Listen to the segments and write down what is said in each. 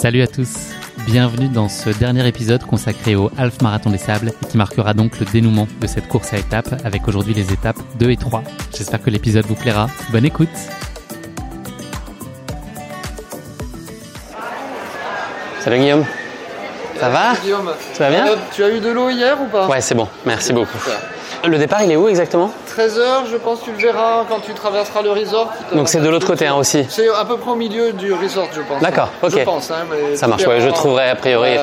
Salut à tous, bienvenue dans ce dernier épisode consacré au Half Marathon des Sables qui marquera donc le dénouement de cette course à étapes avec aujourd'hui les étapes 2 et 3. J'espère que l'épisode vous plaira. Bonne écoute Salut Guillaume? Ça va? Guillaume, Tu vas bien? Tu as eu de l'eau hier ou pas? Ouais, c'est bon, merci beaucoup. Le départ, il est où exactement 13h, je pense que tu le verras quand tu traverseras le resort. Donc c'est de l'autre côté hein, aussi C'est à peu près au milieu du resort, je pense. D'accord, ok. Je pense, hein, mais Ça marche, ouais, je trouverai a priori. Ouais,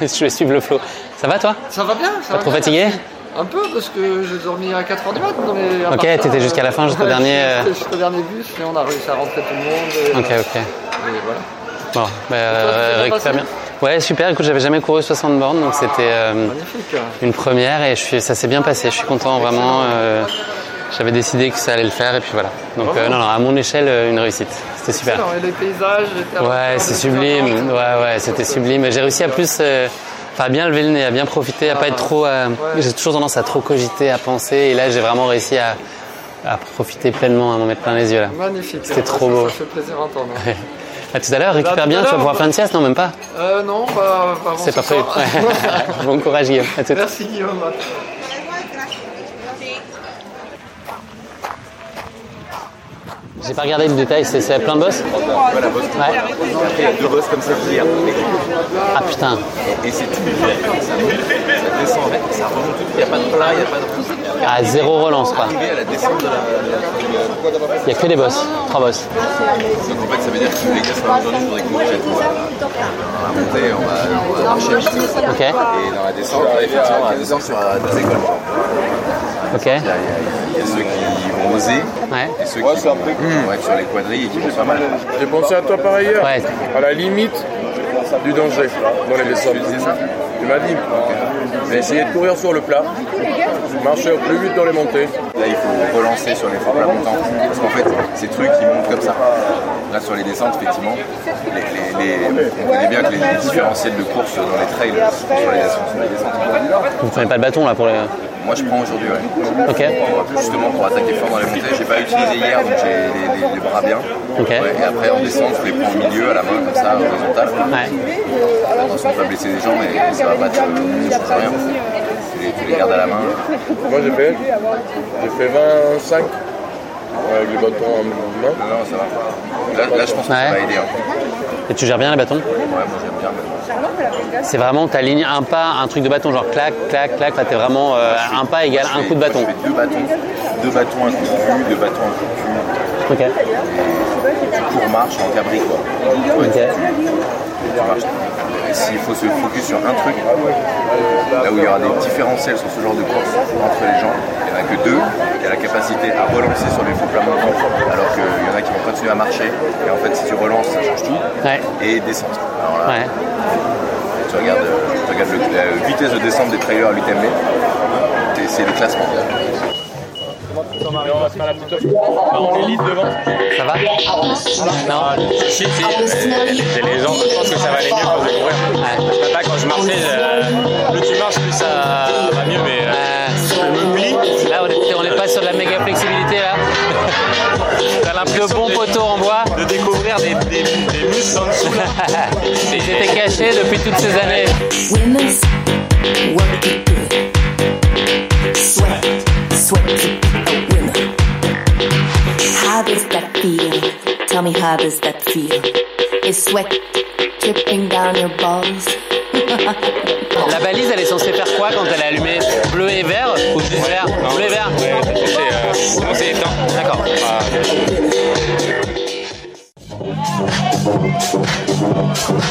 je vais suivre le flow. Ça va toi Ça va bien ça va trop bien, fatigué merci. Un peu, parce que j'ai dormi à 4h du mat. Mais à Ok, t'étais jusqu'à la fin, jusqu'au dernier, euh. Jusqu'au dernier bus, et on a réussi à rentrer tout le monde. Et, Ok, ok. et voilà. Bon, bah, récupère bien. Ouais, super, écoute, j'avais jamais couru 60 bornes, donc c'était euh, Magnifique. une première et je suis, ça s'est bien passé. Je suis content, vraiment. euh, j'avais décidé que ça allait le faire et puis voilà. Donc euh, non, non, à mon échelle, une réussite. C'était super. Et les paysages, les Ouais, c'est sublime. Ouais, ouais, c'était sublime. J'ai réussi à plus, enfin, à bien lever le nez, à bien profiter, à pas être trop. euh, J'ai toujours tendance à trop cogiter, à penser, et là, j'ai vraiment réussi à, à profiter pleinement, à m'en mettre plein les yeux là. Magnifique. C'était trop Ça, beau. Ça fait plaisir à entendre. À tout à l'heure, récupère bien. Tu vas pouvoir faire une sieste, non, même pas. Euh, non, pas, pas C'est. Ouais. bon courage, Guillaume. À tout. Merci Guillaume. J'ai pas regardé le détail. C'est plein de boss. Boss. Ouais. Il y a deux bosses comme ça hier. Ah putain. Et c'est tout. Ça monte, ça descend, ça remonte tout. Il n'y a pas de plat, il n'y a pas de. Ah zéro relance quoi. Il y a que des boss. Trois boss. Donc en fait, ça veut dire que les gars, pas aujourd'hui. Dans la montée, on va, on va marcher. Ok. Et dans la descente, effectivement, la descente sur deux écoles. Ok. Il y a ceux Ouais. et ceux qui vont, vont être sur les quadrilles et qui vont pas mal. J'ai pensé à toi par ailleurs, Ouais. à la limite du danger dans les descentes. Tu m'as dit, essayé de courir sur le plat, marcher au plus vite dans les montées. Là, il faut relancer sur les faux plats montants. Parce qu'en fait, ces trucs, ils montent comme ça. Là, sur les descentes, effectivement, les, les- les- on connaît bien que les, différentiels de course dans les trails sont sur les, sur les descentes. Vous prenez pas le bâton là pour les. Moi, je prends aujourd'hui, ouais. Ok. Justement, pour attaquer fort dans les montées. J'ai pas utilisé hier, donc j'ai les, les- les bras bien. Ok. Ouais, et après, en descente, je les prends au milieu, à la main, comme ça, horizontal. Ouais. Attention de pas blesser les jambes, mais ça va pas te, ça change rien. Tu les, tu les gardes à la main. Moi j'ai fait, j'ai fait 25 avec les bâtons en main. Non, non, ça va. Là, là je pense que ça va aider. hein. Et tu gères bien les bâtons? Ouais, moi j'aime bien. mais- C'est vraiment ta ligne un pas, un truc de bâton, genre clac, clac, clac. Là, t'es vraiment euh, un pas égale un coup de bâton. Je fais deux bâtons, deux bâtons, un coup de cul, deux bâtons, un coup de cul. Ok. Tu cours marche en cabri quoi. Ok. Tu marches. Et s'il faut se focus sur un truc, là où il y aura des différentiels sur ce genre de course entre les gens, il n'y en a que deux qui a la capacité à relancer sur les faux plats alors qu'il y en a qui vont continuer à marcher. Et en fait, si tu relances, ça change tout. Ouais. Et. Alors là, Ouais. Tu regardes, tu regardes le- la vitesse de descente des trailers à l'UTMB, et c'est le classement. On est libre devant. Ça va Non Si, si, euh, j'ai les jambes, je pense que ça va aller mieux quand je vais courir. Ouais. Matin, quand je marchais, euh, plus tu marches, plus ça va mieux, mais euh, Euh, je me plie. Là, on est, on est pas sur de la méga flexibilité Cachés depuis toutes ces années. Winners work it good. Sweat, sweat to be a winner. How does that feel? Tell me how does that feel? Is sweat dripping down your balls? La balise, elle est censée faire quoi quand elle est allumée? Bleu et vert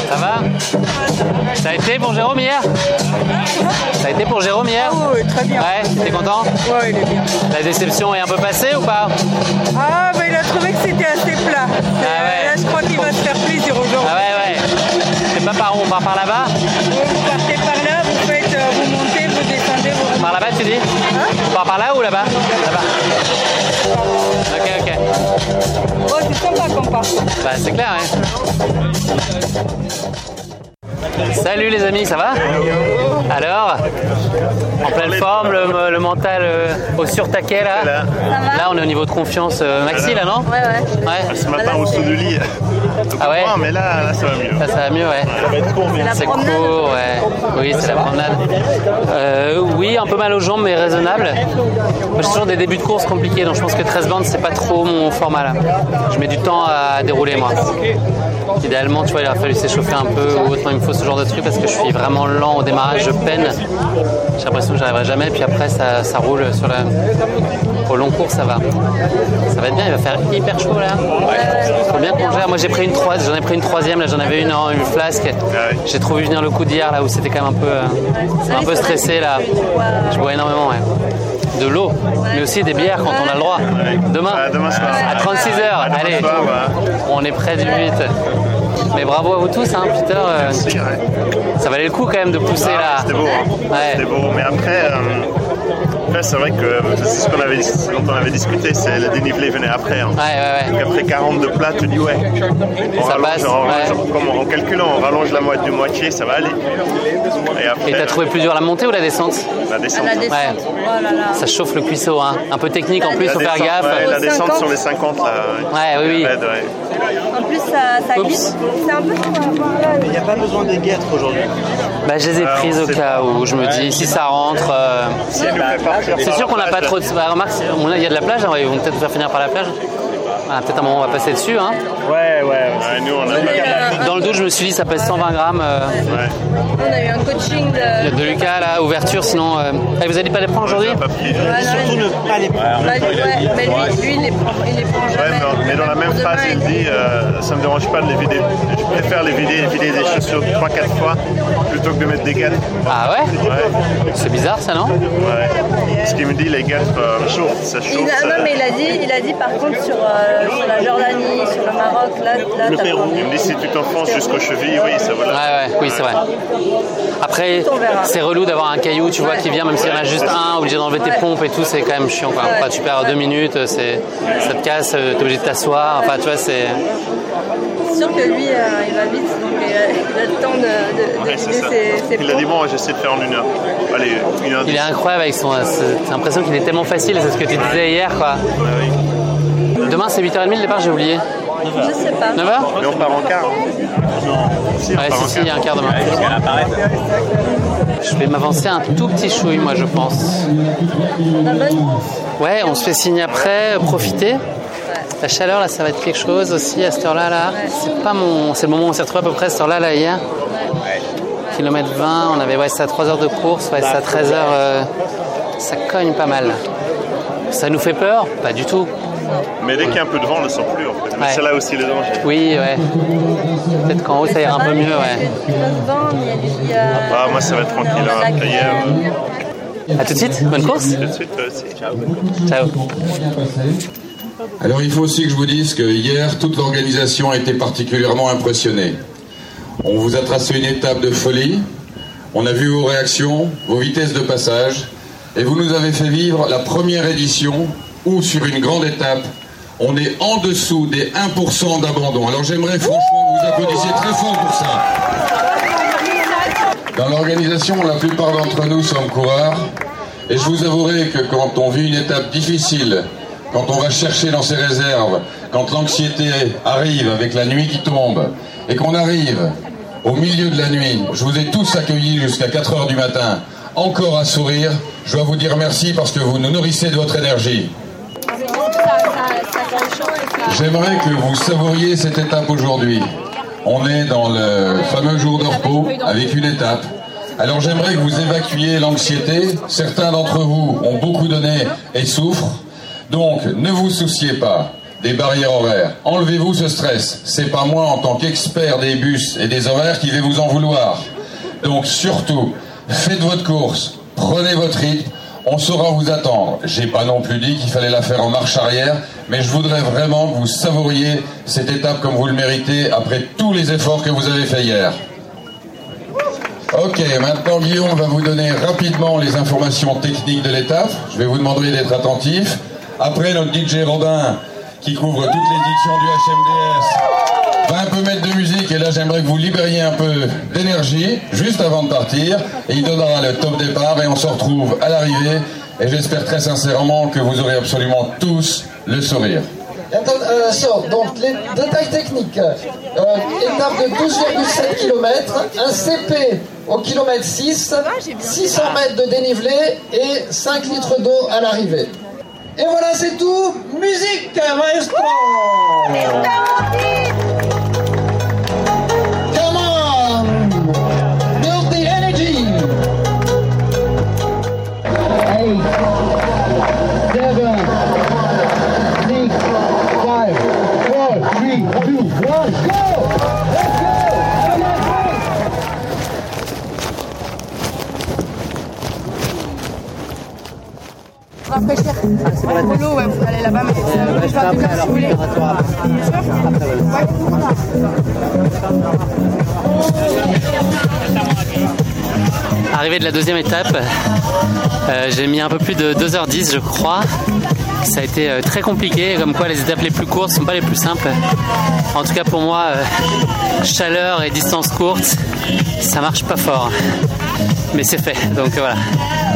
Ça va Ça a été pour Jérôme hier Ça a été pour Jérôme hier Oh, oui, très bien. Ouais, t'es content Ouais, il est bien. La déception est un peu passée ou pas Ah, mais il a trouvé que c'était assez plat. Ah ouais. Là, je crois qu'il va se faire plaisir aujourd'hui. Ah ouais, ouais. C'est pas par où On part par là-bas Vous partez par là, vous faites, euh, vous montez, vous descendez, vous Par là-bas, tu dis On part par là ou là-bas Là-bas. Ok, ok. Oh, c'est sympa comme part. Bah, c'est clair, hein. Salut les amis, ça va Alors En pleine forme, le, le mental euh, au surtaquet là Là on est au niveau de confiance euh, maxi là non Ouais, ouais. Ouais Ce matin, au dessous du lit. Ah ouais mais là, là, ça va mieux. Ça, ça va mieux, ouais. Ça va être court, mais C'est court, ouais. Oui, c'est la promenade. Euh, oui, un peu mal aux jambes, mais raisonnable. Moi, j'ai toujours des débuts de course compliqués, donc je pense que 13 bandes, c'est pas trop mon format là. Je mets du temps à dérouler, moi. Idéalement, tu vois, il a fallu s'échauffer un peu ou autrement, il me faut ce genre de truc parce que je suis vraiment lent au démarrage, je peine. J'ai l'impression que j'arriverai jamais, puis après, ça, ça roule sur la. Au long cours, ça va. Ça va être bien, il va faire hyper chaud là. Faut bien qu'on gère. Moi, j'ai pris une troisième, j'en ai pris une troisième, là, j'en avais une en une flasque. J'ai trop vu venir le coup d'hier là où c'était quand même un peu, euh, un peu stressé là. Je bois énormément, ouais. De l'eau, mais aussi des bières quand on a le droit. Demain, à 36 h À demain allez, soir, ouais. on est près du 8. Mais bravo à vous tous, hein, Peter. euh, ça valait le coup quand même de pousser là. C'était beau, hein. Ouais. C'était beau. Mais après, euh, c'est vrai que euh, c'est ce, qu'on avait, ce dont on avait discuté, c'est le dénivelé venait après. hein. Ouais, ouais, ouais. Donc après 40 de plat, tu dis ouais. On Ça rallonge, passe, on comme en calculant, on rallonge la moitié moitié, ça va aller. Et après, Et t'as trouvé plus dur la montée ou la descente? La descente. La descente. Ouais. Oh là là. Ça chauffe le cuisseau, hein. Un peu technique en plus, faut faire gaffe. ouais, la descente 50. sur les 50 là. Ouais, oui, oui. Raide. En plus, ça, glisse. C'est un peu là. Il n'y a pas besoin des guêtres aujourd'hui. Bah, je les ai prises au cas où je me dis si ça rentre. euh, Si C'est sûr qu'on n'a pas trop de. Bah, remarque, il y a de la plage, hein, ils vont peut-être nous faire finir par la plage. Ah, peut-être un moment on va passer dessus. Hein. Ouais, ouais. Ouais, nous on a pas. Dans le doute, je me suis dit ça pèse 120 grammes. euh, Ouais. On a eu un coaching de. de Lucas là, ouverture sinon. euh, eh, vous allez pas les prendre aujourd'hui. Surtout ne pas les prendre. Bah, mais lui, lui, il les prend, il les prend jamais. mais, mais dans la même phrase, il dit euh, ça me dérange pas de les vider. Je préfère les vider, vider des chaussures 3-4 fois plutôt que de mettre des guêtres. Ah ouais Ouais, C'est bizarre ça non ouais. Ce qu'il me dit, les guêtres, euh, ça Il chauffe. a, ça- non, mais il a dit, il a dit par contre sur, euh, sur la Jordanie, sur le Maroc, là, là me dit si tu t'enfonces jusqu'aux chevilles, oui, ça va. Ouais, ouais, oui, c'est vrai. Après, c'est relou d'avoir un caillou, tu vois, qui vient, même s'il y en a juste un, obligé d'enlever tes pompes et tout, c'est quand même chiant. Quoi. Enfin, tu perds deux minutes, c'est, ça te casse, euh, t'es obligé de t'asseoir. Enfin, tu vois, c'est. C'est sûr que lui, euh, il va vite, donc il a, il a le temps de, Ouais, ses, ses Il a dit bon, j'essaie de faire en une heure. Allez, une heure Il est incroyable avec son. c'est- T'as l'impression qu'il est tellement facile, c'est ce que tu disais hier, quoi. Demain, c'est 8h30 le départ, j'ai oublié. Je sais pas. 9h Mais on part en quart. hein. Ouais, si, si, il y a un quart demain. Je vais m'avancer un tout petit chouille, moi, je pense. La bonne Ouais, on se fait signe après, profiter. La chaleur, là, ça va être quelque chose aussi à cette heure-là. Là. C'est pas mon. C'est le moment où on s'est retrouvé à peu près à cette heure-là, là, hier. Kilomètre 20, on avait, ouais, ça à 3 heures de course, ouais, ça à 13 heures. euh, ça cogne pas mal. Ça nous fait peur? Pas du tout. Mais dès qu'il y a un peu de vent, on ne le sent plus en fait. Mais Ouais. c'est là aussi le danger. Oui, ouais. Peut-être qu'en haut, ça ira un peu mieux, ouais. Il va se vendre, il y a du. il y a- Ah, moi ça va être tranquille. hein. Après hier, euh, À tout de suite, bonne course. tout de suite, toi aussi. Ciao. Ciao. Alors il faut aussi que je vous dise que hier, toute l'organisation a été particulièrement impressionnée. On vous a tracé une étape de folie, on a vu vos réactions, vos vitesses de passage, et vous nous avez fait vivre la première édition où sur une grande étape, on est en dessous des 1% d'abandon. Alors j'aimerais franchement que vous applaudissiez très fort pour ça. Dans l'organisation, la plupart d'entre nous sommes coureurs. Et je vous avouerai que quand on vit une étape difficile, quand on va chercher dans ses réserves, quand l'anxiété arrive avec la nuit qui tombe, et qu'on arrive au milieu de la nuit, je vous ai tous accueillis jusqu'à 4 heures du matin, encore à sourire, je dois vous dire merci parce que vous nous nourrissez de votre énergie. J'aimerais que vous savouriez cette étape aujourd'hui. On est dans le fameux jour de repos avec une étape. Alors j'aimerais que vous évacuiez l'anxiété. Certains d'entre vous ont beaucoup donné et souffrent. Donc ne vous souciez pas des barrières horaires. Enlevez-vous ce stress. C'est pas moi en tant qu'expert des bus et des horaires qui vais vous en vouloir. Donc surtout, faites votre course, prenez votre rythme, on saura vous attendre. J'ai pas non plus dit qu'il fallait la faire en marche arrière, mais je voudrais vraiment que vous savouriez cette étape comme vous le méritez après tous les efforts que vous avez fait hier. Ok, maintenant Guillaume va vous donner rapidement les informations techniques de l'étape. Je vais vous demander d'être attentif. Après, notre DJ Robin, qui couvre toutes les éditions du HMDS, va un peu mettre de musique et là j'aimerais que vous libériez un peu d'énergie juste avant de partir. Et il donnera le top départ et on se retrouve à l'arrivée. Et j'espère très sincèrement que vous aurez absolument tous le sourire. Attends, euh, so, donc les détails techniques. Euh, étape de 12,7 km, un CP au kilomètre 6, 600 mètres de dénivelé et 5 litres d'eau à l'arrivée. Et voilà, c'est tout. Musique, maestro Rafraîchir. Pour l'eau, ouais, faut aller là-bas, mais ça si vous voulez. Arrivé de la deuxième étape, euh, j'ai mis un peu plus de 2h10 je crois. Ça a été euh, très compliqué, comme quoi les étapes les plus courtes ne sont pas les plus simples. En tout cas pour moi, euh, chaleur et distance courte, ça marche pas fort. Mais c'est fait, donc voilà.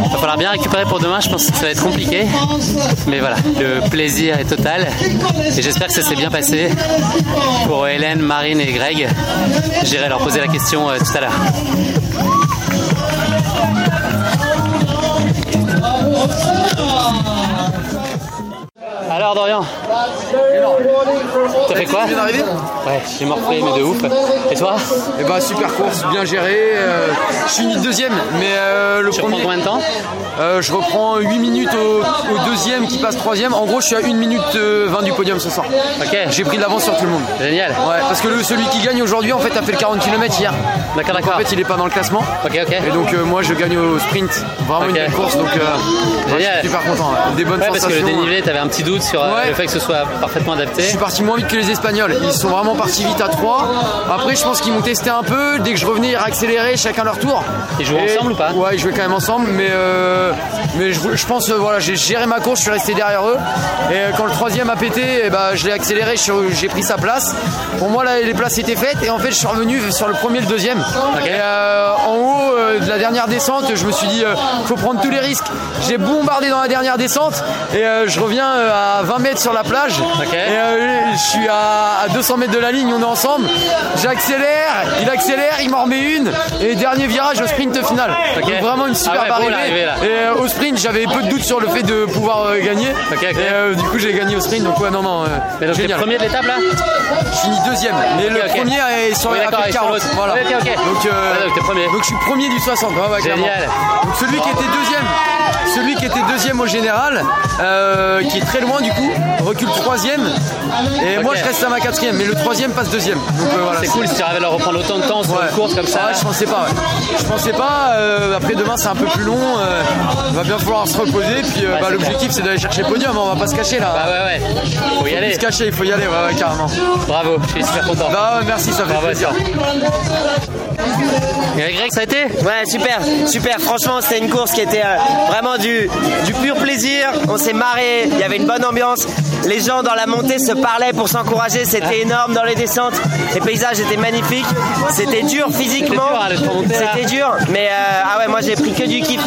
Il va falloir bien récupérer pour demain, je pense que ça va être compliqué. Mais voilà, le plaisir est total. Et j'espère que ça s'est bien passé pour Hélène, Marine et Greg. J'irai leur poser la question tout à l'heure. Alors Dorian, t'as fait quoi Ouais, j'ai morflé mais de ouf. Et toi Eh bah super course, bien gérée. euh, je finis deuxième, mais euh, le Tu premier. combien de temps Euh, Je reprends 8 minutes au, au deuxième qui passe troisième. En gros, je suis à 1 minute euh, 20 du podium ce soir. Ok. J'ai pris de l'avance sur tout le monde. Génial. Ouais, parce que le, celui qui gagne aujourd'hui, en fait, a fait le 40 km hier. D'accord, d'accord. En fait, il est pas dans le classement. Ok, ok. Et donc, euh, moi, je gagne au sprint. Vraiment une belle course. Donc, euh, ouais, je suis super content. ouais. Des bonnes Ouais, parce que sensations. le dénivelé, t'avais un petit doute sur euh, Ouais. le fait que ce soit parfaitement adapté. Je suis parti moins vite que les Espagnols. Ils sont vraiment partis vite à 3. Après, je pense qu'ils m'ont testé un peu. Dès que je revenais, ils réaccéléraient chacun leur tour. Ils jouent Et- ensemble ou pas Ouais, ils jouaient quand même ensemble. Mais, euh, mais je, je pense, euh, voilà, j'ai géré ma course, je suis resté derrière eux. Et euh, quand le troisième a pété, eh ben, je l'ai accéléré, j'ai pris sa place. Pour moi, là, les places étaient faites. Et en fait, je suis revenu sur le premier et le deuxième. Et euh, en haut euh, de la dernière descente, je me suis dit, euh, faut prendre tous les risques. J'ai bombardé dans la dernière descente. Et euh, je reviens euh, à 20 mètres sur la plage. Et euh, je suis à, à 200 mètres de la ligne, on est ensemble. J'accélère, il accélère, il m'en remet une. Et dernier virage au sprint final. Donc vraiment une superbe Ah ouais, arrivée. Euh, au sprint, j'avais peu de doutes sur le fait de pouvoir euh, gagner. Et euh, du coup, j'ai gagné au sprint. Donc ouais, non, non. Mais donc génial. premier de l'étape là Je finis deuxième. Mais le premier est sur Oui, la d'accord, fait et sur 40. l'autre. Voilà. Donc, t'es premier. donc je suis premier du 60. Ouais. Génial. Donc celui qui était deuxième, celui qui était deuxième au général, qui est très loin du coup, recule troisième. Et moi je reste à ma quatrième, mais le troisième passe deuxième. Donc voilà. C'est cool si tu arrives à leur reprendre autant de temps sur Ouais. une course comme ça. Ouais, je pensais pas. Je pensais pas. après demain c'est un peu plus long. Va bien falloir se reposer. Puis euh, bah, l'objectif c'est d'aller chercher podium. hein, on va pas se cacher là. Bah ouais, ouais. Faut y Faut aller. plus se cacher, il faut y aller. Ouais, ouais, carrément. Bravo, je suis super content. Bah ouais, merci, ça fait Bravo plaisir. Et Greg, ça a été Ouais, super, super. Franchement, c'était une course qui était euh, vraiment du, du pur plaisir. On s'est marré, il y avait une bonne ambiance. Les gens dans la montée se parlaient pour s'encourager. C'était énorme dans les descentes. Les paysages étaient magnifiques. C'était dur physiquement. C'était dur, hein. Mais euh, ah ouais, moi j'ai pris que du kiff.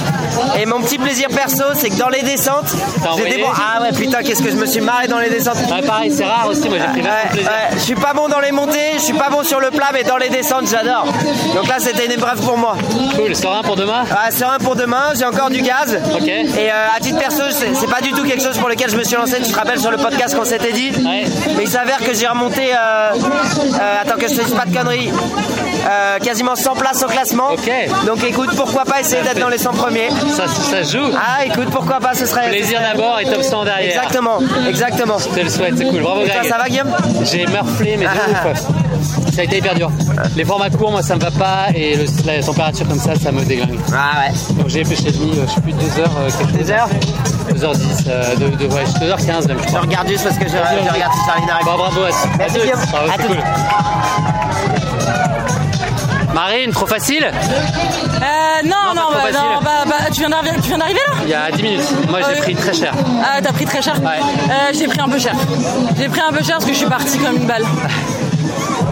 Et mon petit plaisir perso, c'est que dans les descentes, T'as j'ai envoyé des bons- Ah ouais, putain, qu'est-ce que je me suis marré dans les descentes. Ouais, pareil, c'est rare aussi. Moi, j'ai pris Ouais, plaisir. ouais, je suis pas bon dans les montées, je suis pas bon sur le plat, mais dans les descentes, j'adore. Donc là, c'était une épreuve pour moi. Cool, serein pour demain Ah, serein pour demain, j'ai encore du gaz. Ok. Et euh, à titre perso, c'est pas du tout quelque chose pour lequel je me suis lancé. Tu te rappelles sur le podcast qu'on s'était dit Ouais. Mais il s'avère que j'ai remonté, euh, euh, attends que je te dise pas de conneries, quasiment 100 places au classement. Ok. Donc écoute, pourquoi pas essayer d'être dans les 100 premiers Ça, ça se joue. Ah, écoute, pourquoi pas, ce serait. Plaisir d'abord et top 100 derrière. Exactement, exactement. Je te le souhaite, c'est cool. Bravo Greg. ça va, Guillaume? J'ai meurflé, mais de ouf. Ça a été hyper dur. Les formats courts, moi, ça me va pas. Et le- la température comme ça, ça me déglingue. Ah ouais. Donc j'ai mis, euh, je sais plus, 2 heures. euh, quelque chose. 2 heures 2h10, euh, de, de, ouais, 2h15 même, je Je regarde juste parce que je, je regarde si Charline arrive. Bon, bravo à, à Merci, tous. Bravo, À tous. cool. Marine, trop facile? Euh, non, non, bah, facile. non, bah, bah, tu viens d'arriver tu viens d'arriver là? Il y a 10 minutes. Moi, j'ai Euh, pris très cher. Ah, t'as pris très cher? Euh, J'ai pris un peu cher. J'ai pris un peu cher parce que je suis partie comme une balle.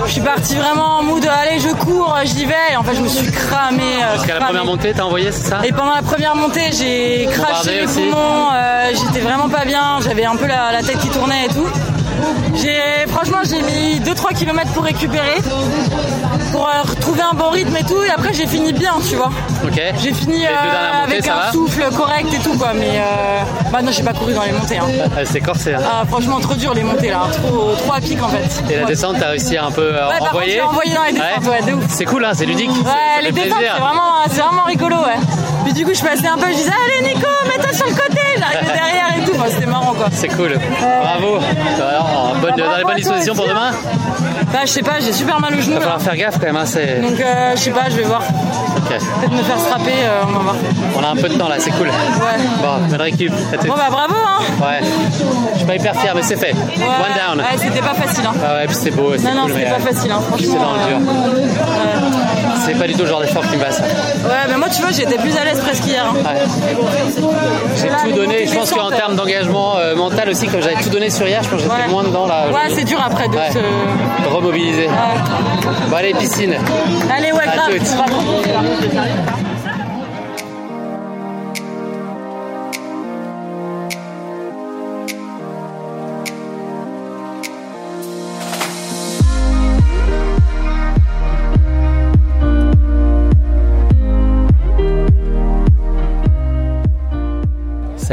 Je suis partie vraiment en mood allez, je cours, j'y vais. Et en fait, je me suis cramée. euh, Parce qu'à la première montée, t'as envoyé, c'est ça Et pendant la première montée, j'ai craché les aussi. poumons, euh, j'étais vraiment pas bien, j'avais un peu la, la tête qui tournait et tout. J'ai franchement j'ai mis 2-3 km pour récupérer, pour euh, retrouver un bon rythme et tout, et après j'ai fini bien, tu vois. Ok. J'ai fini euh, montées, avec un va souffle correct et tout quoi, mais euh... bah non j'ai pas couru dans les montées. Hein. Ah, C'est corsé. hein. Ah, franchement trop dur les montées là, trop, trop à pic en fait. Et la Ouais. descente, t'as réussi à un peu euh, Ouais, envoyer envoyé dans les descentes, ouais, de ouf. C'est cool, hein, c'est ludique. Ouais, les descentes, c'est vraiment, c'est vraiment rigolo, ouais. Puis du coup, je passais un peu, je disais, allez Nico, mets-toi sur le côté. J'arrivais derrière et tout, Enfin, c'était marrant quoi. C'est cool. Bravo. Alors, bonne- Bah, dans les bonnes dispositions pour aussi, demain Bah, je sais pas, j'ai super mal au genou. Il va là. falloir faire gaffe quand même. Hein, c'est... Donc, euh, je sais pas, je vais voir. Peut-être me faire strapper, euh, on va voir. On a un peu de temps là, c'est cool. Ouais. Bon, bonne récup. Bon, bah, bravo, hein. Ouais. Je suis pas hyper fier, mais c'est fait. Ouais, One down. Ouais, c'était pas facile, hein. Ah ouais, puis c'est beau. c'est Non, non, c'était mais, pas facile, hein. C'est Franchement. dans le dur. euh, C'est pas du tout le genre d'effort qui me va ça. Ouais, mais moi, tu vois, j'étais plus à l'aise presque hier. hein. J'ai tout donné. Je pense qu'en termes d'engagement euh, mental aussi, comme j'avais tout donné sur hier, je pense que j'étais Ouais. moins dedans là. Ouais, c'est dur après de Ouais. se. Remobiliser. Bon, allez, piscine. Allez, ouais, À grave.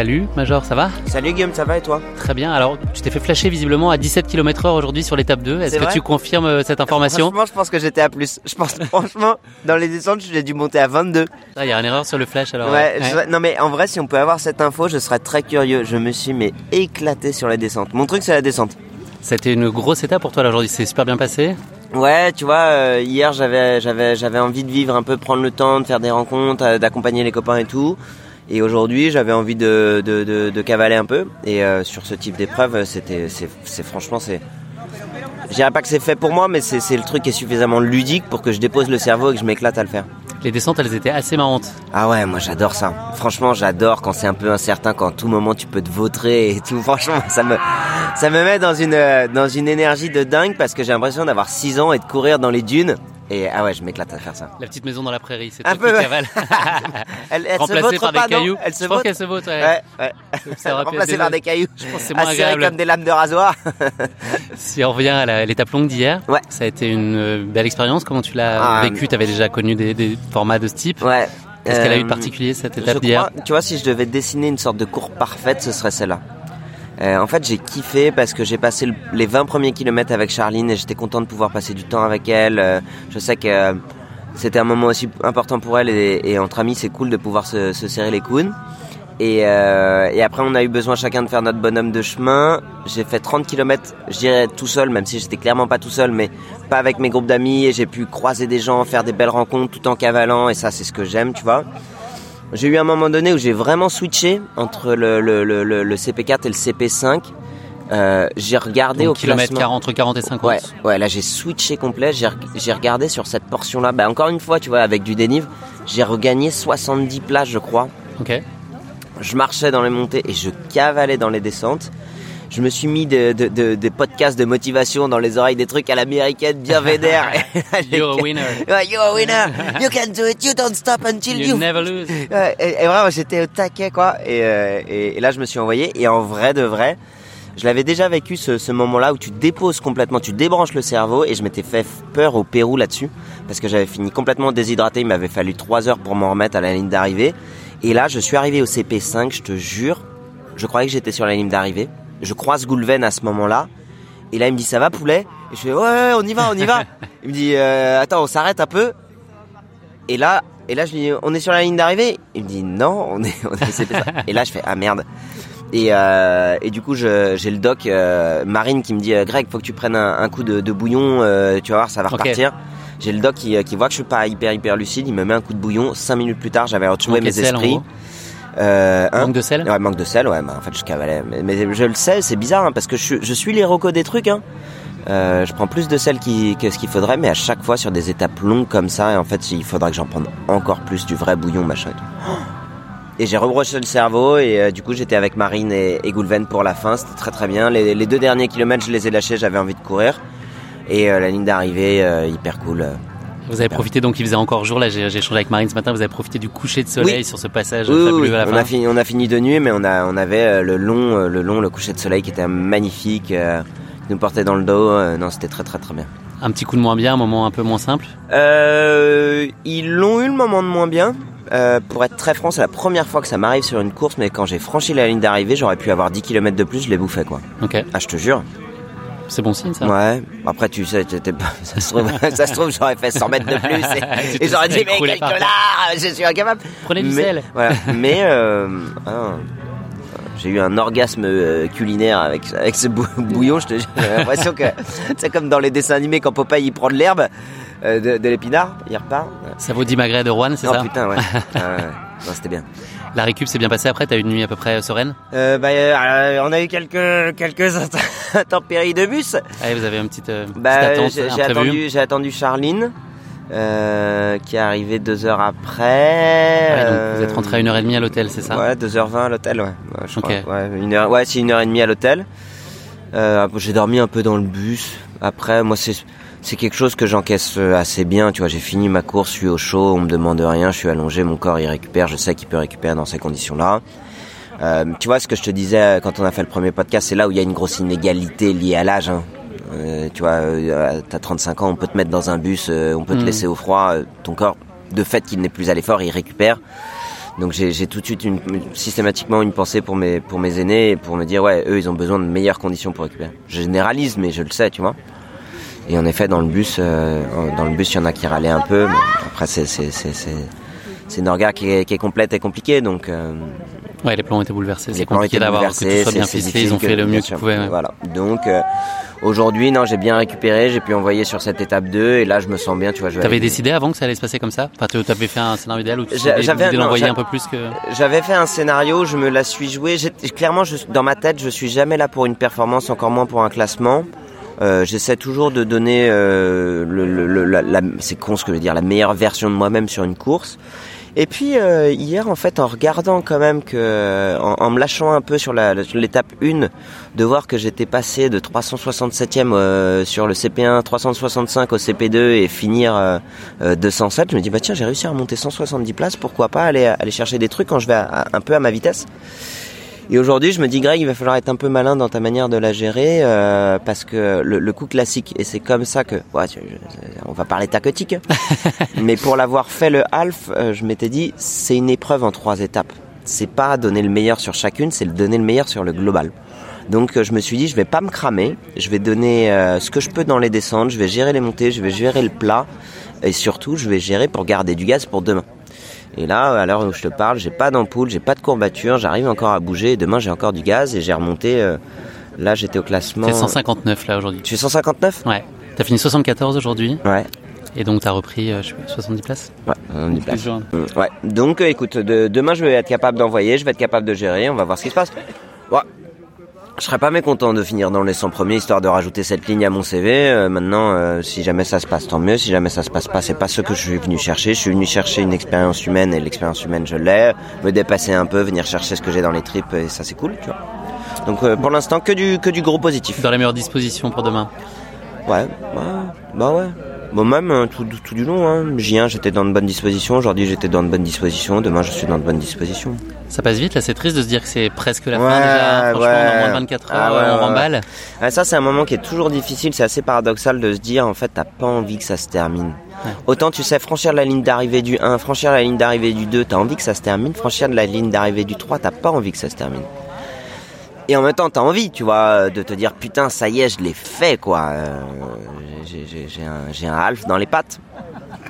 Salut Major, ça va Salut Guillaume, ça va et toi Très bien. Alors, tu t'es fait flasher visiblement à 17 km/h aujourd'hui sur l'étape 2. Est-ce que tu confirmes euh, cette information Franchement, je pense que j'étais à plus. Je pense franchement, dans les descentes, j'ai dû monter à 22. Ah, Il y a une erreur sur le flash alors. Ouais, ouais. je- non mais en vrai, si on peut avoir cette info, je serais très curieux. Je me suis mais éclaté sur les descentes. Mon truc, c'est la descente. C'était une grosse étape pour toi là aujourd'hui. C'est super bien passé. Ouais, tu vois, euh, hier j'avais j'avais j'avais envie de vivre un peu, prendre le temps, de faire des rencontres, euh, d'accompagner les copains et tout. Et aujourd'hui, j'avais envie de, de, de, de cavaler un peu. Et euh, sur ce type d'épreuve, c'était c'est franchement c'est je dirais pas que c'est fait pour moi, mais c'est c'est le truc qui est suffisamment ludique pour que je dépose le cerveau et que je m'éclate à le faire. Les descentes, elles étaient assez marrantes. Ah ouais, moi j'adore ça. Franchement, j'adore quand c'est un peu incertain, quand à tout moment tu peux te vautrer et tout. Franchement, ça me, ça me met dans une, euh, dans une énergie de dingue parce que j'ai l'impression d'avoir 6 ans et de courir dans les dunes. Et ah ouais, je m'éclate à faire ça. La petite maison dans la prairie, c'est Un peu, cavale. Elle, elle se Remplacée vautre par des cailloux. Elle se Je pense qu'elle se vautre, ouais. Ouais, ouais. Ça Remplacée par des cailloux. Je pense c'est moins agréable. comme des lames de rasoir. Si on revient à l'étape longue d'hier, Ouais. ça a été une euh, belle expérience. Comment tu l'as Ah, vécu Tu avais déjà connu des, des formats de ce type? Ouais. Qu'est-ce qu'elle a eu de Euh, particulier cette étape d'hier? tu vois, si je devais dessiner une sorte de courbe parfaite, ce serait celle-là. Euh, en fait, j'ai kiffé parce que j'ai passé le- les 20 premiers kilomètres avec Charline et j'étais content de pouvoir passer du temps avec elle. Euh, je sais que euh, c'était un moment aussi important pour elle et, et entre amis, c'est cool de pouvoir se, se serrer les coudes. Et, euh, et après, on a eu besoin chacun de faire notre bonhomme de chemin. J'ai fait 30 km, je dirais tout seul, même si j'étais clairement pas tout seul, mais pas avec mes groupes d'amis. Et j'ai pu croiser des gens, faire des belles rencontres tout en cavalant. Et ça, c'est ce que j'aime, tu vois. J'ai eu un moment donné où j'ai vraiment switché entre le, le, le, le- le CP4 et le CP5. Euh, j'ai regardé Donc, au kilomètre classement. 40, entre 40 et 50. Ouais, ouais, là j'ai switché complet. J'ai regardé sur cette portion-là. Bah, encore une fois, tu vois, avec du dénive, j'ai regagné 70 places, je crois. Ok. Je marchais dans les montées et je cavalais dans les descentes. Je me suis mis de- de- de- des podcasts de motivation dans les oreilles, des trucs à l'américaine bien vénères. You're a winner. Ouais, you're a winner. You can do it. You don't stop until You you. never lose. Ouais, et, et vraiment, j'étais au taquet, quoi. Et, euh, et, et là, je me suis envoyé. Et en vrai de vrai, je l'avais déjà vécu ce, ce moment-là où tu déposes complètement, tu débranches le cerveau. Et je m'étais fait peur au Pérou là-dessus. Parce que j'avais fini complètement déshydraté. Il m'avait fallu trois heures pour m'en remettre à la ligne d'arrivée. Et là, je suis arrivé au CP5, je te jure. Je croyais que j'étais sur la ligne d'arrivée. Je croise Goulven à ce moment-là. Et là, il me dit, ça va, poulet? Et je fais, ouais, ouais, on y va, on y va. il me dit, euh, attends, on s'arrête un peu. Et là, et là, je lui dis, on est sur la ligne d'arrivée? Il me dit, non, on est, on est CP5. et là, je fais, ah merde. Et, euh, et du coup, j'ai le doc euh, Marine qui me dit, Greg, faut que tu prennes un, un coup de, de bouillon, euh, tu vas voir, ça va repartir. J'ai le doc qui, qui voit que je suis pas hyper hyper lucide, il me met un coup de bouillon. Cinq minutes plus tard, j'avais retrouvé mes esprits. Euh, hein Manque de sel Ouais, manque de sel, ouais. Bah, en fait, je cavalais. Mais, mais je le sais, c'est bizarre, hein, parce que je, je suis les recos des trucs, hein. Euh, je prends plus de sel qui- que ce qu'il faudrait, mais à chaque fois sur des étapes longues comme ça, et en fait, il faudra que j'en prenne encore plus du vrai bouillon, machin et j'ai rebroché le cerveau et euh, du coup j'étais avec Marine et, et Goulven pour la fin, c'était très très bien. Les, les deux derniers kilomètres je les ai lâchés, j'avais envie de courir. Et euh, la ligne d'arrivée, hyper cool. Vous avez profité, donc il faisait encore jour, là j'ai échangé avec Marine ce matin, vous avez profité du coucher de soleil Oui. sur ce passage Oui, oui, fabuleux oui. à la on, fin. a fini, on a fini de nuit, mais on, a, on avait euh, le long, euh, le long, le coucher de soleil qui était magnifique, euh, qui nous portait dans le dos. euh, non, c'était très très très bien. Un petit coup de moins bien, un moment un peu moins simple. Euh, ils l'ont eu le moment de moins bien. Euh, pour être très franc, c'est la première fois que ça m'arrive sur une course, mais quand j'ai franchi la ligne d'arrivée, j'aurais pu avoir 10 km de plus, je l'ai bouffé quoi. Ok. Ah, je te jure. C'est bon signe ça Ouais. Après, tu sais, ça se trouve, ça se trouve, j'aurais fait 100 mètres de plus et, j'aurais dit, mais quel connard, je suis incapable. Prenez du mais, sel. Voilà. Mais, euh, ah, j'ai eu un orgasme euh, culinaire avec, avec ce bou- bouillon. J'ai l'impression que c'est comme dans les dessins animés quand Popeye il prend de l'herbe, euh, de, de l'épinard, il repart. Ça vaut 10 magrets de Rouen, c'est Oh ça putain, ouais. Ah, ouais. Non, c'était bien. La récup s'est bien passée après, t'as eu une nuit à peu près sereine Euh, bah, euh, on a eu quelques, quelques intempéries de bus. Allez, vous avez une petite, euh, Bah, petite j'ai attendu, attendu Charline, euh, qui est arrivée deux heures après. Donc euh, vous êtes rentré à 1h30 à l'hôtel, c'est ça? Ouais, 2h20 à l'hôtel, ouais. ouais je Ok. crois. Ouais, une heure, ouais, c'est une heure et demie à l'hôtel. Euh, j'ai dormi un peu dans le bus. Après, moi, c'est c'est quelque chose que j'encaisse euh, assez bien. Tu vois, j'ai fini ma course, je suis au chaud, on me demande rien, je suis allongé, mon corps il récupère. Je sais qu'il peut récupérer dans ces conditions-là. Euh, tu vois ce que je te disais euh, quand on a fait le premier podcast, c'est là où il y a une grosse inégalité liée à l'âge. hein. Euh, tu vois, euh, t'as 35 ans, on peut te mettre dans un bus, euh, on peut te Mhm. laisser au froid. euh, ton corps, de fait qu'il n'est plus à l'effort, il récupère. Donc j'ai tout de suite une, systématiquement une pensée pour mes pour mes aînés pour me dire ouais eux ils ont besoin de meilleures conditions pour récupérer. Je généralise mais je le sais tu vois. Et en effet dans le bus euh, dans le bus il y en a qui râlaient un peu mais après c'est une orga qui est, qui est complète et compliquée donc euh, Ouais, les plans ont été bouleversés. les C'est plans compliqué étaient d'avoir que tout soit bien ficelé. Ils ont fait le mieux qu'ils pouvaient. ouais. Voilà. Donc euh, aujourd'hui, non, j'ai bien récupéré, j'ai pu envoyer sur cette étape 2 et là je me sens bien, tu vois, je T'avais décidé avant que ça allait se passer comme ça? Enfin, tu avais fait un scénario idéal où tu J'a- avais j'avais- un peu plus que. J'avais fait un scénario, je me la suis joué. Clairement, je, dans ma tête, je suis jamais là pour une performance, encore moins pour un classement. Euh, J'essaie toujours de donner, euh, le, le- la, la- c'est con ce que je veux dire, la meilleure version de moi-même sur une course. Et puis euh, hier, en fait, en regardant quand même que, en, en me lâchant un peu sur l'étape 1, de voir que j'étais passé de 367e euh, sur le CP1, 365 au CP2 et finir euh, euh, 207, je me dis bah tiens, j'ai réussi à remonter 170 places, pourquoi pas aller aller chercher des trucs quand je vais à- à- un peu à ma vitesse. Et aujourd'hui, je me dis, Greg, il va falloir être un peu malin dans ta manière de la gérer, euh, parce que le, le coup classique, et c'est comme ça que, ouais, je- je- on va parler tacotique, mais pour l'avoir fait le half, euh, je m'étais dit, c'est une épreuve en trois étapes. C'est pas donner le meilleur sur chacune, c'est donner le meilleur sur le global. Donc euh, je me suis dit, je vais pas me cramer, je vais donner euh, ce que je peux dans les descentes, je vais gérer les montées, je vais gérer le plat, et surtout, je vais gérer pour garder du gaz pour demain. Et là, à l'heure où je te parle, j'ai pas d'ampoule, j'ai pas de courbature, j'arrive encore à bouger. Et demain, j'ai encore du gaz et j'ai remonté. euh, là, j'étais au classement. T'es 159 là aujourd'hui. Tu es 159 Ouais. T'as fini 74 aujourd'hui. Ouais. Et donc t'as repris, euh, je sais pas, 70 places? Ouais, on y place. Plus jaune. Mm, Ouais. Donc, euh, écoute, de- demain, je vais être capable d'envoyer, je vais être capable de gérer. On va voir ce qui se passe. Je serais pas mécontent de finir dans les 100 premiers histoire de rajouter cette ligne à mon CV. Euh, maintenant, euh, si jamais ça se passe, tant mieux. Si jamais ça se passe pas, c'est pas ce que je suis venu chercher. Je suis venu chercher une expérience humaine et l'expérience humaine, je l'ai. Me dépasser un peu, venir chercher ce que j'ai dans les tripes et ça, c'est cool, tu vois. Donc, euh, pour l'instant, que du, que du gros positif. Dans la meilleure disposition pour demain. Ouais, ouais, bah ouais. Bon, même euh, tout, tout du long, hein. J1, j'étais dans de bonnes dispositions. Aujourd'hui, j'étais dans de bonnes dispositions. Demain, je suis dans de bonnes dispositions. Ça passe vite là, c'est triste de se dire que c'est presque la Ouais, fin déjà. Franchement, ouais. moins de 24 heures, Ah ouais, on remballe. Ça, c'est un moment qui est toujours difficile. C'est assez paradoxal de se dire, en fait, t'as pas envie que ça se termine. Autant, tu sais, franchir la ligne d'arrivée du 1, franchir la ligne d'arrivée du 2, t'as envie que ça se termine. Franchir la ligne d'arrivée du 3, t'as pas envie que ça se termine. Et en même temps, t'as envie, tu vois, de te dire, putain, ça y est, je l'ai fait, quoi. Euh, j'ai- un, j'ai un half dans les pattes.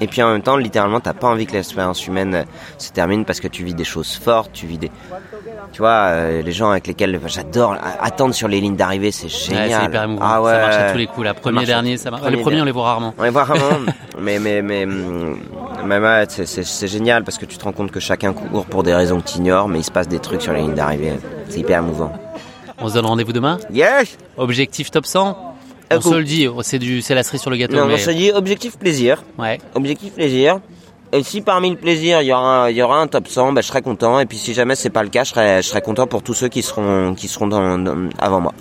Et puis en même temps, littéralement, t'as pas envie que l'expérience humaine euh, se termine parce que tu vis des choses fortes, tu vis des, tu vois, euh, les gens avec lesquels j'adore attendre sur les lignes d'arrivée, c'est génial. Ouais, c'est hyper émouvant. Ah ouais. Ça marche à tous les coups. La premier dernier, ça marche. premier Les premiers, on les voit rarement. On les voit rarement, mais mais mais mais ouais, c'est génial parce que tu te rends compte que chacun court pour des raisons que tu ignores, mais il se passe des trucs sur les lignes d'arrivée. C'est hyper émouvant. On se donne rendez-vous demain Yes Objectif top 100 un On se le dit, c'est du, c'est la cerise sur le gâteau. Non, mais... on se dit objectif plaisir. Ouais. Objectif plaisir. Et si parmi le plaisir, il y aura, il y aura un top 100, bah, je serai content. Et puis si jamais c'est pas le cas, je serai, je serai content pour tous ceux qui seront, qui seront dans, dans- avant moi.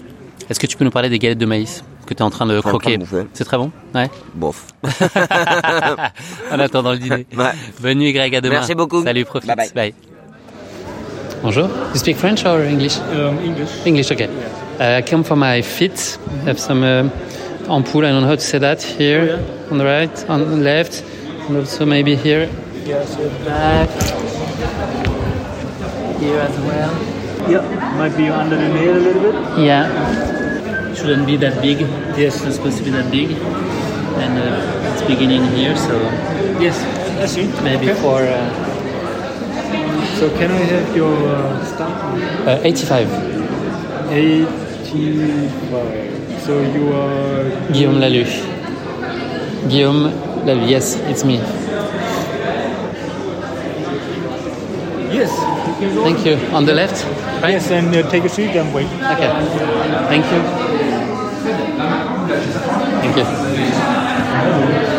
Est-ce que tu peux nous parler des galettes de maïs que tu es en train de croquer. C'est très bon Ouais. Bof. en attendant le dîner. Ouais. Bonne nuit Greg, à demain. Merci beaucoup. Salut, profite. Bye bye. Bonjour. You speak French or English? English. English, okay. Uh, I come for my feet. I have some uh, ampoule, I don't know how to say that, here, on the right, on the left, and also maybe here. Yes, Back. Here as well. Yeah, might be under the nail a little bit. Yeah. Shouldn't be that big. Yes. It's supposed to be that big. And uh, it's beginning here, so Yes, I see. maybe Okay. for uh, So can I have your uh, stamp? uh, 85. 85. So you are Guillaume Lalu. Guillaume Lalu, yes, it's me. Yes. Thank you. On the left? Right? Yes, and uh, take a seat and wait. Okay. Thank you. Thank you.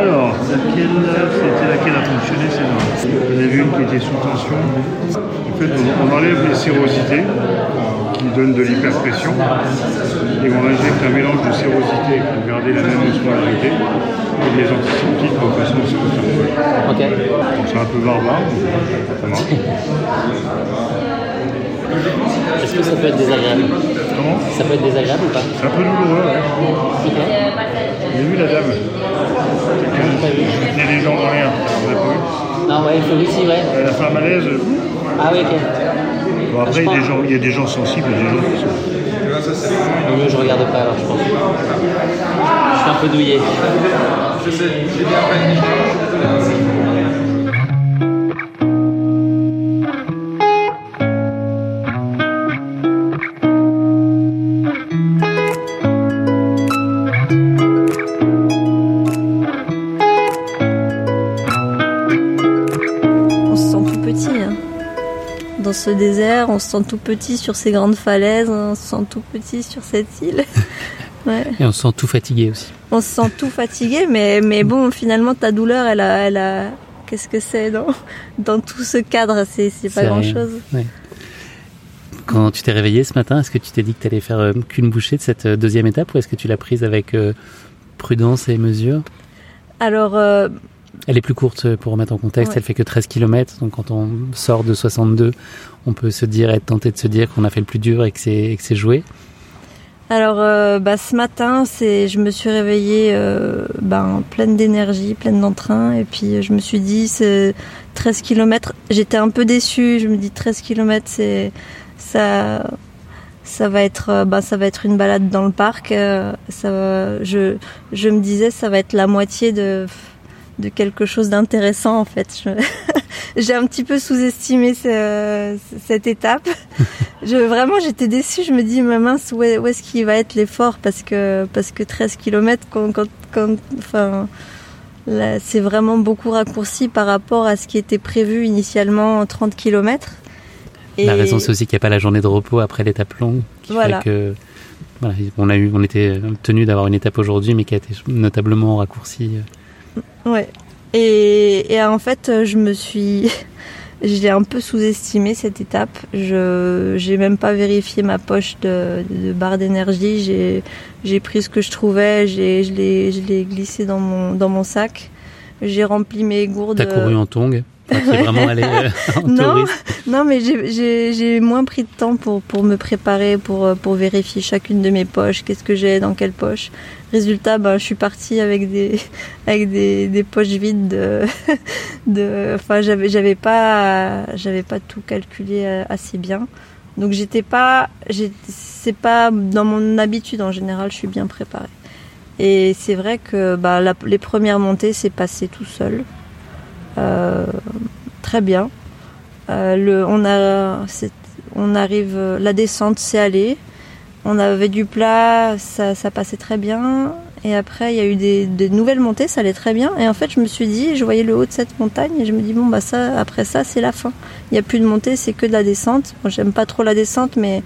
Alors, laquelle, c'était laquelle a fonctionné celle-là Il y en avait une qui était sous tension. En fait, on, enlève les sérosités qui donnent de l'hyperpression et on injecte un mélange de sérosité pour garder la même osmolarité et des antiseptiques de façon à ce que ça colle. Ok. C'est un peu barbare, ça marche. Est-ce que ça peut être désagréable Comment Ça peut être désagréable ou pas C'est un peu douloureux, ouais. Ok. J'ai vu la dame. Il y a des gens en l'air, vous avez pas vu Non, ouais, il faut aussi, ouais. Elle a fait un malaise. Ah oui, ok. Bon, après, il y, a des gens, il y a des gens sensibles et des gens qui sont. Vaut mieux je regarde pas alors, je pense. Je suis un peu douillé. On ce désert, on se sent tout petit sur ces grandes falaises, on se sent tout petit sur cette île. Ouais. Et on se sent tout fatigué aussi. On se sent tout fatigué, mais, mais bon, finalement, ta douleur, elle a. Elle a... Qu'est-ce que c'est dans, dans tout ce cadre? C'est pas C'est grand rien. chose. Ouais. Quand tu t'es réveillé ce matin, est-ce que tu t'es dit que tu allais faire euh, qu'une bouchée de cette euh, deuxième étape ou est-ce que tu l'as prise avec euh, prudence et mesure? Alors, Elle est plus courte euh, pour remettre en contexte, Ouais. elle fait que 13 km, donc quand on sort de 62, on peut se dire, être tenté de se dire qu'on a fait le plus dur et que c'est et que c'est joué. Alors, euh, bah, ce matin, c'est, je me suis réveillée euh, ben, pleine d'énergie, pleine d'entrain. Et puis, je me suis dit, c'est 13 km. J'étais un peu déçue. Je me dis, 13 km, c'est, ça, ça, va être, bah, ça va être une balade dans le parc. euh, ça, je, je me disais, ça va être la moitié de, de quelque chose d'intéressant, en fait. J'ai un petit peu sous-estimé ce- cette étape. Je, vraiment, j'étais déçue. Je me dis, ma mince, où est, où est-ce qu'il va être l'effort? Parce que, parce que 13 km, quand, quand, quand- enfin, c'est vraiment beaucoup raccourci par rapport à ce qui était prévu initialement, 30 km. La raison, c'est aussi qu'il n'y a pas la journée de repos après l'étape longue, qui Voilà. fait que voilà, on a eu, on était tenu d'avoir une étape aujourd'hui, mais qui a été notablement raccourcie. Ouais. Et, et en fait, euh, je me suis. J'ai un peu sous-estimé cette étape. Je j'ai même pas vérifié ma poche de, de barre d'énergie. J'ai j'ai pris ce que je trouvais. J'ai je l'ai je l'ai glissé dans mon dans mon sac. J'ai rempli mes gourdes. T'as couru en vraiment allé euh, en non, touriste. non, mais j'ai- moins pris de temps pour, pour me préparer, pour, euh, pour vérifier chacune de mes poches, qu'est-ce que j'ai dans quelle poche. Résultat, ben, je suis partie avec des, avec des, des poches vides de, de, enfin, j'avais, pas, tout calculé euh, assez bien. Donc j'étais pas, c'est pas dans mon habitude en général, je suis bien préparée. Et c'est vrai que bah, la- les premières montées, c'est passé tout seul. Euh, très bien. Euh, le, on, a, on arrive, euh, la descente s'est allée. On avait du plat, ça, ça passait très bien. Et après, il y a eu des, des nouvelles montées, ça allait très bien. Et en fait, je me suis dit, je voyais le haut de cette montagne et je me dis, bon, bah ça, après ça, c'est la fin. Il n'y a plus de montée, c'est que de la descente. Moi, j'aime pas trop la descente, mais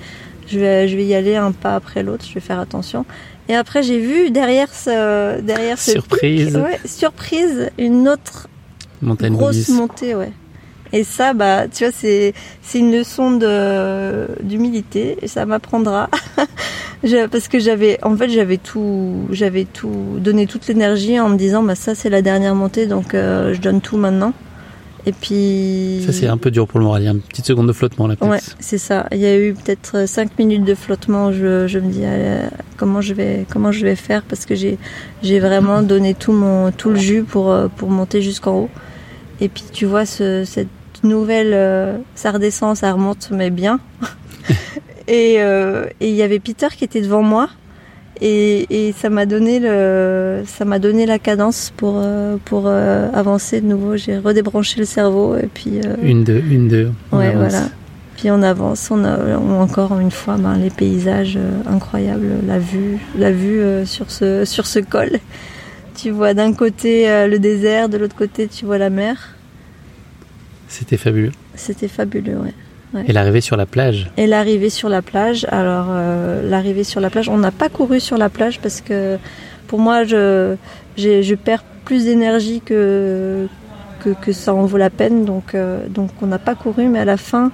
je vais, je vais y aller un pas après l'autre, je vais faire attention. Et après, j'ai vu derrière ce, derrière ce Surprise. pic, ouais, surprise, une autre Montagne grosse montée, ouais. Et ça, bah, tu vois, c'est c'est une leçon de d'humilité et ça m'apprendra. Parce que j'avais, en fait, j'avais tout, j'avais tout donné toute l'énergie en me disant, bah ça c'est la dernière montée, donc euh, je donne tout maintenant. Et puis. Ça, c'est un peu dur pour le moral. Il y a une petite seconde de flottement là. Ouais, c'est ça. Il y a eu peut-être 5 minutes de flottement. Je, je me dis euh, comment je vais comment je vais faire? Parce que j'ai j'ai vraiment donné tout mon tout le jus pour euh, pour monter jusqu'en haut. Et puis tu vois ce, cette nouvelle euh, ça redescend, ça remonte mais bien. et euh, et il y avait Peter qui était devant moi. Et, et ça m'a donné le, ça m'a donné la cadence pour euh, pour euh, avancer de nouveau. J'ai redébranché le cerveau et puis euh, Une, deux, une, deux. on Ouais, avance. voilà. Puis on avance, on a on- encore une fois ben, les paysages euh, incroyables, la vue, la vue euh, sur ce sur ce col. Tu vois d'un côté euh, le désert, de l'autre côté tu vois la mer. C'était fabuleux. C'était fabuleux, ouais. Ouais. Et l'arrivée sur la plage. Et l'arrivée sur la plage. Alors euh, l'arrivée sur la plage, on n'a pas couru sur la plage parce que pour moi je je perds plus d'énergie que, que que ça en vaut la peine. Donc euh, donc on n'a pas couru, mais à la fin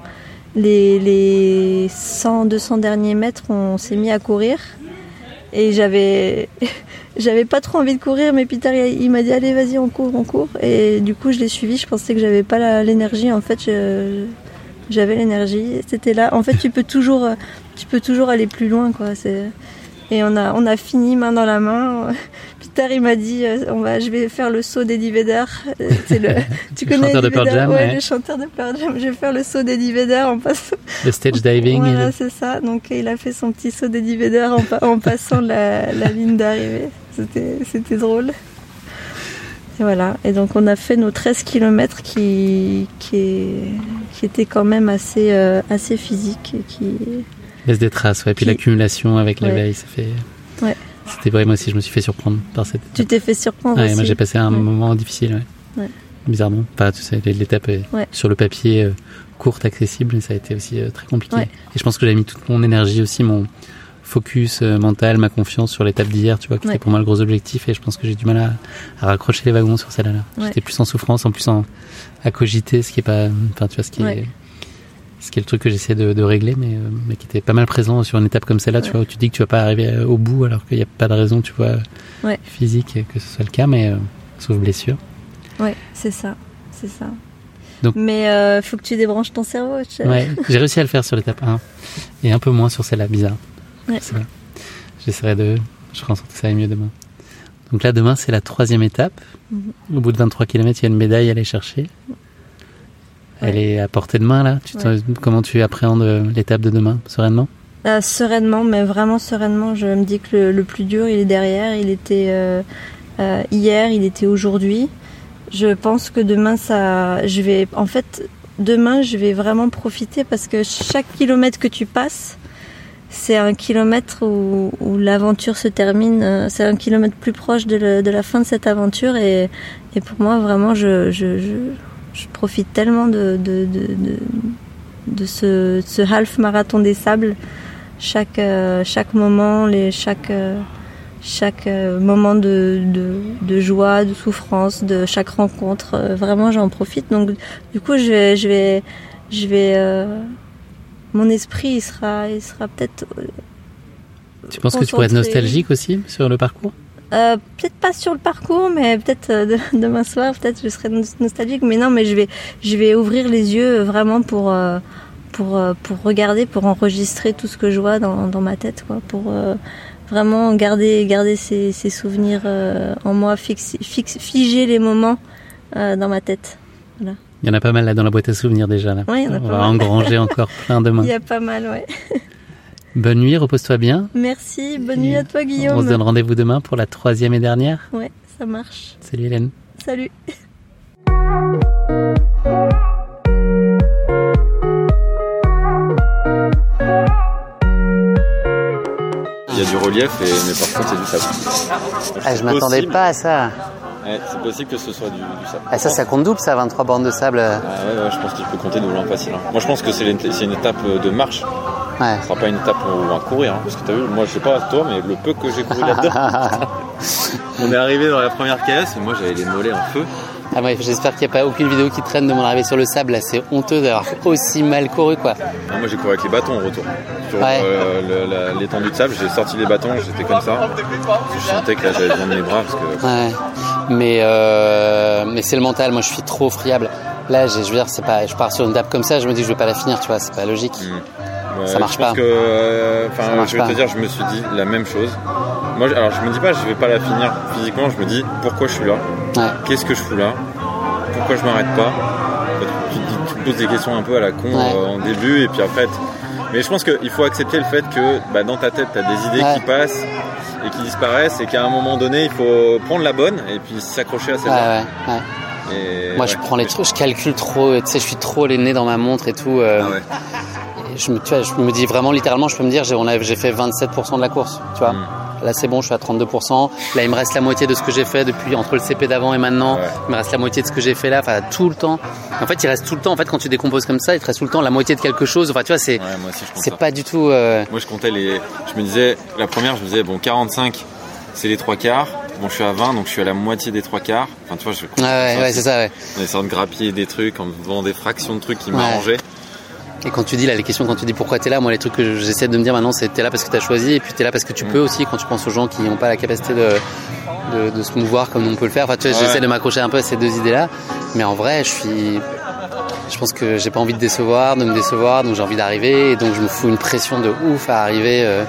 les les 100 200 derniers mètres, on s'est mis à courir. Et j'avais j'avais pas trop envie de courir, mais Peter il, m'a dit allez vas-y on court on court. Et du coup je l'ai suivi. Je pensais que j'avais pas l'énergie. En fait j'avais l'énergie. C'était là. En fait tu peux toujours tu peux toujours aller plus loin quoi. C'est et on a on a fini main dans la main. Peter il m'a dit euh, on va je vais faire le saut d'Eddie Vedder. Euh, C'est le tu Le connais chanteur de Eddie Pearl Vedder? Jam, ouais, ouais. le chanteur de Pearl Jam. Je vais faire le saut d'Eddie Vedder en passant. Le stage diving. et Voilà, le- c'est ça. Donc il a fait son petit saut d'Eddie Vedder en, pa- en passant la, la ligne d'arrivée. C'était, c'était drôle. Et voilà. Et donc on a fait nos 13 km qui, qui, qui étaient quand même assez, euh, assez physiques. Et qui... laisse des traces, ouais. Puis Qui- l'accumulation avec la Ouais. veille, ça fait. Ouais. C'était vrai, moi aussi, je me suis fait surprendre par cette. Tu t'es fait surprendre Ouais, aussi. moi j'ai passé un Ouais. moment difficile, ouais. Ouais. Bizarrement. Enfin, tu sais, l'étape est Ouais. sur le papier euh, courte, accessible, ça a été aussi euh, très compliqué. Ouais. Et je pense que j'avais mis toute mon énergie aussi, mon focus euh, mental, ma confiance sur l'étape d'hier, tu vois, qui était pour moi le gros objectif. Et je pense que j'ai du mal à, à raccrocher les wagons sur celle-là. Ouais. J'étais plus en souffrance, en plus en, à cogiter, ce qui est pas. Enfin, tu vois, ce qui est. Ce qui est le truc que j'essaie de, de régler, mais, euh, mais qui était pas mal présent sur une étape comme celle-là, tu vois, où tu dis que tu vas pas arriver euh, au bout alors qu'il n'y a pas de raison, tu vois, Ouais. physique que ce soit le cas, mais euh, sauf blessure. Ouais, c'est ça. C'est ça. Donc- Mais euh, faut que tu débranches ton cerveau. Ouais, j'ai réussi à le faire sur l'étape 1 et un peu moins sur celle-là, bizarre. Ouais. J'essaierai de. Je ferai en sorte que ça aille mieux demain. Donc là, demain, c'est la troisième étape. Mhm. Au bout de 23 km, il y a une médaille à aller chercher. Elle est à portée de main, là. Tu. Comment tu appréhendes euh, l'étape de demain, sereinement? Euh, sereinement, mais vraiment sereinement. Je me dis que le, le plus dur, il est derrière. Il était euh, euh, hier, il était aujourd'hui. Je pense que demain, ça, je vais, en fait, demain, je vais vraiment profiter parce que chaque kilomètre que tu passes, c'est un kilomètre où, où l'aventure se termine. C'est un kilomètre plus proche de, le- de la fin de cette aventure et, et pour moi, vraiment, je, je, je, je profite tellement de, de, de, de, de ce, ce half marathon des sables. Chaque, euh, chaque moment, les, chaque, euh, chaque euh, moment de, de, de joie, de souffrance, de chaque rencontre, vraiment j'en profite. Donc du coup, je vais, je vais, je vais, euh, mon esprit, il sera, il sera peut-être. Tu penses que tu pourrais être nostalgique aussi sur le parcours? Euh, peut-être pas sur le parcours, mais peut-être euh, de- demain soir, peut-être je serai nos- nostalgique. Mais non, mais je vais, je vais ouvrir les yeux euh, vraiment pour, euh, pour, pour regarder, pour enregistrer tout ce que je vois dans, dans ma tête, quoi, pour euh, vraiment garder, garder ces, ces souvenirs euh, en moi, fixer, fixe, figer les moments euh, dans ma tête. Voilà. Il y en a pas mal là dans la boîte à souvenirs déjà. Là. Ouais, il y en a On pas va mal. engranger encore plein demain. Il y a pas mal, ouais. Bonne nuit, repose-toi bien. Merci, bonne nuit à toi, Guillaume. On se donne rendez-vous demain pour la troisième et dernière. Ouais, ça marche. Salut Hélène. Salut. Il y a du relief, et, mais par contre, c'est du sable. Ah, je m'attendais pas à ça. Ouais, c'est possible que ce soit du, du sable. Ah, ça, ça compte double, ça, 23 bornes de sable. Ah ouais, ouais, je pense qu'il peut compter double facile. hein. Moi, je pense que c'est une, c'est une étape de marche. Ce sera pas une étape où on va courir. hein, parce que t'as vu, moi je sais pas toi, mais le peu que j'ai couru là-dedans. on est arrivé dans la première caisse et moi j'avais les mollets en feu. Ah ouais, j'espère qu'il n'y a pas aucune vidéo qui traîne de mon arrivée sur le sable. Là, c'est honteux d'avoir aussi mal couru, quoi. Ah, moi j'ai couru avec les bâtons au retour. Sur Ouais. euh, l'étendue de sable, j'ai sorti les bâtons, j'étais comme ça. Je sentais que là j'avais besoin de mes bras parce que. Ouais. Mais euh, mais c'est le mental. Moi, je suis trop friable. Là, j'ai- je veux dire, c'est pas. Je pars sur une table comme ça, je me dis que je vais pas la finir, tu vois. C'est pas logique. Ouais, ça marche je pense pas. que, euh, enfin, je vais pas. te dire, je me suis dit la même chose. Moi, alors je me dis pas, je vais pas la finir physiquement. Je me dis pourquoi je suis là? Qu'est-ce que je fous là? Pourquoi je m'arrête pas? Tu, te dis- tu te poses des questions un peu à la con Ouais. euh, en début et puis après. Mais je pense qu'il faut accepter le fait que bah, dans ta tête, tu as des idées Ouais. qui passent et qui disparaissent et qu'à un moment donné, il faut prendre la bonne et puis s'accrocher à celle-là. ouais, ouais. Moi, je prends les trucs, je calcule trop. Tu sais, je suis trop les nez dans ma montre et tout. euh, Ah je me, tu vois, je me dis vraiment, littéralement, je peux me dire, j'ai, on a- j'ai fait 27% de la course, tu vois. Mm. Là, c'est bon, je suis à 32%. Là, il me reste la moitié de ce que j'ai fait depuis entre le CP d'avant et maintenant. Il me reste la moitié de ce que j'ai fait là. Enfin, tout le temps. En fait, il reste tout le temps. En fait, quand tu décomposes comme ça, il te reste tout le temps la moitié de quelque chose. Enfin, tu vois, c'est, pas du tout. euh, Moi, je comptais les. Je me disais, la première, je me disais, bon, 45, c'est les trois quarts. Bon, je suis à 20, donc je suis à la moitié des trois quarts. Enfin, tu vois, je. Ouais, ouais, ouais, c'est ça, ouais. En essayant de grappiller des trucs, en me faisant des fractions de trucs qui m'arrangeaient. Et quand tu dis là, les questions, quand tu dis pourquoi t'es là, moi les trucs que j'essaie de me dire maintenant, c'est t'es là parce que t'as choisi, et puis t'es là parce que tu peux aussi. Quand tu penses aux gens qui n'ont pas la capacité de, de, de se mouvoir comme on peut le faire, enfin tu vois, Ouais. j'essaie de m'accrocher un peu à ces deux idées-là. Mais en vrai, je suis, je pense que j'ai pas envie de décevoir, de me décevoir, donc j'ai envie d'arriver, et donc je me fous une pression de ouf à arriver. Euh,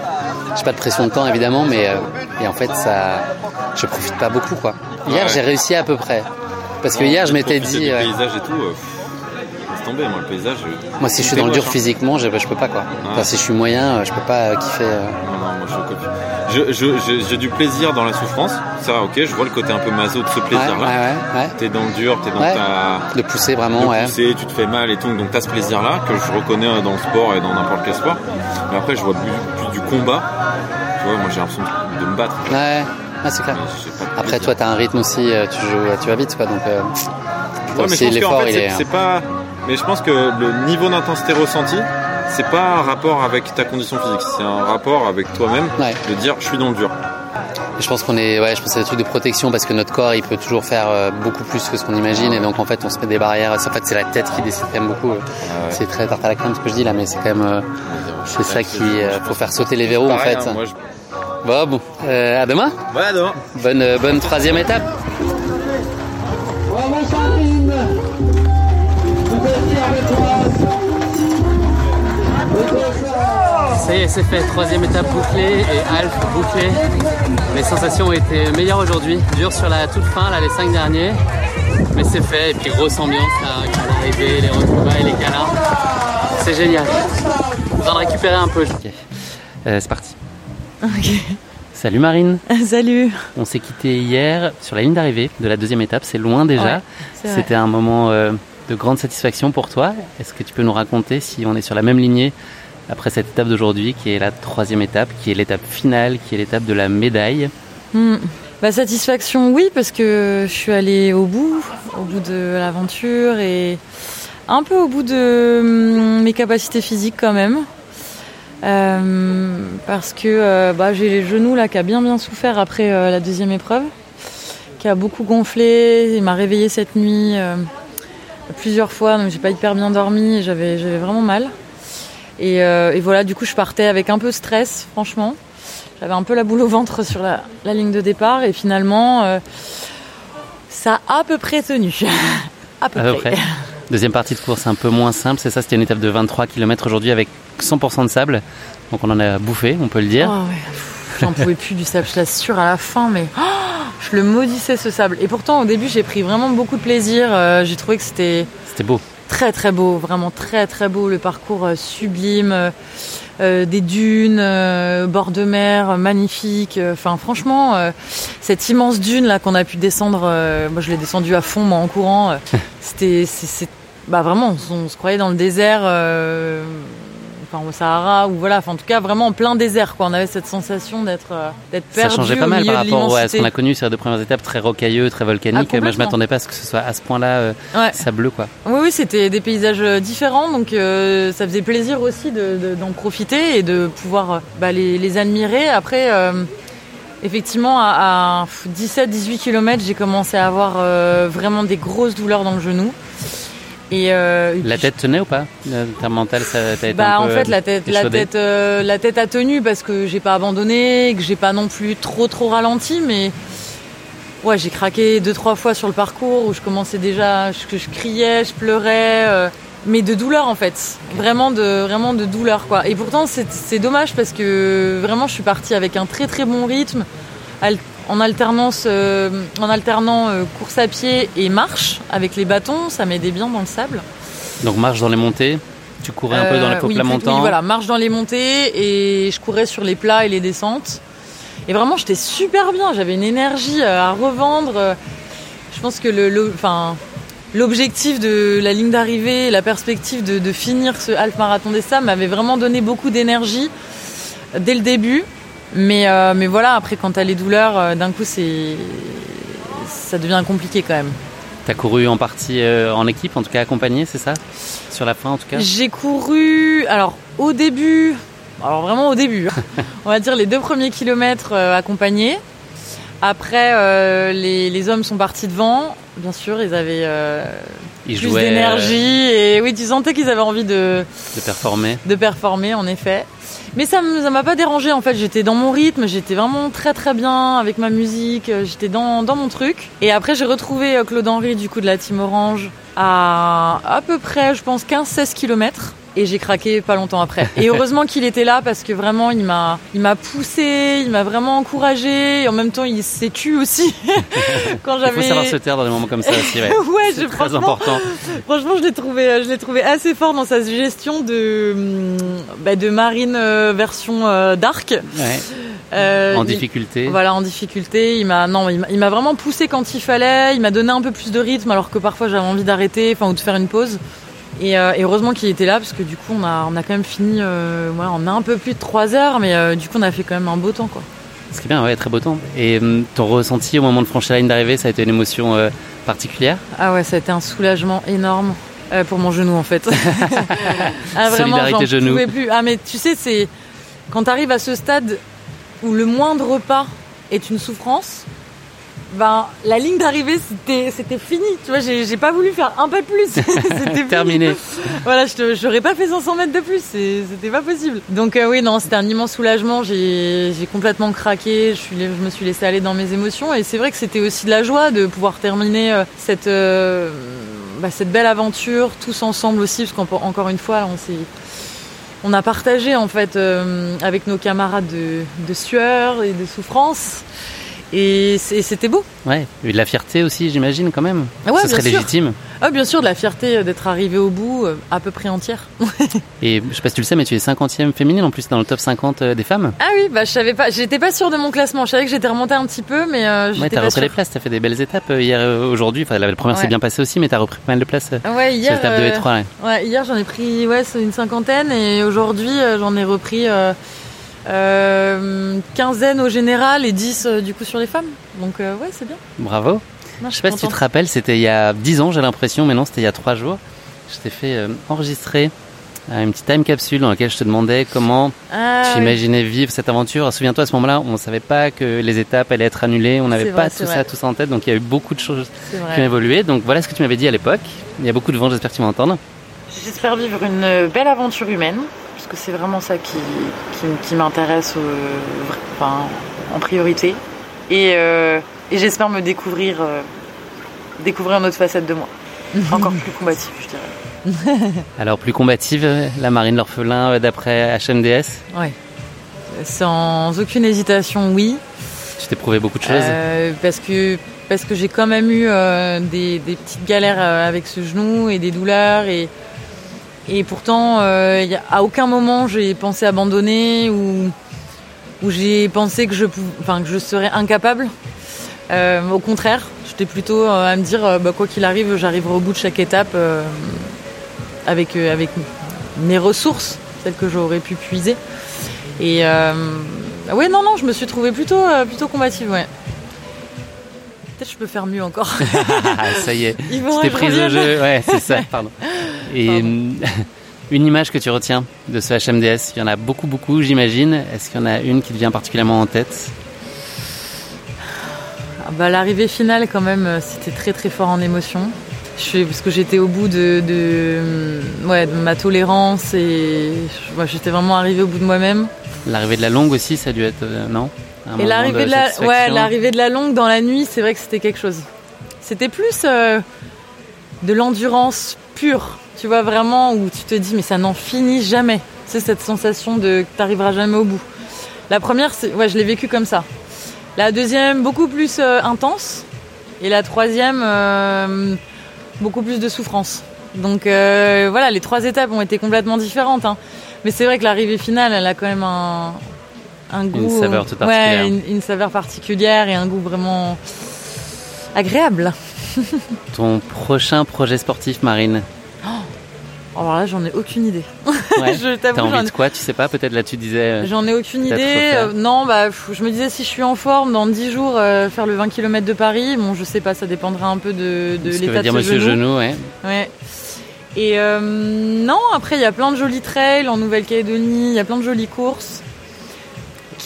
j'ai pas de pression de temps évidemment, mais euh, et en fait ça, je profite pas beaucoup quoi. Hier, Ouais. j'ai réussi à peu près, parce que Non, hier je m'étais dit. ouais. et tout. euh, laisse tomber, moi, le paysage. euh, Moi, si je suis dans le dur hein. physiquement, je, je peux pas quoi. Enfin, si je suis moyen, euh, je peux pas euh, kiffer. Non, non, moi je suis J'ai du plaisir dans la souffrance. Ça, ok, je vois le côté un peu maso de ce plaisir-là. Ouais, ouais, ouais. T'es dans le dur, t'es dans ta. De pousser vraiment, de ouais. pousser, tu te fais mal et tout. Donc t'as ce plaisir-là que je reconnais dans le sport et dans n'importe quel sport. Mais après, je vois plus, plus du combat. Tu vois, moi j'ai l'impression de me battre. Ouais, ouais, c'est clair. Après, toi, t'as un rythme aussi, tu joues, tu vas vite, quoi. Donc, euh, Ouais, l'effort, fait, il c'est- est. c'est pas. Mais je pense que le niveau d'intensité ressenti, c'est pas un rapport avec ta condition physique. C'est un rapport avec toi-même de dire je suis dans le dur. Je pense qu'on est, ouais, je pense que c'est des trucs de protection parce que notre corps, il peut toujours faire euh, beaucoup plus que ce qu'on imagine, et donc en fait, on se met des barrières. En fait, c'est la tête qui décide quand même beaucoup. C'est très tarte à la crème ce que je dis là, mais c'est quand même, euh, c'est ça qui, euh, faut faire sauter les verrous en fait. hein, moi, je- Bon, bon, euh, à demain. Ouais, à demain. Bonne, bonne troisième étape. Ça y est, c'est fait. Troisième étape bouclée et Alf bouclé. Les sensations ont été meilleures aujourd'hui. Dur sur la toute fin, là, les cinq derniers. Mais c'est fait. Et puis grosse ambiance là, à l'arrivée, les retrouvailles, les câlins. C'est génial. Besoin de récupérer un peu. Euh, c'est parti. Salut Marine. Salut. On s'est quitté hier sur la ligne d'arrivée de la deuxième étape. C'est loin déjà. Ouais, c'est vrai. C'était un moment euh, de grande satisfaction pour toi. Est-ce que tu peux nous raconter si on est sur la même lignée après cette étape d'aujourd'hui, qui est la troisième étape, qui est l'étape finale, qui est l'étape de la médaille Hmm. Bah, satisfaction, oui, parce que je suis allée au bout, au bout de l'aventure et un peu au bout de hum, mes capacités physiques quand même. Euh, parce que euh, bah, j'ai les genoux là qui a bien bien souffert après euh, la deuxième épreuve, qui a beaucoup gonflé. Il m'a réveillée cette nuit plusieurs fois, donc j'ai pas hyper bien dormi j'avais j'avais vraiment mal. Et, euh, et voilà, du coup, je partais avec un peu de stress, franchement. J'avais un peu la boule au ventre sur la, la ligne de départ et finalement, euh, ça a à peu près tenu. à peu À peu près. près. Deuxième partie de course un peu moins simple, c'est ça, c'était une étape de 23 km aujourd'hui avec 100% de sable. Donc on en a bouffé, on peut le dire. Oh, ouais. J'en pouvais plus du sable, je l'assure à la fin, mais oh, je le maudissais ce sable. Et pourtant, au début, j'ai pris vraiment beaucoup de plaisir. Euh, j'ai trouvé que c'était C'était beau. Très très beau, vraiment très très beau. Le parcours euh, sublime, euh, euh, des dunes, euh, bord de mer, magnifique. Enfin, franchement, euh, cette immense dune là qu'on a pu descendre, moi je l'ai descendu à fond, moi en courant. C'était, bah vraiment, on se croyait dans le désert. Enfin au Sahara ou voilà, enfin, en tout cas vraiment en plein désert quoi. On avait cette sensation d'être euh, d'être perdu. Ça changeait pas mal par rapport ouais, à ce qu'on a connu sur les deux premières étapes, très rocailleux, très volcanique. Ah, Moi, je m'attendais pas à ce que ce soit à ce point-là euh, Ouais. sableux, quoi. Oui, oui, c'était des paysages euh, différents, donc euh, ça faisait plaisir aussi de- de- d'en profiter et de pouvoir bah, les, les admirer. Après, effectivement, à, 17-18 km, j'ai commencé à avoir vraiment des grosses douleurs dans le genou. Et, euh, et La tête tenait ou pas? Ça bah un en peu fait la tête la tête euh, la tête a tenu parce que j'ai pas abandonné, que j'ai pas non plus trop trop ralenti mais ouais, j'ai craqué deux trois fois sur le parcours où je commençais déjà je, que je criais, je pleurais euh, mais de douleur en fait. Vraiment de vraiment de douleur quoi. Et pourtant c'est dommage parce que vraiment je suis partie avec un très très bon rythme en alternance euh, en alternant euh, course à pied et marche avec les bâtons, ça m'aidait bien dans le sable. Donc marche dans les montées, tu courais un peu dans les Euh, faux oui, plats plus- montants. Oui, voilà, marche dans les montées et je courais sur les plats et les descentes. Et vraiment, j'étais super bien. J'avais une énergie à revendre. Je pense que le, le- enfin, l'objectif de la ligne d'arrivée, la perspective de, de finir ce half marathon des sables m'avait vraiment donné beaucoup d'énergie dès le début. Mais, euh, mais voilà, après, quand t'as les douleurs, euh, d'un coup, c'est ça devient compliqué quand même. T'as couru en partie euh, en équipe, en tout cas accompagné, c'est ça? Sur la fin, en tout cas? J'ai couru, alors au début, alors vraiment au début, hein. on va dire les deux premiers kilomètres accompagnés. Après, les, les hommes sont partis devant, bien sûr, ils avaient Ils plus d'énergie et oui, tu sentais qu'ils avaient envie de, de performer. de performer en effet. Mais ça ne m'a pas dérangé en fait, j'étais dans mon rythme, j'étais vraiment très très bien avec ma musique, euh, j'étais dans, dans mon truc. Et après j'ai retrouvé euh, Claude Henry du coup de la Team Orange à à peu près je pense 15-16 km. Et j'ai craqué pas longtemps après. Et heureusement qu'il était là parce que vraiment il m'a, il m'a poussé, il m'a vraiment encouragé. Et en même temps il s'est tué aussi quand Il faut j'avais. savoir se taire dans des moments comme ça aussi. Ouais, Ouais, c'est je- très important. Franchement, je l'ai trouvé, euh, je l'ai trouvé assez fort dans sa gestion de, hum, bah, de marine euh, version euh, dark. Ouais. Euh, En il- difficulté. Voilà, en difficulté. Il m'a, non, il m'a vraiment poussé quand il fallait. Il m'a donné un peu plus de rythme, alors que parfois j'avais envie d'arrêter, enfin ou de faire une pause. Et, euh, et heureusement qu'il était là, parce que du coup on a, on a quand même fini, euh, ouais, on a un peu plus de 3 heures, mais euh, du coup on a fait quand même un beau temps, quoi. Ce qui est bien, ouais, très beau temps. Et hum, ton ressenti au moment de franchir la ligne d'arrivée, ça a été une émotion euh, particulière? Ah ouais, ça a été un soulagement énorme euh, pour mon genou en fait. ah vraiment, Solidarité genou. pouvais plus. Ah mais tu sais, c'est quand tu arrives à ce stade où le moindre pas est une souffrance. Ben, la ligne d'arrivée, c'était, c'était fini. Tu vois, j'ai, j'ai pas voulu faire un pas de plus. c'était fini. Terminé. Voilà, je j'aurais pas fait 500 mètres de plus. C'était pas possible. Donc, euh, oui, non, c'était un immense soulagement. J'ai, j'ai complètement craqué. Je, suis, je me suis laissée aller dans mes émotions. Et c'est vrai que c'était aussi de la joie de pouvoir terminer euh, cette, euh, bah, cette belle aventure tous ensemble aussi. Parce qu'encore une fois, on s'est, on a partagé en fait euh, avec nos camarades de, de sueur et de souffrance. Et c'était beau. Ouais, et de la fierté aussi, j'imagine, quand même. Ah ouais, Ce serait sûr. légitime. Ah, bien sûr, de la fierté euh, d'être arrivé au bout, euh, à peu près entière. Et je sais pas si tu le sais, mais tu es 50e féminine en plus dans le top 50 euh, des femmes. Ah oui, bah je savais pas, j'étais pas sûre de mon classement. Je savais que j'étais remontée un petit peu, mais euh, Ouais, j'étais t'as pas repris les sûre. places, t'as fait des belles étapes hier, aujourd'hui. Enfin, la, première s'est Ouais. bien passée aussi, mais t'as repris pas mal de places. Ouais, hier. Sur l'étape 2 et 3, ouais. ouais, hier j'en ai pris ouais, une cinquantaine et aujourd'hui j'en ai repris euh, euh, quinzaine au général et 10 euh, du coup sur les femmes. Donc euh, ouais, c'est bien. Bravo. Non, je sais pas si tu te rappelles, c'était il y a 10 ans, j'ai l'impression, mais non, c'était il y a 3 jours. Je t'ai fait euh, enregistrer euh, une petite time capsule dans laquelle je te demandais comment Ah, tu oui. imaginais vivre cette aventure. Souviens-toi, à ce moment-là, on ne savait pas que les étapes allaient être annulées, on n'avait pas vrai, tout ça, vrai. tout ça en tête, donc il y a eu beaucoup de choses qui ont évolué. Donc voilà ce que tu m'avais dit à l'époque. Il y a beaucoup de vent, j'espère que tu vas entendre. J'espère vivre une belle aventure humaine, parce que c'est vraiment ça qui, qui, qui m'intéresse euh, enfin, en priorité. Et, euh, et j'espère me découvrir, euh, découvrir une autre facette de moi, encore plus combative, je dirais. Alors plus combative, la marine l'orphelin d'après HMDS. Ouais. Sans aucune hésitation, oui. Tu t'es prouvé beaucoup de choses. Euh, parce que parce que j'ai quand même eu euh, des, des petites galères euh, avec ce genou et des douleurs et et pourtant euh, à aucun moment j'ai pensé abandonner ou j'ai pensé que je enfin que je serais incapable. Euh, au contraire, j'étais plutôt euh, à me dire bah, quoi qu'il arrive, j'arriverai au bout de chaque étape avec avec mes ressources. celle que j'aurais pu puiser. Et ouais, non, non, je me suis trouvée plutôt, plutôt combative, ouais. Peut-être que je peux faire mieux encore. ça y est, t'es prise au jeu. Ouais, c'est ça, pardon. Et hum, une image que tu retiens de ce HMDS, il y en a beaucoup, beaucoup, j'imagine. Est-ce qu'il y en a une qui te vient particulièrement en tête? Ah bah, L'arrivée finale, quand même, euh, c'était très très fort en émotion. Je suis, parce que j'étais au bout de, de, hum, ouais, de ma tolérance et j'étais vraiment arrivée au bout de moi-même. L'arrivée de la longue aussi, ça a dû être, euh, non? Et l'arrivée de, la, satisfaction. ouais, l'arrivée de la longue dans la nuit, c'est vrai que c'était quelque chose. C'était plus euh, de l'endurance pure, tu vois, vraiment, où tu te dis, mais ça n'en finit jamais. C'est cette sensation de que t'arriveras jamais au bout. La première, c'est, ouais, je l'ai vécu comme ça. La deuxième, beaucoup plus euh, intense. Et la troisième, euh, beaucoup plus de souffrance. Donc voilà, les trois étapes ont été complètement différentes. hein. Mais c'est vrai que l'arrivée finale, elle a quand même un, un goût. saveur toute ouais, particulière. une, une saveur particulière et un goût vraiment agréable. Ton prochain projet sportif, Marine? Alors là, j'en ai aucune idée. Ouais. Je T'as envie de quoi? Tu sais pas, peut-être là tu disais. euh, J'en ai aucune idée. Euh, non, bah, je me disais si je suis en forme dans 10 jours, euh, faire le 20 km de Paris. Bon, je sais pas, ça dépendra un peu de, l'état de dire ce Monsieur genou. Genou, ouais. Ouais. Et euh, non, après, il y a plein de jolis trails en Nouvelle-Calédonie, il y a plein de jolies courses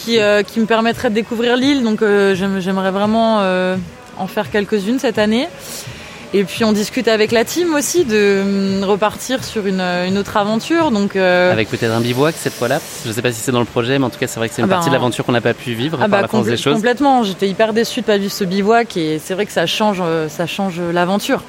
qui, euh, qui me permettraient de découvrir l'île. Donc, euh, j'aime- j'aimerais vraiment euh, en faire quelques-unes cette année. Et puis, on discute avec la team aussi de repartir sur une, une autre aventure. Donc, euh, Avec peut-être un bivouac cette fois-là. Je sais pas si c'est dans le projet, mais en tout cas, c'est vrai que c'est une Ah bah, partie de l'aventure qu'on n'a pas pu vivre Ah par bah, la force des choses. Complètement, j'étais hyper déçue de pas vivre ce bivouac et c'est vrai que ça change, ça change l'aventure.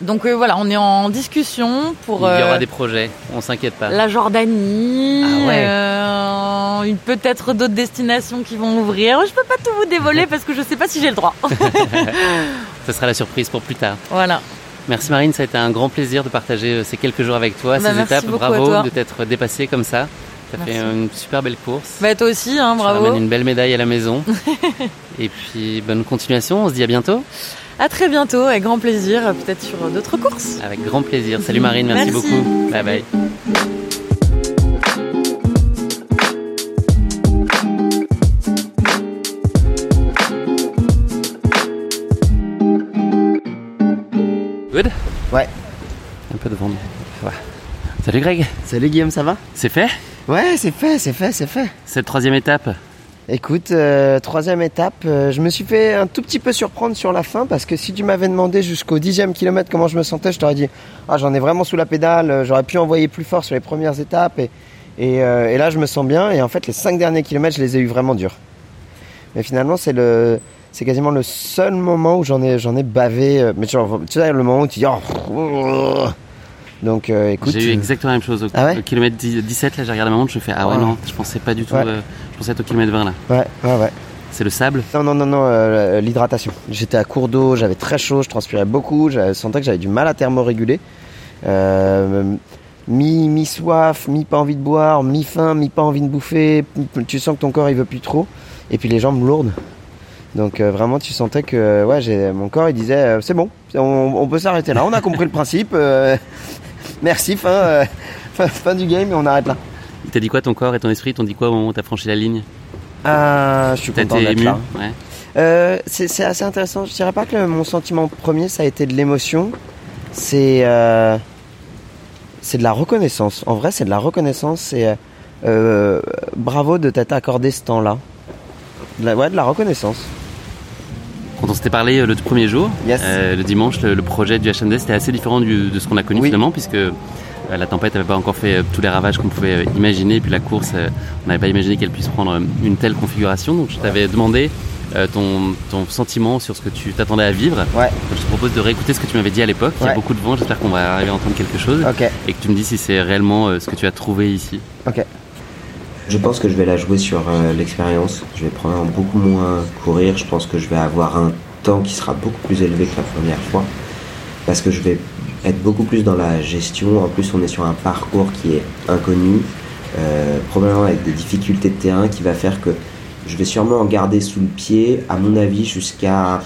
Donc euh, voilà, on est en discussion pour Il y aura euh, des projets, on s'inquiète pas. la Jordanie, Ah ouais. euh, peut-être d'autres destinations qui vont ouvrir. Je peux pas tout vous dévoiler parce que je sais pas si j'ai le droit. Ce sera la surprise pour plus tard. voilà. Merci Marine, ça a été un grand plaisir de partager ces quelques jours avec toi, Bah, ces étapes. Bravo de t'être dépassé comme ça. Ça fait une super belle course. Bah toi aussi, hein, Tu bravo. ramènes une belle médaille à la maison. Et puis bonne continuation, on se dit à bientôt. À très bientôt, avec grand plaisir, peut-être sur d'autres courses. Avec grand plaisir. Salut Marine, merci, Merci. beaucoup. Bye bye. Good? Ouais. Un peu de vent. Ouais. Salut Greg. Salut Guillaume, ça va? C'est fait? Ouais, c'est fait, c'est fait, c'est fait. Cette troisième étape Écoute, euh, troisième étape, euh, je me suis fait un tout petit peu surprendre sur la fin parce que si tu m'avais demandé jusqu'au dixième kilomètre comment je me sentais, je t'aurais dit ah j'en ai vraiment sous la pédale, euh, j'aurais pu envoyer plus fort sur les premières étapes et, et, là je me sens bien et en fait les cinq derniers kilomètres je les ai eu vraiment durs. Mais finalement c'est le c'est quasiment le seul moment où j'en ai j'en bavé, mais tu sais le moment où tu dis oh, donc euh, écoute. J'ai eu exactement la même chose. Au, Ah ouais au kilomètre 10 17, là, j'ai regardé ma montre, je fais Ah ouais, Ouais. non, je pensais pas du tout. Ouais. euh, je pensais être au kilomètre 20 là. Ouais, ouais, ouais. C'est le sable Non, non, non, non, euh, l'hydratation. J'étais à court d'eau, j'avais très chaud, je transpirais beaucoup, je sentais que j'avais du mal à thermoréguler. Euh, mi, mi soif, mi pas envie de boire, mi faim, mi pas envie de bouffer. Tu sens que ton corps il veut plus trop. Et puis les jambes lourdes. Donc euh, vraiment tu sentais que euh, ouais, j'ai, mon corps il disait euh, c'est bon, on, on peut s'arrêter là, on a compris le principe. euh, merci, fin, euh, fin, fin du game et on arrête là. Il t'a dit quoi ton corps et ton esprit? T'ont dit quoi au moment où t'as franchi la ligne? Ah, je suis T'as content d'être ému? là. Ouais. Euh, c'est assez intéressant. Je dirais pas que le- mon sentiment premier ça a été de l'émotion. C'est euh, c'est de la reconnaissance. En vrai, c'est de la reconnaissance. C'est bravo de t'être accordé ce temps-là. De la- ouais, de la reconnaissance. Quand on s'était parlé euh, le premier jour, Yes. euh, le dimanche, le, le projet du HMD c'était assez différent du- de ce qu'on a connu finalement, puisque euh, la tempête n'avait pas encore fait tous les ravages qu'on pouvait imaginer, et puis la course, on n'avait pas imaginé qu'elle puisse prendre une telle configuration. Donc je t'avais demandé ton, ton sentiment sur ce que tu t'attendais à vivre. Ouais. Je te propose de réécouter ce que tu m'avais dit à l'époque. Il y a beaucoup de vent, j'espère qu'on va arriver à entendre quelque chose. Et que tu me dis si c'est réellement ce que tu as trouvé ici. Ok. Je pense que je vais la jouer sur euh, l'expérience. Je vais prendre beaucoup moins courir. Je pense que je vais avoir un temps qui sera beaucoup plus élevé que la première fois. Parce que je vais être beaucoup plus dans la gestion. En plus, on est sur un parcours qui est inconnu, euh, probablement avec des difficultés de terrain qui va faire que je vais sûrement en garder sous le pied, à mon avis, jusqu'à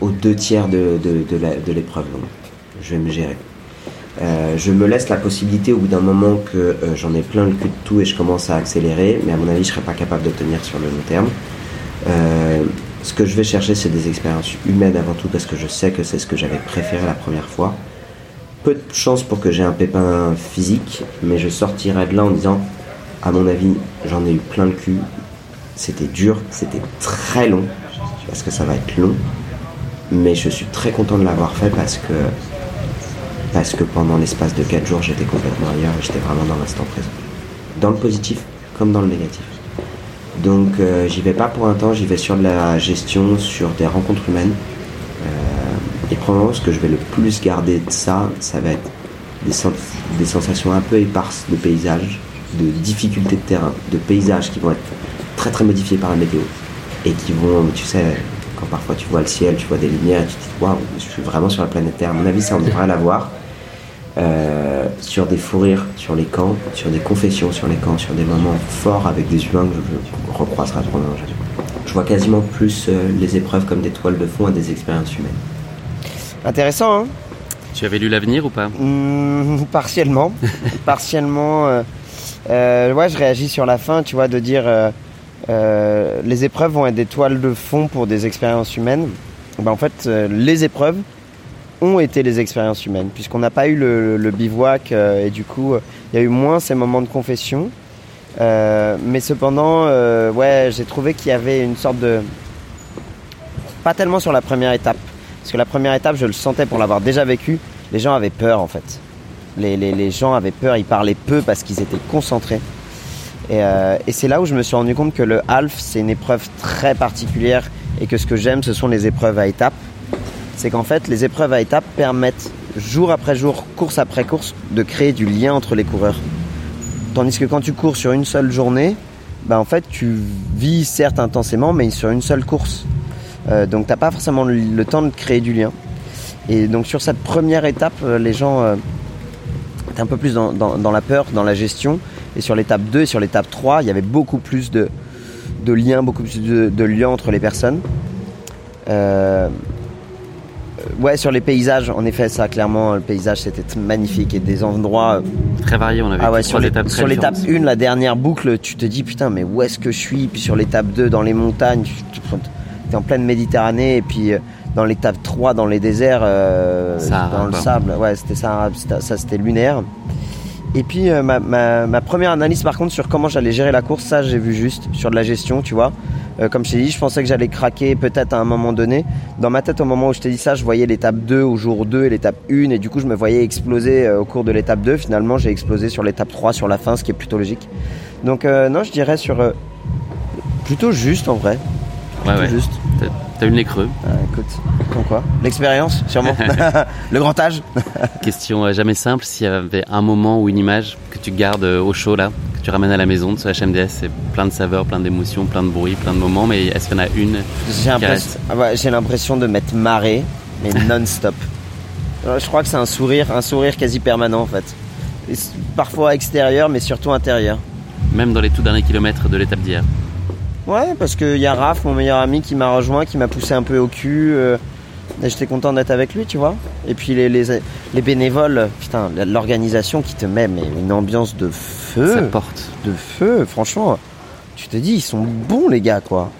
aux deux tiers de l'épreuve. Donc, je vais me gérer. Euh, je me laisse la possibilité au bout d'un moment que euh, j'en ai plein le cul de tout et je commence à accélérer, mais à mon avis, je serais pas capable de tenir sur le long terme. Euh, ce que je vais chercher, c'est des expériences humaines avant tout, parce que je sais que c'est ce que j'avais préféré la première fois. Peu de chance pour que j'ai un pépin physique, mais je sortirai de là en disant, à mon avis, j'en ai eu plein le cul. C'était dur, c'était très long, parce que ça va être long, mais je suis très content de l'avoir fait parce que parce que pendant l'espace de 4 jours, j'étais complètement ailleurs et j'étais vraiment dans l'instant présent. Dans le positif comme dans le négatif. Donc euh, j'y vais pas pour un temps, j'y vais sur de la gestion, sur des rencontres humaines. Euh, et probablement ce que je vais le plus garder de ça, ça va être des, des sensations un peu éparses de paysage, de difficultés de terrain, de paysages qui vont être très très modifiés par la météo. Et qui vont, tu sais, quand parfois tu vois le ciel, tu vois des lumières, tu te dis waouh, je suis vraiment sur la planète Terre. À mon avis, ça on devrait l'avoir. Euh, sur des fous rires sur les camps, sur des confessions sur les camps, sur des moments forts avec des humains que je, recroiserai probablement jamais. Je vois quasiment plus euh, les épreuves comme des toiles de fond à des expériences humaines. Intéressant, hein? Tu avais lu l'avenir ou pas? Hmm, Partiellement. partiellement. euh, euh, ouais, je réagis sur la fin, tu vois, de dire euh, euh, les épreuves vont être des toiles de fond pour des expériences humaines. Ben, en fait, euh, les épreuves ont été les expériences humaines, puisqu'on n'a pas eu le, bivouac euh, et du coup, euh, il y a eu moins ces moments de confession. Euh, mais cependant, ouais, j'ai trouvé qu'il y avait une sorte de. Pas tellement sur la première étape. Parce que la première étape, je le sentais pour l'avoir déjà vécu, les gens avaient peur en fait. Les, les- gens avaient peur, ils parlaient peu parce qu'ils étaient concentrés. Et, et c'est là où je me suis rendu compte que le half, c'est une épreuve très particulière et que ce que j'aime, ce sont les épreuves à étapes. C'est qu'en fait, les épreuves à étapes permettent, jour après jour, course après course, de créer du lien entre les coureurs. Tandis que quand tu cours sur une seule journée, bah en fait, tu vis certes intensément, mais sur une seule course. Euh, donc, t'as pas forcément le, temps de créer du lien. Et donc, sur cette première étape, euh, les gens euh, étaient un peu plus dans, la peur, dans la gestion. Et sur l'étape 2 et sur l'étape 3, il y avait beaucoup plus de, liens, beaucoup plus de, liens entre les personnes. Euh, ouais, sur les paysages, en effet, ça, clairement, le paysage, c'était magnifique et des endroits. euh, Très varié, on avait ah ouais, sur très sur l'étape différentes. 1, la dernière boucle, tu te dis putain, mais où est-ce que je suis? Puis sur l'étape 2, dans les montagnes, tu es en pleine Méditerranée, et puis euh, dans l'étape 3, dans les déserts, euh, Sahara, dans le sable, ouais, c'était ça, ça c'était lunaire. Et puis euh, ma, ma- ma première analyse par contre sur comment j'allais gérer la course, ça j'ai vu juste sur de la gestion, tu vois. Euh, comme je t'ai dit, je pensais que j'allais craquer peut-être à un moment donné. Dans ma tête, au moment où je t'ai dit ça, je voyais l'étape 2 au jour 2 et l'étape 1 et du coup je me voyais exploser euh, au cours de l'étape 2. Finalement j'ai explosé sur l'étape 3 sur la fin, ce qui est plutôt logique. Donc euh, non, je dirais sur... plutôt juste en vrai. Ouais. juste. T'as- eu le nez creux. Ah, écoute, comme quoi L'expérience, sûrement. le grand âge. Question euh, jamais simple, s'il y avait un moment ou une image que tu gardes euh, au chaud là, que tu ramènes à la maison de ce HMDS, c'est plein de saveurs, plein d'émotions, plein de bruits, plein de moments, mais est-ce qu'il y en a une J'ai l'impression, ah l'impression de m'être marré, mais non-stop. Euh, Je crois que c'est un sourire, un sourire quasi permanent en fait. Et parfois extérieur, mais surtout intérieur. Même dans les tout derniers kilomètres de l'étape d'hier. Ouais, parce qu'il y a Raph, mon meilleur ami, qui m'a rejoint, qui m'a poussé un peu au cul. euh, et j'étais content d'être avec lui, tu vois. Et puis les, les, les bénévoles, putain, l'organisation qui te met mais une ambiance de feu. Ça porte. De feu, franchement. Tu te dis, ils sont bons les gars, quoi.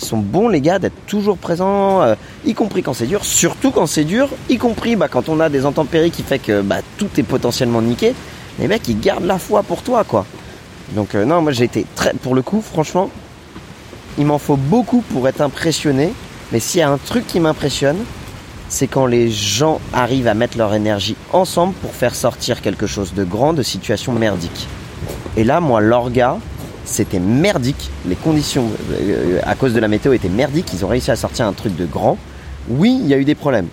Ils sont bons les gars d'être toujours présents, euh, y compris quand c'est dur, surtout quand c'est dur, y compris bah, quand on a des intempéries qui fait que bah, tout est potentiellement niqué. Les mecs, ils gardent la foi pour toi, quoi. Donc euh, non, moi j'ai été très, pour le coup, franchement, il m'en faut beaucoup pour être impressionné. Mais s'il y a un truc qui m'impressionne, c'est quand les gens arrivent à mettre leur énergie ensemble pour faire sortir quelque chose de grand de situations merdiques. Et là, moi, l'orga, c'était merdique. Les conditions euh, à cause de la météo étaient merdiques. Ils ont réussi à sortir un truc de grand. Oui, il y a eu des problèmes.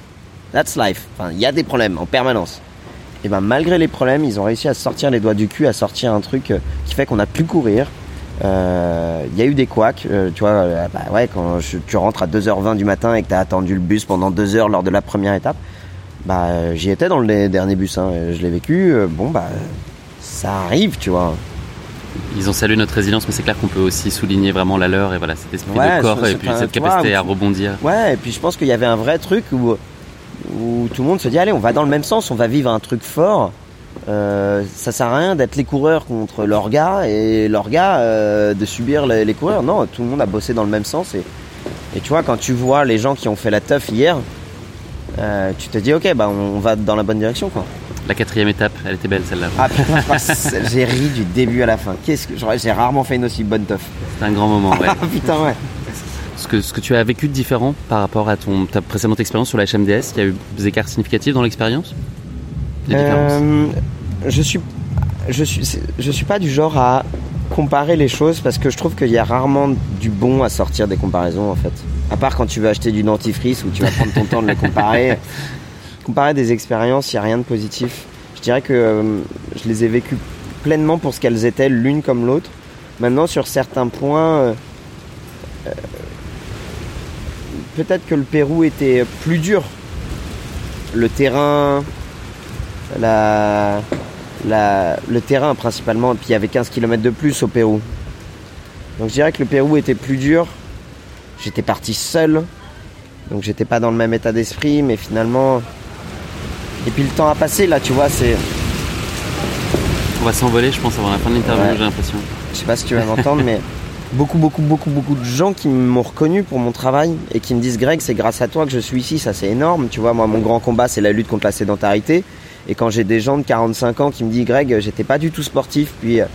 That's life. Il y a des problèmes en permanence. Et ben malgré les problèmes, ils ont réussi à sortir les doigts du cul, à sortir un truc euh, qui fait qu'on a pu courir. Euh, Il y a eu des couacs, euh, tu vois, euh, bah ouais, quand je- tu rentres à 2h20 du matin et que tu as attendu le bus pendant 2 heures lors de la première étape, bah euh, j'y étais dans le dernier bus, hein, je l'ai vécu, euh, bon bah ça arrive, tu vois. Ils ont salué notre résilience, mais c'est clair qu'on peut aussi souligner vraiment la leur et voilà cet esprit Ouais, de corps et puis cette vois, capacité à rebondir. Ouais, et puis je pense qu'il y avait un vrai truc où où tout le monde se dit allez, on va dans le même sens, on va vivre un truc fort. Euh, ça sert à rien d'être les coureurs contre leurs gars et leurs gars euh, de subir les, les coureurs. Non, tout le monde a bossé dans le même sens et, et tu vois quand tu vois les gens qui ont fait la teuf hier, euh, tu te dis ok bah on va dans la bonne direction quoi. La quatrième étape, elle était belle celle-là. Ah putain, j'ai ri du début à la fin. Qu'est-ce que j'ai rarement fait une aussi bonne teuf. C'était un grand moment, ouais. Ah putain ouais. Ce que, ce que tu as vécu de différent par rapport à ton, ta précédente expérience sur la HMDS, il y a eu des écarts significatifs dans l'expérience? Des différences Euh, je suis, je suis, je suis pas du genre à comparer les choses parce que je trouve qu'il y a rarement du bon à sortir des comparaisons en fait. À part quand tu veux acheter du dentifrice où tu vas prendre ton temps de les comparer. Comparer des expériences, il n'y a rien de positif. Je dirais que euh, je les ai vécues pleinement pour ce qu'elles étaient, l'une comme l'autre. Maintenant, sur certains points, euh, euh, peut-être que le Pérou était plus dur. Le terrain, la, la- le terrain principalement, et puis il y avait 15 km de plus au Pérou. Donc je dirais que le Pérou était plus dur. J'étais parti seul, donc j'étais pas dans le même état d'esprit, mais finalement. Et puis le temps a passé là, tu vois, c'est. On va s'envoler, je pense, avant la fin de l'interview, Ouais. j'ai l'impression. Je sais pas si tu vas m'entendre, mais beaucoup, beaucoup, beaucoup, beaucoup de gens qui m'ont reconnu pour mon travail et qui me disent Greg, c'est grâce à toi que je suis ici, ça c'est énorme. Tu vois, moi, mon grand combat, c'est la lutte contre la sédentarité. Et quand j'ai des gens de 45 ans qui me disent Greg, j'étais pas du tout sportif, puis euh,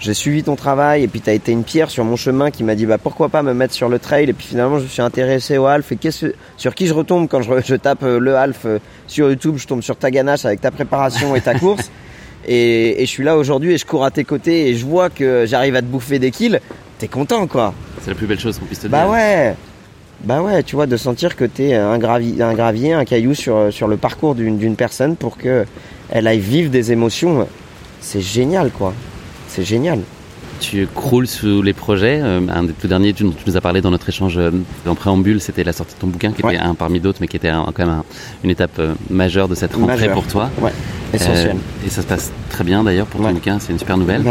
j'ai suivi ton travail, et puis tu as été une pierre sur mon chemin qui m'a dit bah pourquoi pas me mettre sur le trail, et puis finalement je me suis intéressé au half, et qu'est-ce que- sur qui je retombe quand je, tape euh, le half euh, sur YouTube, je tombe sur ta ganache avec ta préparation et ta course. Et, et je suis là aujourd'hui et je cours à tes côtés et je vois que j'arrive à te bouffer des kills, t'es content quoi. C'est la plus belle chose qu'on puisse te Bah dire. ouais Bah ouais, tu vois, de sentir que t'es un, gravi un gravier, un caillou sur, sur le parcours d'une d'une personne pour que elle aille vivre des émotions, c'est génial quoi. C'est génial. Tu croules sous les projets. Euh, un des tout derniers, tu, tu nous as parlé dans notre échange euh, en préambule, c'était la sortie de ton bouquin, qui était un parmi d'autres, mais qui était un- quand même un- une étape euh, majeure de cette rentrée Majeure. pour toi. Ouais, essentiel. Euh, et ça se passe très bien d'ailleurs pour ton bouquin, c'est une super nouvelle.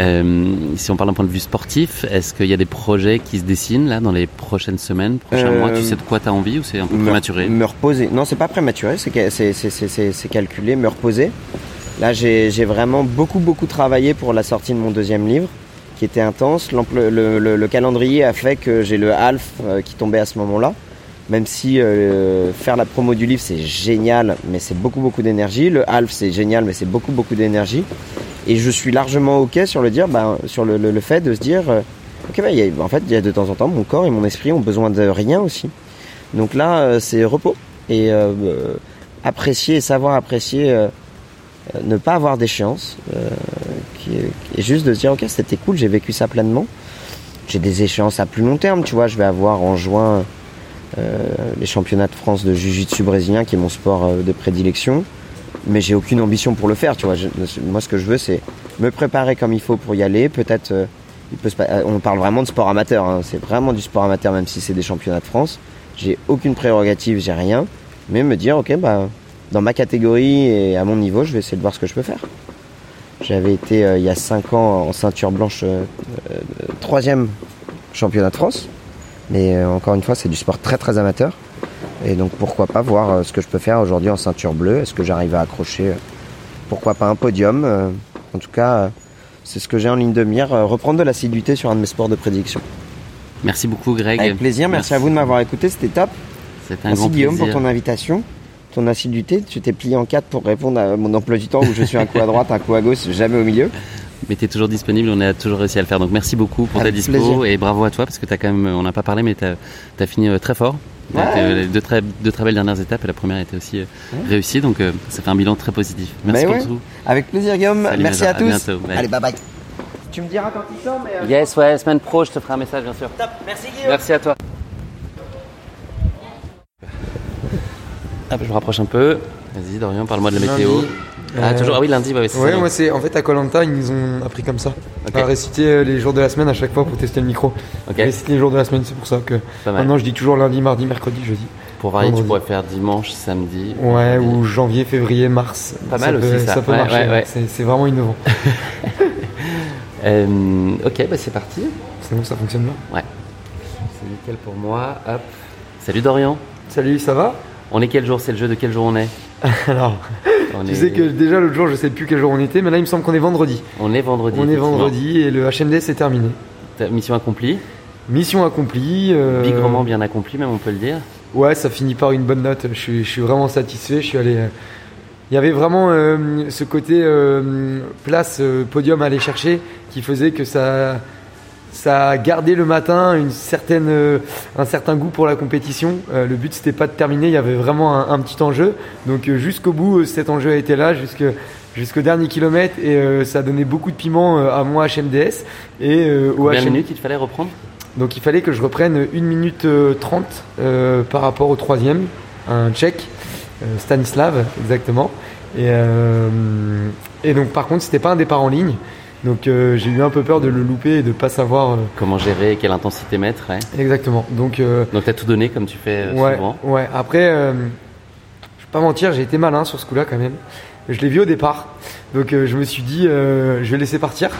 Euh, si on parle d'un point de vue sportif, est-ce qu'il y a des projets qui se dessinent là dans les prochaines semaines, prochains Euh, mois? Tu sais de quoi tu as envie ou c'est un peu me, prématuré? me reposer. Non, c'est pas prématuré, c'est ca- c'est- c'est- c'est- c'est- c'est calculé, me reposer. Là, j'ai vraiment beaucoup, beaucoup travaillé pour la sortie de mon deuxième livre, était intense. Le, le- le calendrier a fait que j'ai le half euh, qui tombait à ce moment-là. Même si euh, faire la promo du livre, c'est génial, mais c'est beaucoup, beaucoup d'énergie. Le half, c'est génial, mais c'est beaucoup, beaucoup d'énergie. Et je suis largement OK sur le, dire, bah, sur le, fait de se dire, euh, OK, bah, y a- en fait, il y a de temps en temps, mon corps et mon esprit ont besoin de rien aussi. Donc là, c'est repos. Et apprécier, savoir apprécier, ne pas avoir d'échéance. euh, qui et juste de se dire, ok, c'était cool, j'ai vécu ça pleinement. J'ai des échéances à plus long terme, tu vois. Je vais avoir en juin euh, les championnats de France de Jiu-Jitsu brésilien, qui est mon sport euh, de prédilection. Mais j'ai aucune ambition pour le faire, tu vois. Moi, ce que je veux, c'est me préparer comme il faut pour y aller. Peut-être, euh, euh, on parle vraiment de sport amateur. hein. C'est vraiment du sport amateur, même si c'est des championnats de France. J'ai aucune prérogative, j'ai rien. Mais me dire, ok, bah, dans ma catégorie et à mon niveau, je vais essayer de voir ce que je peux faire. J'avais été euh, il y a 5 ans en ceinture blanche, euh, euh, troisième championnat de France. Mais encore une fois, c'est du sport très très amateur. Et donc pourquoi pas voir ce que je peux faire aujourd'hui en ceinture bleue? Est-ce que j'arrive à accrocher, pourquoi pas un podium En tout cas, c'est ce que j'ai en ligne de mire. reprendre de l'assiduité sur un de mes sports de prédilection. Merci beaucoup Greg. Avec plaisir, merci, à vous de m'avoir écouté, c'était top. C'était un Merci grand Guillaume plaisir. pour ton invitation, ton assiduité. Tu t'es plié en quatre pour répondre à mon emploi du temps où je suis un coup à droite, un coup à gauche, jamais au milieu. Mais tu es toujours disponible, on a toujours réussi à le faire. Donc merci beaucoup pour Avec ta dispo plaisir. et bravo à toi parce que tu as quand même, on n'a pas parlé, mais tu as, fini euh, très fort. Ouais. Donc, euh, deux très, deux très belles dernières étapes et la première était aussi euh, réussie, donc euh, ça fait un bilan très positif. Merci Mais pour ouais. tout. Avec plaisir Guillaume, Salut, merci Major, à tous. bientôt. Bye. Allez, bye bye. Tu me diras quand il sort, mais... euh, Yes, ouais, semaine pro, je te ferai un message bien sûr. Top, merci Guillaume. Merci à toi. Hop, je me rapproche un peu. Vas-y, Dorian, parle-moi de la météo. Lundi, Ah, euh, toujours Ah oui, lundi, bah, oui, c'est Ouais, ça. moi c'est en fait à Colanta, ils nous ont appris comme ça. Ok. À réciter euh, les jours de la semaine à chaque fois pour tester le micro. Réciter les jours de la semaine, c'est pour ça que maintenant je dis toujours lundi, mardi, mercredi, jeudi. Pour varier, tu pourrais faire dimanche, samedi. Ouais, ou janvier, février, mars. Pas Ça mal peut- aussi, ça. peut Ouais, marcher. ouais, ouais. C'est c'est vraiment innovant. Euh, ok, bah c'est parti. C'est bon, ça fonctionne bien. Ouais. C'est nickel pour moi. Hop. Salut Dorian. Salut, ça va? On est quel jour C'est le jeu de quel jour on est Alors, On tu est- sais que déjà l'autre jour, je sais plus quel jour on était, mais là, il me semble qu'on est vendredi. On est vendredi. On est vendredi et le HMD c'est terminé. Mission accomplie. Mission accomplie. euh, Bigrement bien accomplie, même on peut le dire. Ouais, ça finit par une bonne note. Je suis, je suis vraiment satisfait. Je suis allé. euh, Il y avait vraiment euh, ce côté euh, place, podium à aller chercher qui faisait que ça, ça a gardé le matin une certaine, euh, un certain goût pour la compétition. Euh, le but c'était pas de terminer, il y avait vraiment un, un petit enjeu. Donc euh, jusqu'au bout, euh, cet enjeu a été là, jusque- jusqu'au dernier kilomètre et euh, ça a donné beaucoup de piment euh, à mon HMDS et euh, au HM minutes il te fallait reprendre? Donc il fallait que je reprenne 1 minute euh, 30 euh, par rapport au troisième, un tchèque, Stanislav exactement. Et, euh, et donc par contre c'était pas un départ en ligne, donc euh, j'ai eu un peu peur de le louper et de pas savoir. euh, Comment gérer, quelle intensité mettre ouais. Exactement. Donc, euh, Donc t'as tout donné comme tu fais euh, ouais, souvent. ouais. Après, euh, je vais pas mentir, j'ai été malin sur ce coup-là quand même. Je l'ai vu au départ, donc euh, je me suis dit, euh, je vais laisser partir.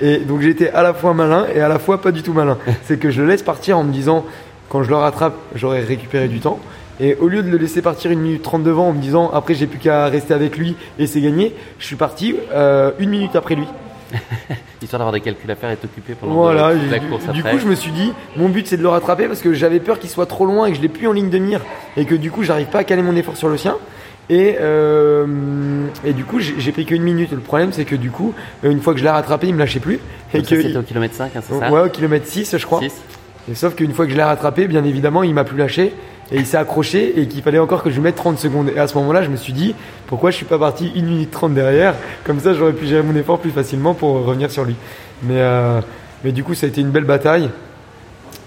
Et donc j'ai été à la fois malin et à la fois pas du tout malin. C'est que je le laisse partir en me disant, quand je le rattrape, j'aurai récupéré du temps. Et au lieu de le laisser partir une minute 30 devant en me disant, après j'ai plus qu'à rester avec lui et c'est gagné, je suis parti euh, une minute après lui. Histoire d'avoir des calculs à faire et t'occuper pendant Voilà, de- toute la du, course du après. coup je me suis dit, mon but c'est de le rattraper parce que j'avais peur qu'il soit trop loin et que je l'ai plus en ligne de mire et que du coup j'arrive pas à caler mon effort sur le sien. Et, euh, et du coup j'ai pris qu'une minute. Le problème c'est que du coup, euh, une fois que je l'ai rattrapé, il me lâchait plus. Et Donc ça, que c'était au kilomètre 5, hein, c'est ça Ouais, au kilomètre 6 je crois. Et sauf qu'une fois que je l'ai rattrapé, bien évidemment, il m'a plus lâché et il s'est accroché et qu'il fallait encore que je lui mette 30 secondes. Et à ce moment-là, je me suis dit, pourquoi je suis pas parti 1 minute 30 derrière Comme ça, j'aurais pu gérer mon effort plus facilement pour revenir sur lui. Mais, euh, mais du coup, ça a été une belle bataille.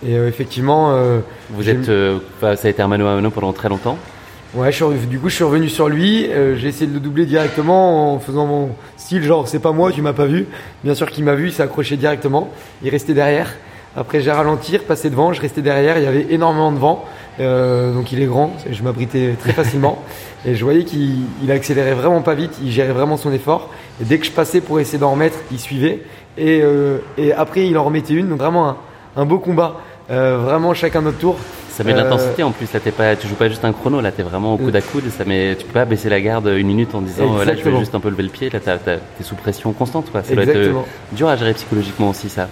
Et euh, effectivement. euh, Vous êtes, ça a été un mano à mano pendant très longtemps. Ouais, je suis rev- du coup, je suis revenu sur lui. j'ai essayé de le doubler directement en faisant mon style, genre c'est pas moi, tu m'as pas vu. Bien sûr qu'il m'a vu, il s'est accroché directement. Il restait derrière. Après, j'ai ralenti, repassé devant, je restais derrière. Il y avait énormément de vent, euh, donc il est grand. Je m'abritais très facilement. Et je voyais qu'il il accélérait vraiment pas vite, il gérait vraiment son effort. Et dès que je passais pour essayer d'en remettre, il suivait. Et, euh, et après, il en remettait une. Donc vraiment un, un beau combat. Euh, vraiment chacun notre tour. Ça met de Euh, l'intensité en plus. Là, t'es pas, tu joues pas juste un chrono. Là, t'es vraiment au coude à coude. Ça met, tu peux pas baisser la garde une minute en disant euh, là, je vais juste un peu lever le pied. Là, t'es sous pression constante. Quoi. Ça doit être dur à gérer psychologiquement aussi, ça.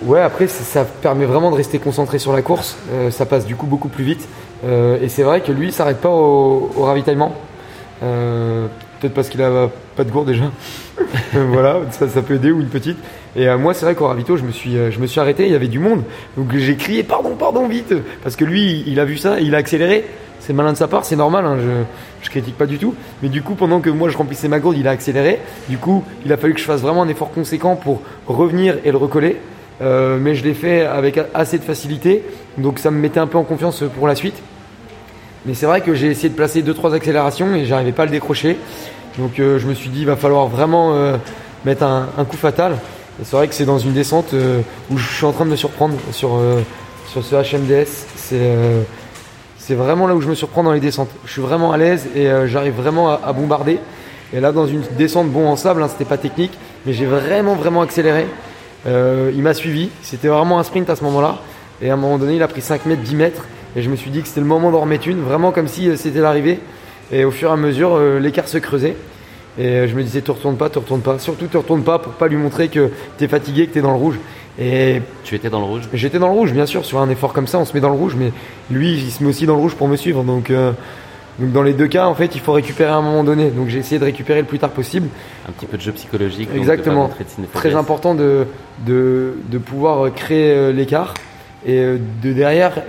Ouais, après, ça, permet vraiment de rester concentré sur la course. Euh, ça passe du coup beaucoup plus vite. Euh, et c'est vrai que lui, il s'arrête pas au, ravitaillement. Euh, Peut-être parce qu'il a pas de gourde déjà. Voilà, ça, peut aider ou une petite. Et moi, c'est vrai qu'au ravito, je me suis, je me suis arrêté. Il y avait du monde, donc j'ai crié pardon, pardon, vite, parce que lui, il a vu ça, il a accéléré. C'est malin de sa part, c'est normal. hein, je, je critique pas du tout. Mais du coup, pendant que moi je remplissais ma gourde, il a accéléré. Du coup, il a fallu que je fasse vraiment un effort conséquent pour revenir et le recoller. Euh, mais je l'ai fait avec assez de facilité, donc ça me mettait un peu en confiance pour la suite. Mais c'est vrai que j'ai essayé de placer 2-3 accélérations et j'arrivais pas à le décrocher. Donc euh, je me suis dit, il va falloir vraiment euh, mettre un, coup fatal. C'est vrai que c'est dans une descente où je suis en train de me surprendre sur, sur ce HMDS. C'est vraiment là où je me surprends dans les descentes. Je suis vraiment à l'aise et j'arrive vraiment à, à bombarder. Et là, dans une descente bon en sable, hein, c'était pas technique, mais j'ai vraiment, vraiment accéléré. Euh, il m'a suivi. C'était vraiment un sprint à ce moment-là. Et à un moment donné, il a pris 5 mètres, 10 mètres. Et je me suis dit que c'était le moment d'en remettre une, vraiment comme si euh, c'était l'arrivée. Et au fur et à mesure, euh, l'écart se creusait. Et euh, je me disais, te retourne pas, te retourne pas. Surtout, te retourne pas pour pas lui montrer que t'es fatigué, que t'es dans le rouge. Et tu étais dans le rouge? J'étais dans le rouge, bien sûr. Sur un effort comme ça, on se met dans le rouge. Mais lui, il se met aussi dans le rouge pour me suivre. Donc, euh, donc dans les deux cas, en fait, il faut récupérer à un moment donné. Donc j'ai essayé de récupérer le plus tard possible. Un petit peu de jeu psychologique. Exactement. de de Très important de, de, de pouvoir euh, créer euh, l'écart et euh, de derrière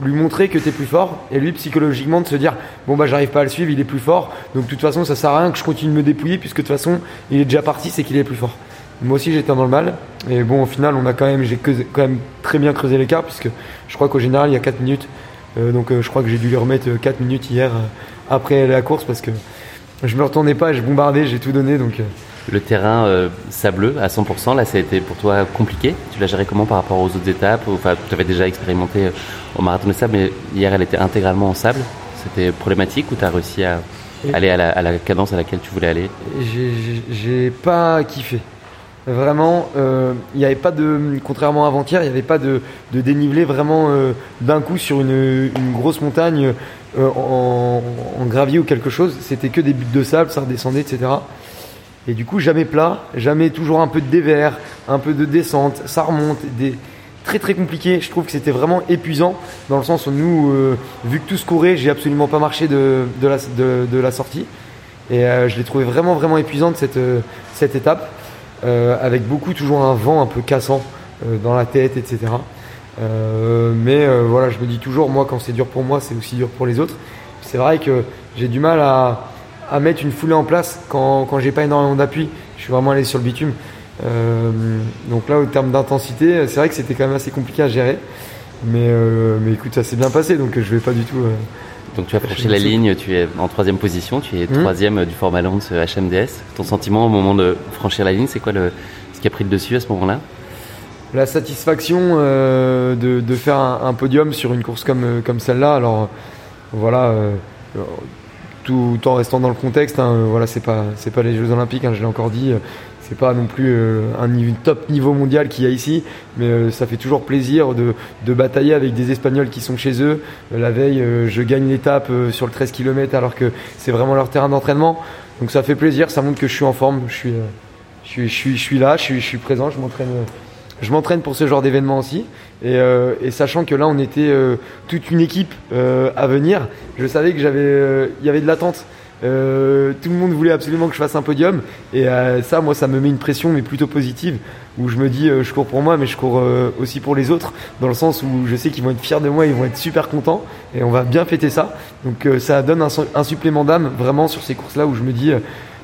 lui montrer que tu es plus fort et lui psychologiquement de se dire bon bah j'arrive pas à le suivre il est plus fort donc de toute façon ça sert à rien que je continue de me dépouiller puisque de toute façon il est déjà parti c'est qu'il est plus fort moi aussi j'étais dans le mal et bon au final on a quand même j'ai quand même très bien creusé l'écart puisque je crois qu'au général il y a 4 minutes donc euh, je crois que j'ai dû lui remettre 4 minutes hier euh, après la course parce que je me retournais pas je bombardais j'ai tout donné donc euh, Le terrain euh, sableux à 100%, là, ça a été pour toi compliqué? Tu l'as géré comment par rapport aux autres étapes? Enfin, tu avais déjà expérimenté euh, au marathon de sable, mais hier, elle était intégralement en sable. C'était problématique ou tu as réussi à aller à la, à la cadence à laquelle tu voulais aller? J'ai pas kiffé. Vraiment, euh, il n'y avait pas de, contrairement à avant-hier, il n'y avait pas de, de dénivelé vraiment euh, d'un coup sur une, une grosse montagne. euh, en, en gravier ou quelque chose, c'était que des buts de sable, ça redescendait, etc. Et du coup, jamais plat, jamais toujours un peu de dévers, un peu de descente, ça remonte, des très très compliqué. Je trouve que c'était vraiment épuisant dans le sens où nous, euh, vu que tout se courait, j'ai absolument pas marché de, de, la, de, la sortie. Et euh, je l'ai trouvé vraiment vraiment épuisante cette, euh, cette étape, euh, avec beaucoup toujours un vent un peu cassant euh, dans la tête, etc. Euh, mais euh, voilà, je me dis toujours, moi quand c'est dur pour moi, c'est aussi dur pour les autres. C'est vrai que j'ai du mal à, à mettre une foulée en place quand, quand j'ai pas énormément d'appui. Je suis vraiment allé sur le bitume. Euh, donc là, au terme d'intensité, c'est vrai que c'était quand même assez compliqué à gérer. Mais, euh, mais écoute, ça s'est bien passé, donc je vais pas du tout. euh, Donc tu as franchi la ligne, tu es en troisième position, tu es Mhm. troisième du format Lance HMDS. Ton sentiment au moment de franchir la ligne, c'est quoi le, ce qui a pris le dessus à ce moment-là? La satisfaction euh, de, de faire un, un podium sur une course comme, euh, comme celle-là. Alors voilà, euh, tout en restant dans le contexte, hein, euh, voilà, c'est pas pas les Jeux Olympiques, hein, je l'ai encore dit. C'est pas non plus euh, un top niveau mondial qu'il y a ici, mais euh, ça fait toujours plaisir de, de batailler avec des Espagnols qui sont chez eux. Euh, la veille, je gagne l'étape sur le 13 km alors que c'est vraiment leur terrain d'entraînement. Donc ça fait plaisir, ça montre que je suis en forme, je suis, je suis, je suis, là, je suis, présent, je m'entraîne. je m'entraîne pour ce genre d'événement aussi. Et, sachant que là, on était toute une équipe à venir, je savais que j'avais, y avait de l'attente. Euh, tout le monde voulait absolument que je fasse un podium. Et euh, ça, moi, ça me met une pression, mais plutôt positive, où je me dis, euh, je cours pour moi, mais je cours aussi pour les autres, dans le sens où je sais qu'ils vont être fiers de moi, ils vont être super contents, et on va bien fêter ça. Donc ça donne un, su- un supplément d'âme, vraiment, sur ces courses-là, où je me dis,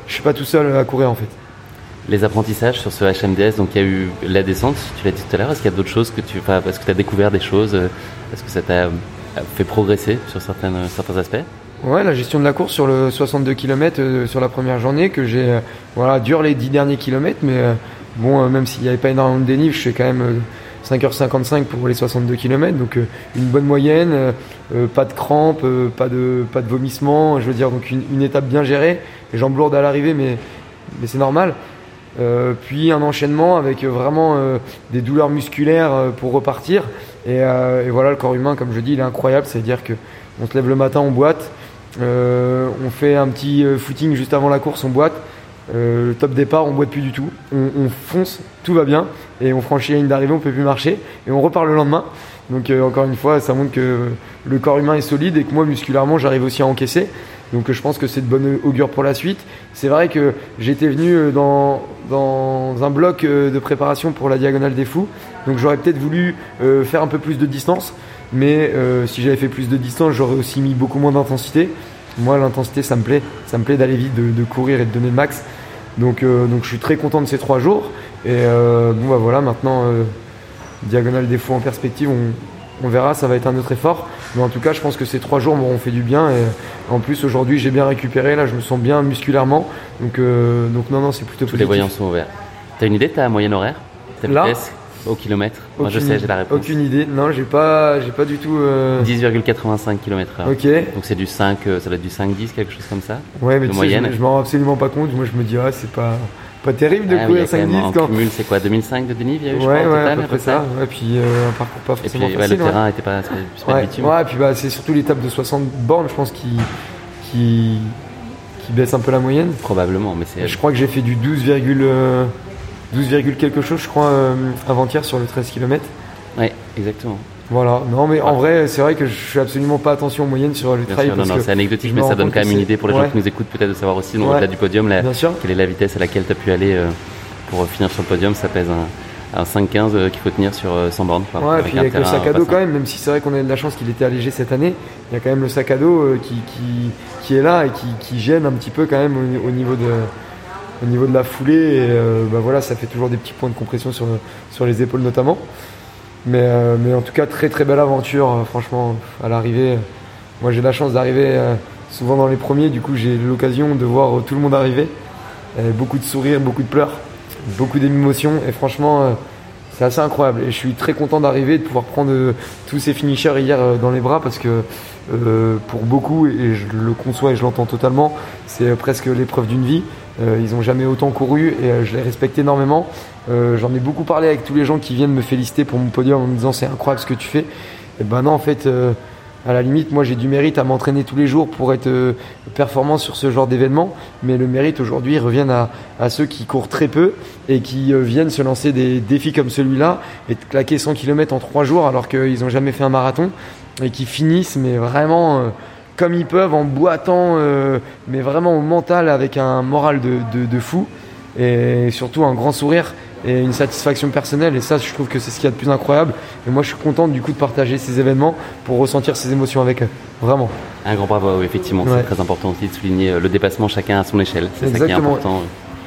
je suis pas tout seul à courir, en fait. Les apprentissages sur ce HMDS, donc il y a eu la descente, tu l'as dit tout à l'heure, est-ce qu'il y a d'autres choses que tu... Est-ce que as découvert des choses Est-ce que ça t'a fait progresser sur certains aspects? Ouais, la gestion de la course sur le 62 km sur la première journée, que j'ai, euh, voilà, dur les 10 derniers kilomètres, mais euh, bon, euh, même s'il n'y avait pas énormément de dénive, je fais quand même euh, 5h55 pour les 62 km, donc euh, une bonne moyenne, euh, euh, pas de crampes, euh, pas de, pas de vomissements, je veux dire, donc une, étape bien gérée, les jambes lourdes à l'arrivée, mais, mais c'est normal. Euh, puis un enchaînement avec euh, vraiment euh, des douleurs musculaires euh, pour repartir. Et, euh, et voilà, le corps humain, comme je dis, il est incroyable. C'est-à-dire que on se lève le matin, on boite. Euh, on fait un petit euh, footing juste avant la course, on boite. Euh, le top départ, on boite plus du tout. On, on fonce, tout va bien. Et on franchit la ligne d'arrivée, on peut plus marcher. Et on repart le lendemain. Donc euh, encore une fois, ça montre que le corps humain est solide et que moi, musculairement, j'arrive aussi à encaisser. Donc euh, je pense que c'est de bonne augure pour la suite. C'est vrai que j'étais venu dans, dans un bloc de préparation pour la Diagonale des Fous. Donc j'aurais peut-être voulu faire un peu plus de distance. Mais euh, si j'avais fait plus de distance, j'aurais aussi mis beaucoup moins d'intensité. Moi, l'intensité, ça me plaît. Ça me plaît d'aller vite, de, de courir et de donner le max. Donc, euh, donc je suis très content de ces trois jours. Et euh, bon, bah voilà, maintenant, euh, Diagonale des Fous en perspective, on, on verra, ça va être un autre effort. Mais en tout cas, je pense que ces trois jours m'auront fait du bien. Et en plus, aujourd'hui, j'ai bien récupéré. Là, je me sens bien musculairement. Donc, euh, donc non, non, c'est plutôt Tous les positif. voyants sont ouverts. T'as une idée de ta moyenne horaire? Ta Là? vitesse au kilomètre Moi je sais, j'ai la réponse. Aucune idée. Non, j'ai pas, j'ai pas du tout. euh, 10,85 km h Ok. Donc c'est du 5, euh, ça doit être du 5-10, quelque chose comme ça Ouais, mais de moyenne. je, je m'en rends absolument pas compte. Moi, je me dis, ah, c'est pas, pas terrible de Ah courir a quand même 5-10 en quand. cumul, c'est quoi 2005 de dénive, il y a eu, Ouais, je crois, au ouais, total, à peu près ça. Ouais, puis euh, un parcours pas Et puis forcément ouais, facile. le ouais. terrain était pas, Ouais, bitume. ouais, puis bah, c'est surtout l'étape de 60 bornes, je pense, qui, qui, qui baisse un peu la moyenne. Probablement, mais c'est. Je crois que j'ai fait du 12, euh, 12, quelque chose, je crois, euh, avant-hier sur le 13 km. Ouais, exactement. Voilà, non, mais en vrai, c'est vrai que je fais absolument pas attention aux moyennes sur le Bien trail. sûr, non, non, c'est anecdotique, mais ça donne quand même une idée pour les ouais. gens qui nous écoutent, peut-être de savoir aussi, donc Ouais. au-delà du podium, la- quelle est la vitesse à laquelle tu as pu aller euh, pour finir sur le podium. Ça pèse un, un 5-15 euh, qu'il faut tenir sur euh, 100 bornes. quoi, Ouais, puis avec le sac à dos quand même, même si c'est vrai qu'on a de la chance qu'il était allégé cette année, il y a quand même le sac à dos qui, qui, qui est là et qui, qui gêne un petit peu quand même au, au niveau de au niveau de la foulée et euh, bah voilà ça fait toujours des petits points de compression sur, sur les épaules notamment. Mais, euh, mais en tout cas très très belle aventure euh, franchement à l'arrivée. Moi j'ai la chance d'arriver souvent dans les premiers. Du coup j'ai l'occasion de voir tout le monde arriver. Beaucoup de sourires beaucoup de pleurs beaucoup d'émotions. Et franchement c'est assez incroyable. Et je suis très content d'arriver de pouvoir prendre tous ces finishers hier dans les bras parce que pour beaucoup et je le conçois et je l'entends totalement c'est presque l'épreuve d'une vie ils ont jamais autant couru et euh, je les respecte énormément. Euh, j'en ai beaucoup parlé avec tous les gens qui viennent me féliciter pour mon podium en me disant c'est incroyable ce que tu fais. Et ben non en fait euh, à la limite, moi j'ai du mérite à m'entraîner tous les jours pour être euh, performant sur ce genre d'événement, mais le mérite aujourd'hui revient à, ceux qui courent très peu et qui euh, viennent se lancer des défis comme celui-là et de claquer 100 km en 3 jours alors qu'ils n'ont jamais fait un marathon et qui finissent mais vraiment euh, comme ils peuvent en boitant, mais vraiment au mental avec un moral de, de, de fou et surtout un grand sourire et une satisfaction personnelle. Et ça je trouve que c'est ce qu'il y a de plus incroyable. Et moi je suis content du coup de partager ces événements pour ressentir ces émotions avec eux. Vraiment. Un grand bravo effectivement. C'est très important aussi de souligner euh, le dépassement chacun à son échelle. C'est ça qui est important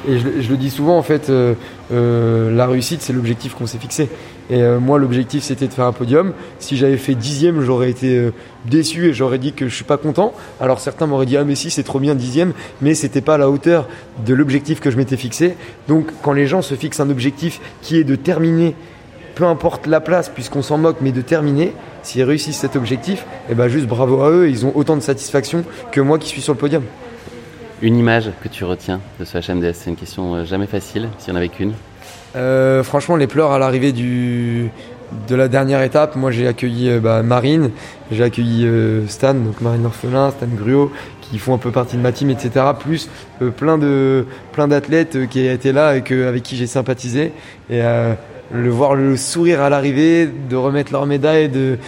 et je, le dis souvent en fait euh, euh, la réussite c'est l'objectif qu'on s'est fixé. Et euh, moi l'objectif c'était de faire un podium. Si j'avais fait dixième j'aurais été déçu et j'aurais dit que je suis pas content. Alors certains m'auraient dit ah mais si c'est trop bien dixième. Mais c'était pas à la hauteur de l'objectif que je m'étais fixé. Donc quand les gens se fixent un objectif qui est de terminer peu importe la place puisqu'on s'en moque mais de terminer s'ils réussissent cet objectif et eh ben juste bravo à eux ils ont autant de satisfaction que moi qui suis sur le podium une image que tu retiens de ce HMDS C'est une question euh, jamais facile, s'il y en avait qu'une. Euh, franchement, les pleurs à l'arrivée de la dernière étape, moi j'ai accueilli euh, bah, Marine, j'ai accueilli Stan, donc Marine Orphelin, Stan Gruot, qui font un peu partie de ma team, etc. Plus plein d'athlètes qui étaient là et avec qui j'ai sympathisé. Et le voir le sourire à l'arrivée, de remettre leur médaille, de,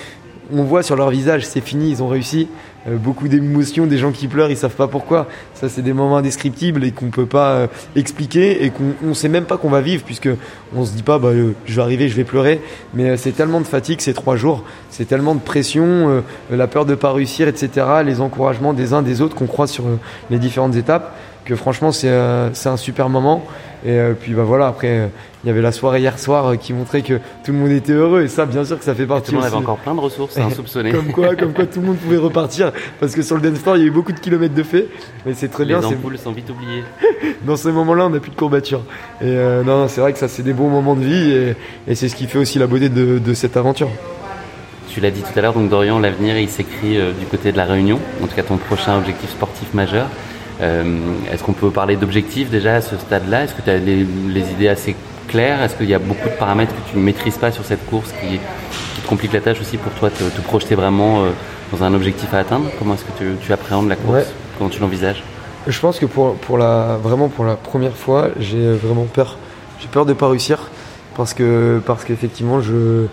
on voit sur leur visage, c'est fini, ils ont réussi. Euh, beaucoup d'émotions, des gens qui pleurent, ils savent pas pourquoi. Ça, c'est des moments indescriptibles et qu'on peut pas euh, expliquer et qu'on on sait même pas qu'on va vivre puisque on se dit pas, bah, euh, je vais arriver, je vais pleurer. Mais c'est tellement de fatigue ces trois jours, c'est tellement de pression, la peur de pas réussir, etc. Les encouragements des uns des autres qu'on croise sur les différentes étapes que franchement c'est un super moment. Et puis bah voilà, après il y avait la soirée hier soir euh, qui montrait que tout le monde était heureux. Et ça bien sûr que ça fait partie tout le monde avait encore plein de ressources à soupçonner comme quoi comme quoi tout le monde pouvait repartir. Parce que sur le dance floor il y a eu beaucoup de kilomètres de fait mais c'est très les bien les ampoules sont vite oubliées. Dans ces moments là on n'a plus de courbature. Et euh, non c'est vrai que ça c'est des bons moments de vie. Et, et c'est ce qui fait aussi la beauté de, de cette aventure. Tu l'as dit tout à l'heure, donc Dorian, l'avenir, il s'écrit euh, du côté de la Réunion, en tout cas ton prochain objectif sportif majeur. Euh, Est-ce qu'on peut parler d'objectifs déjà à ce stade-là? Est-ce que tu as les, les, idées assez clair Est-ce qu'il y a beaucoup de paramètres que tu ne maîtrises pas sur cette course qui, te compliquent la tâche aussi pour toi de te, projeter vraiment euh, dans un objectif à atteindre? Comment est-ce que tu, tu, appréhendes la course? Comment tu l'envisages? Je pense que pour, pour la, vraiment pour la première fois, j'ai vraiment peur. J'ai peur de ne pas réussir parce que parce qu'effectivement je,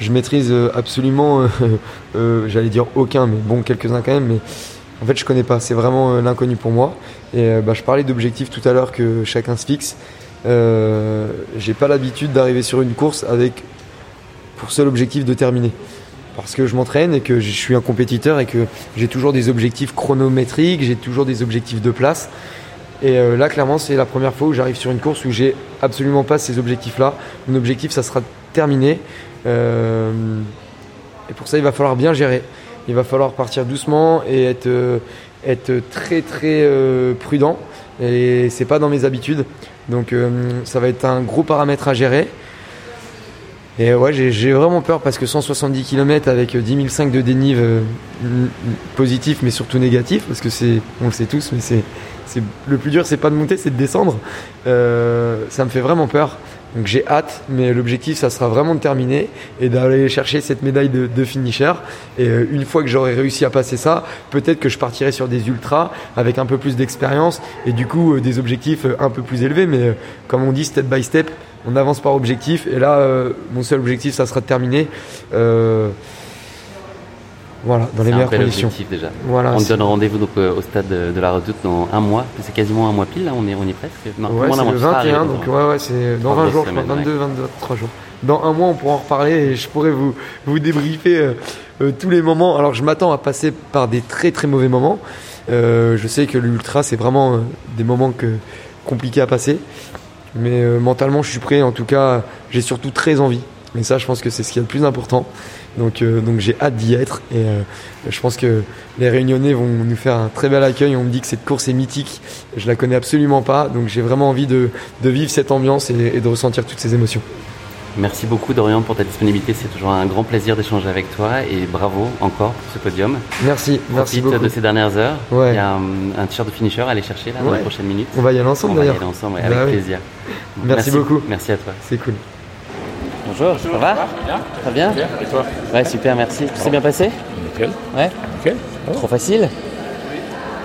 je maîtrise absolument, euh, euh, j'allais dire aucun, mais bon quelques-uns quand même, mais en fait je connais pas. C'est vraiment l'inconnu pour moi. Et bah, je parlais d'objectifs tout à l'heure que chacun se fixe. Euh, j'ai pas l'habitude d'arriver sur une course avec pour seul objectif de terminer. Parce que je m'entraîne et que je suis un compétiteur et que j'ai toujours des objectifs chronométriques, j'ai toujours des objectifs de place. Et euh, là, clairement, c'est la première fois où j'arrive sur une course où j'ai absolument pas ces objectifs-là. Mon objectif, ça sera terminé. Euh, et pour ça, il va falloir bien gérer. Il va falloir partir doucement et être, être très très prudent. Et c'est pas dans mes habitudes. Donc euh, ça va être un gros paramètre à gérer. Et ouais, j'ai vraiment peur parce que 170 km avec 10 500 de dénive euh, positif mais surtout négatif parce que c'est, on le sait tous, mais c'est, le plus dur, c'est pas de monter, c'est de descendre. Euh, ça me fait vraiment peur. Donc j'ai hâte, mais l'objectif, ça sera vraiment de terminer et d'aller chercher cette médaille de, de finisher. Et euh, une fois que j'aurai réussi à passer ça, peut-être que je partirai sur des ultras avec un peu plus d'expérience et du coup euh, des objectifs euh, un peu plus élevés. Mais comme on dit, step by step, on avance par objectif. Et là, mon seul objectif, ça sera de terminer. Voilà, dans les meilleures conditions. Déjà. Voilà, on donne rendez-vous donc euh, au stade de, la Redoute dans un mois. C'est quasiment un mois pile, là, on est, on est presque. Non, ouais, c'est le 21, donc ouais, ouais, c'est dans 20 jours, je crois, 22, 23 jours. Dans un mois, on pourra en reparler et je pourrais vous, vous débriefer euh, euh, tous les moments. Alors, je m'attends à passer par des très très mauvais moments. je sais que l'ultra, c'est vraiment des moments que, compliqués à passer. Mais mentalement, je suis prêt. En tout cas, j'ai surtout très envie. Et ça, je pense que c'est ce qui est le plus important. Donc, euh, donc j'ai hâte d'y être et euh, je pense que les Réunionnais vont nous faire un très bel accueil. On me dit que cette course est mythique. Je la connais absolument pas, donc j'ai vraiment envie de, de, vivre cette ambiance et, de ressentir toutes ces émotions. Merci beaucoup Dorian pour ta disponibilité. C'est toujours un grand plaisir d'échanger avec toi et bravo encore pour ce podium. Merci, merci beaucoup. de ces dernières heures. Il y a un, t-shirt de finisher à aller chercher là dans les prochaines minutes. On va y aller ensemble d'ailleurs. On va y aller ensemble, avec bah plaisir. Merci, merci beaucoup. Merci à toi. C'est cool. Bonjour, ça va Bien. Très bien Bien. Et toi Ouais, super, merci. Tout s'est bien passé Nickel. Ouais Nickel. Trop facile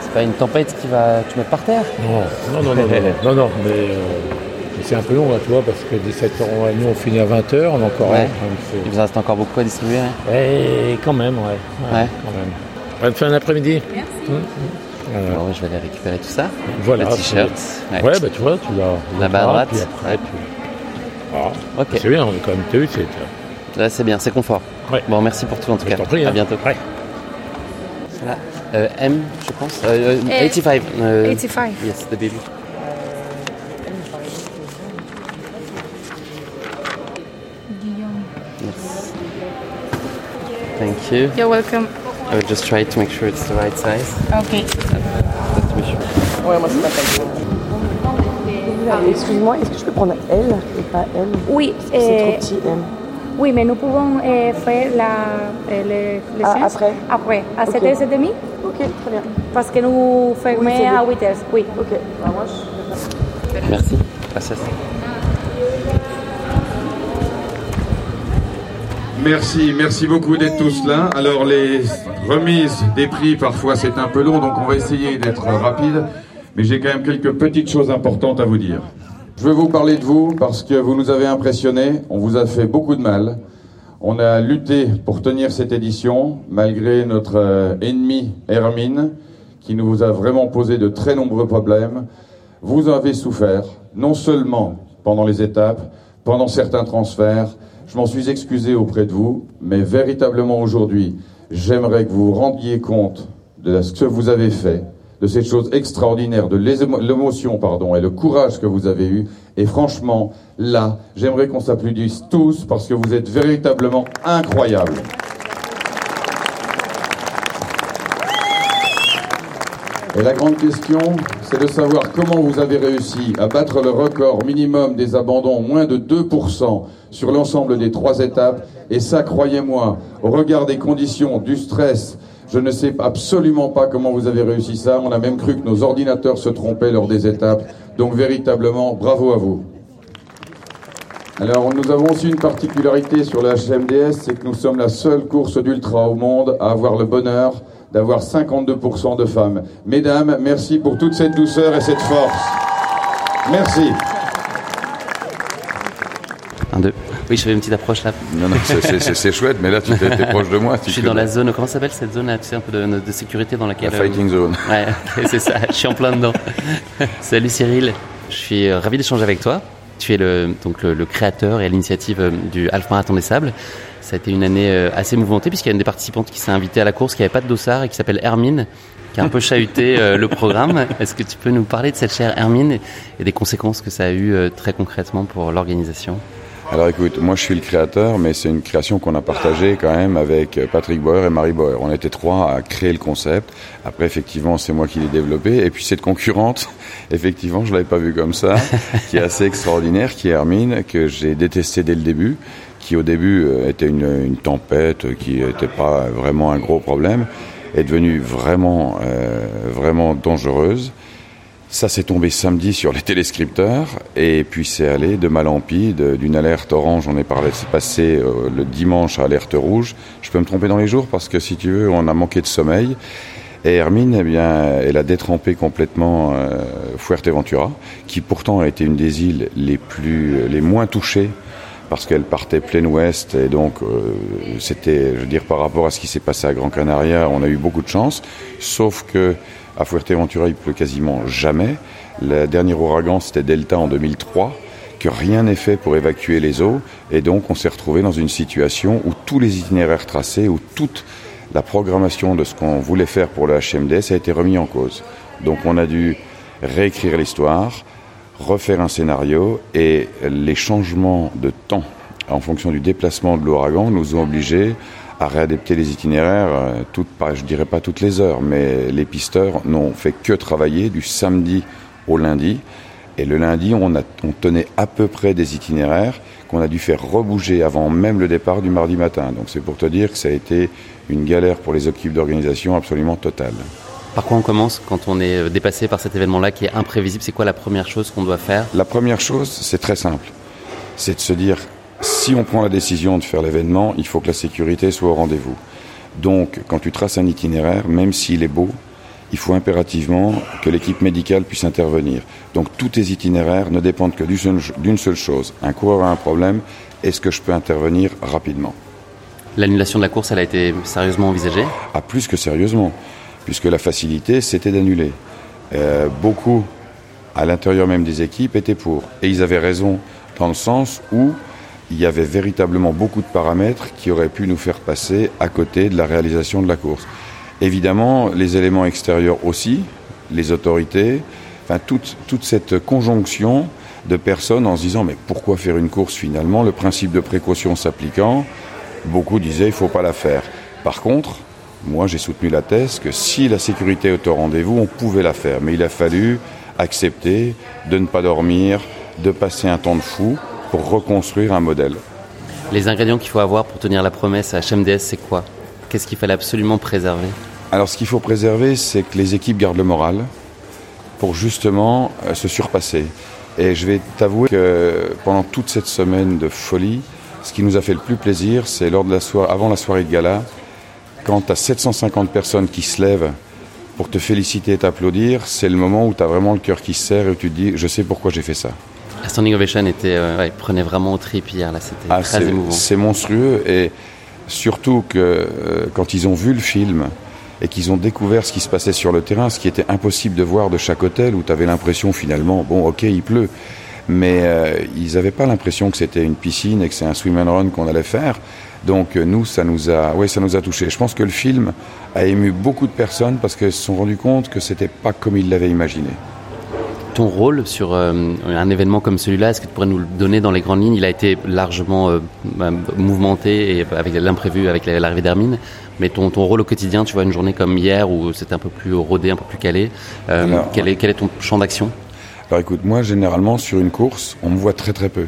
C'est pas une tempête qui va te mettre par terre Non, non, non, non, non, non, non, mais, euh, mais c'est un peu long là, tu vois, parce que 17h, nous on finit à 20h, on a encore Ouais. donc Il vous reste encore beaucoup à distribuer hein Ouais, quand même, ouais. Ouais. Quand même. Bonne fin d'après-midi. Hum, hum. Voilà. Bon, je vais aller récupérer tout ça. Voilà. Le t-shirt. Ouais, bah tu vois, tu l'as. Là-bas à droite. Puis après, tu... Voilà. Ok. C'est bien, quand même, vu, c'est. Là, c'est bien, c'est confort. Bon, merci pour tout en tout cas. prie, À hein. bientôt. Ouais. Là, euh, M, je pense. Euh, euh, Eh, 85. euh, 85. Yes, the baby. Yes. Thank you. You're welcome. I will just try to make sure it's the right size. Ok. Just to be sure. Ouais, moi c'est. Excuse-moi, est-ce que je peux prendre L et pas M Oui, c'est euh, trop petit M. Oui, mais nous pouvons euh, faire la, euh, le, le Ah, séance après Après, à Ok. 7h30 Ok, très bien. Parce que nous fermons Oui, à bien. 8h. Oui. Ok, bah moi je Merci. Gracias. Merci, merci beaucoup d'être tous là. Alors les remises des prix, parfois c'est un peu long, donc on va essayer d'être rapide. Mais j'ai quand même quelques petites choses importantes à vous dire. Je veux vous parler de vous parce que vous nous avez impressionnés, on vous a fait beaucoup de mal. On a lutté pour tenir cette édition, malgré notre euh, ennemi Hermine, qui nous a vraiment posé de très nombreux problèmes. Vous avez souffert, non seulement pendant les étapes, pendant certains transferts, je m'en suis excusé auprès de vous, mais véritablement aujourd'hui, j'aimerais que vous vous rendiez compte de ce que vous avez fait, de cette chose extraordinaire, de l'émo- l'émotion, et le courage que vous avez eu. Et franchement, là, j'aimerais qu'on s'applaudisse tous parce que vous êtes véritablement incroyables. Et la grande question, c'est de savoir comment vous avez réussi à battre le record minimum des abandons, moins de 2% sur l'ensemble des trois étapes. Et ça, croyez-moi, au regard des conditions, du stress, je ne sais absolument pas comment vous avez réussi ça. On a même cru que nos ordinateurs se trompaient lors des étapes. Donc véritablement, bravo à vous. Alors, nous avons aussi une particularité sur la HMDS, c'est que nous sommes la seule course d'ultra au monde à avoir le bonheur d'avoir 52% de femmes. Mesdames, merci pour toute cette douceur et cette force. Merci. Un, deux. Oui, je fais une petite approche là. Non, non, c'est- chouette, mais là, tu t'es t'es proche de moi. Je suis dans la zone, comment s'appelle cette zone là, tu sais, un peu de, de sécurité dans laquelle. La fighting zone. Ouais, c'est ça, je suis en plein dedans. Salut Cyril, je suis euh, ravi d'échanger avec toi. Tu es le, donc le, le créateur et l'initiative euh, du Half Marathon des Sables. Ça a été une année euh, assez mouvementée puisqu'il y a une des participantes qui s'est invitée à la course qui n'avait pas de dossard et qui s'appelle Hermine, qui a un peu chahuté euh, le programme. Est-ce que tu peux nous parler de cette chère Hermine et des conséquences que ça a eu euh, très concrètement pour l'organisation? Alors écoute, moi je suis le créateur, mais c'est une création qu'on a partagée quand même avec Patrick Boer et Marie Boer. On était trois à créer le concept. Après, effectivement, c'est moi qui l'ai développé. Et puis cette concurrente, effectivement, je l'avais pas vue comme ça, qui est assez extraordinaire, qui est Hermine, que j'ai détesté dès le début, qui au début euh, était une, une tempête, qui n'était pas vraiment un gros problème, est devenue vraiment, euh, vraiment dangereuse. Ça s'est tombé samedi sur les téléscripteurs et puis c'est allé de mal en pis, d'une alerte orange, on est parlé, c'est passé euh, le dimanche à alerte rouge. Je peux me tromper dans les jours parce que si tu veux, on a manqué de sommeil. Et Hermine, eh bien, elle a détrempé complètement euh, Fuerteventura, qui pourtant a été une des îles les plus, les moins touchées parce qu'elle partait plein ouest et donc euh, c'était, je veux dire, par rapport à ce qui s'est passé à Gran Canaria, on a eu beaucoup de chance. Sauf que à Fuerteventura, il pleut quasiment jamais. Le dernier ouragan, c'était Delta en 2003 que rien n'est fait pour évacuer les eaux et donc on s'est retrouvé dans une situation où tous les itinéraires tracés, où toute la programmation de ce qu'on voulait faire pour le HMDS a été remis en cause. Donc on a dû réécrire l'histoire, refaire un scénario et les changements de temps en fonction du déplacement de l'ouragan nous ont obligés à réadapter les itinéraires, euh, toutes, pas, je dirais pas toutes les heures, mais les pisteurs n'ont fait que travailler du samedi au lundi. Et le lundi, on, a, on tenait à peu près des itinéraires qu'on a dû faire rebouger avant même le départ du mardi matin. Donc c'est pour te dire que ça a été une galère pour les équipes d'organisation absolument totale. Par quoi on commence quand on est euh, dépassé par cet événement-là qui est imprévisible? C'est quoi la première chose qu'on doit faire? La première chose, c'est très simple. C'est de se dire, si on prend la décision de faire l'événement, il faut que la sécurité soit au rendez-vous. Donc, quand tu traces un itinéraire, même s'il est beau, il faut impérativement que l'équipe médicale puisse intervenir. Donc, tous tes itinéraires ne dépendent que d'une seule chose. Un coureur a un problème, est-ce que je peux intervenir rapidement? L'annulation de la course, elle a été sérieusement envisagée? Ah, plus que sérieusement, puisque la facilité, c'était d'annuler. Euh, beaucoup, à l'intérieur même des équipes, étaient pour. Et ils avaient raison dans le sens où il y avait véritablement beaucoup de paramètres qui auraient pu nous faire passer à côté de la réalisation de la course. Évidemment, les éléments extérieurs aussi, les autorités, enfin toute, toute cette conjonction de personnes en se disant mais pourquoi faire une course finalement? Le principe de précaution s'appliquant, beaucoup disaient il ne faut pas la faire. Par contre, moi j'ai soutenu la thèse que si la sécurité est au rendez-vous, on pouvait la faire. Mais il a fallu accepter de ne pas dormir, de passer un temps de fou pour reconstruire un modèle. Les ingrédients qu'il faut avoir pour tenir la promesse à HMDS, c'est quoi? Qu'est-ce qu'il fallait absolument préserver? Alors ce qu'il faut préserver, c'est que les équipes gardent le moral pour justement euh, se surpasser. Et je vais t'avouer que pendant toute cette semaine de folie, ce qui nous a fait le plus plaisir, c'est lors de la soirée, avant la soirée de gala, quand tu as 750 personnes qui se lèvent pour te féliciter et t'applaudir, c'est le moment où tu as vraiment le cœur qui se serre et où tu te dis je sais pourquoi j'ai fait ça. La standing ovation était, euh, prenait vraiment au trip hier, là, c'était ah, très émouvant. C'est monstrueux et surtout que euh, quand ils ont vu le film et qu'ils ont découvert ce qui se passait sur le terrain, ce qui était impossible de voir de chaque hôtel où tu avais l'impression finalement, bon ok il pleut, mais euh, ils n'avaient pas l'impression que c'était une piscine et que c'est un swim and run qu'on allait faire. Donc nous, ça nous a, ouais, ça nous a touché. Je pense que le film a ému beaucoup de personnes parce qu'elles se sont rendues compte que c'était pas comme ils l'avaient imaginé ton rôle sur euh, un événement comme celui-là Est-ce que tu pourrais nous le donner dans les grandes lignes? Il a été largement euh, bah, mouvementé et avec l'imprévu, avec l'arrivée d'Hermine. Mais ton, ton rôle au quotidien, tu vois, une journée comme hier où c'était un peu plus rodé, un peu plus calé, euh, quel, est, quel est ton champ d'action? Alors écoute, moi généralement sur une course, on me voit très très peu.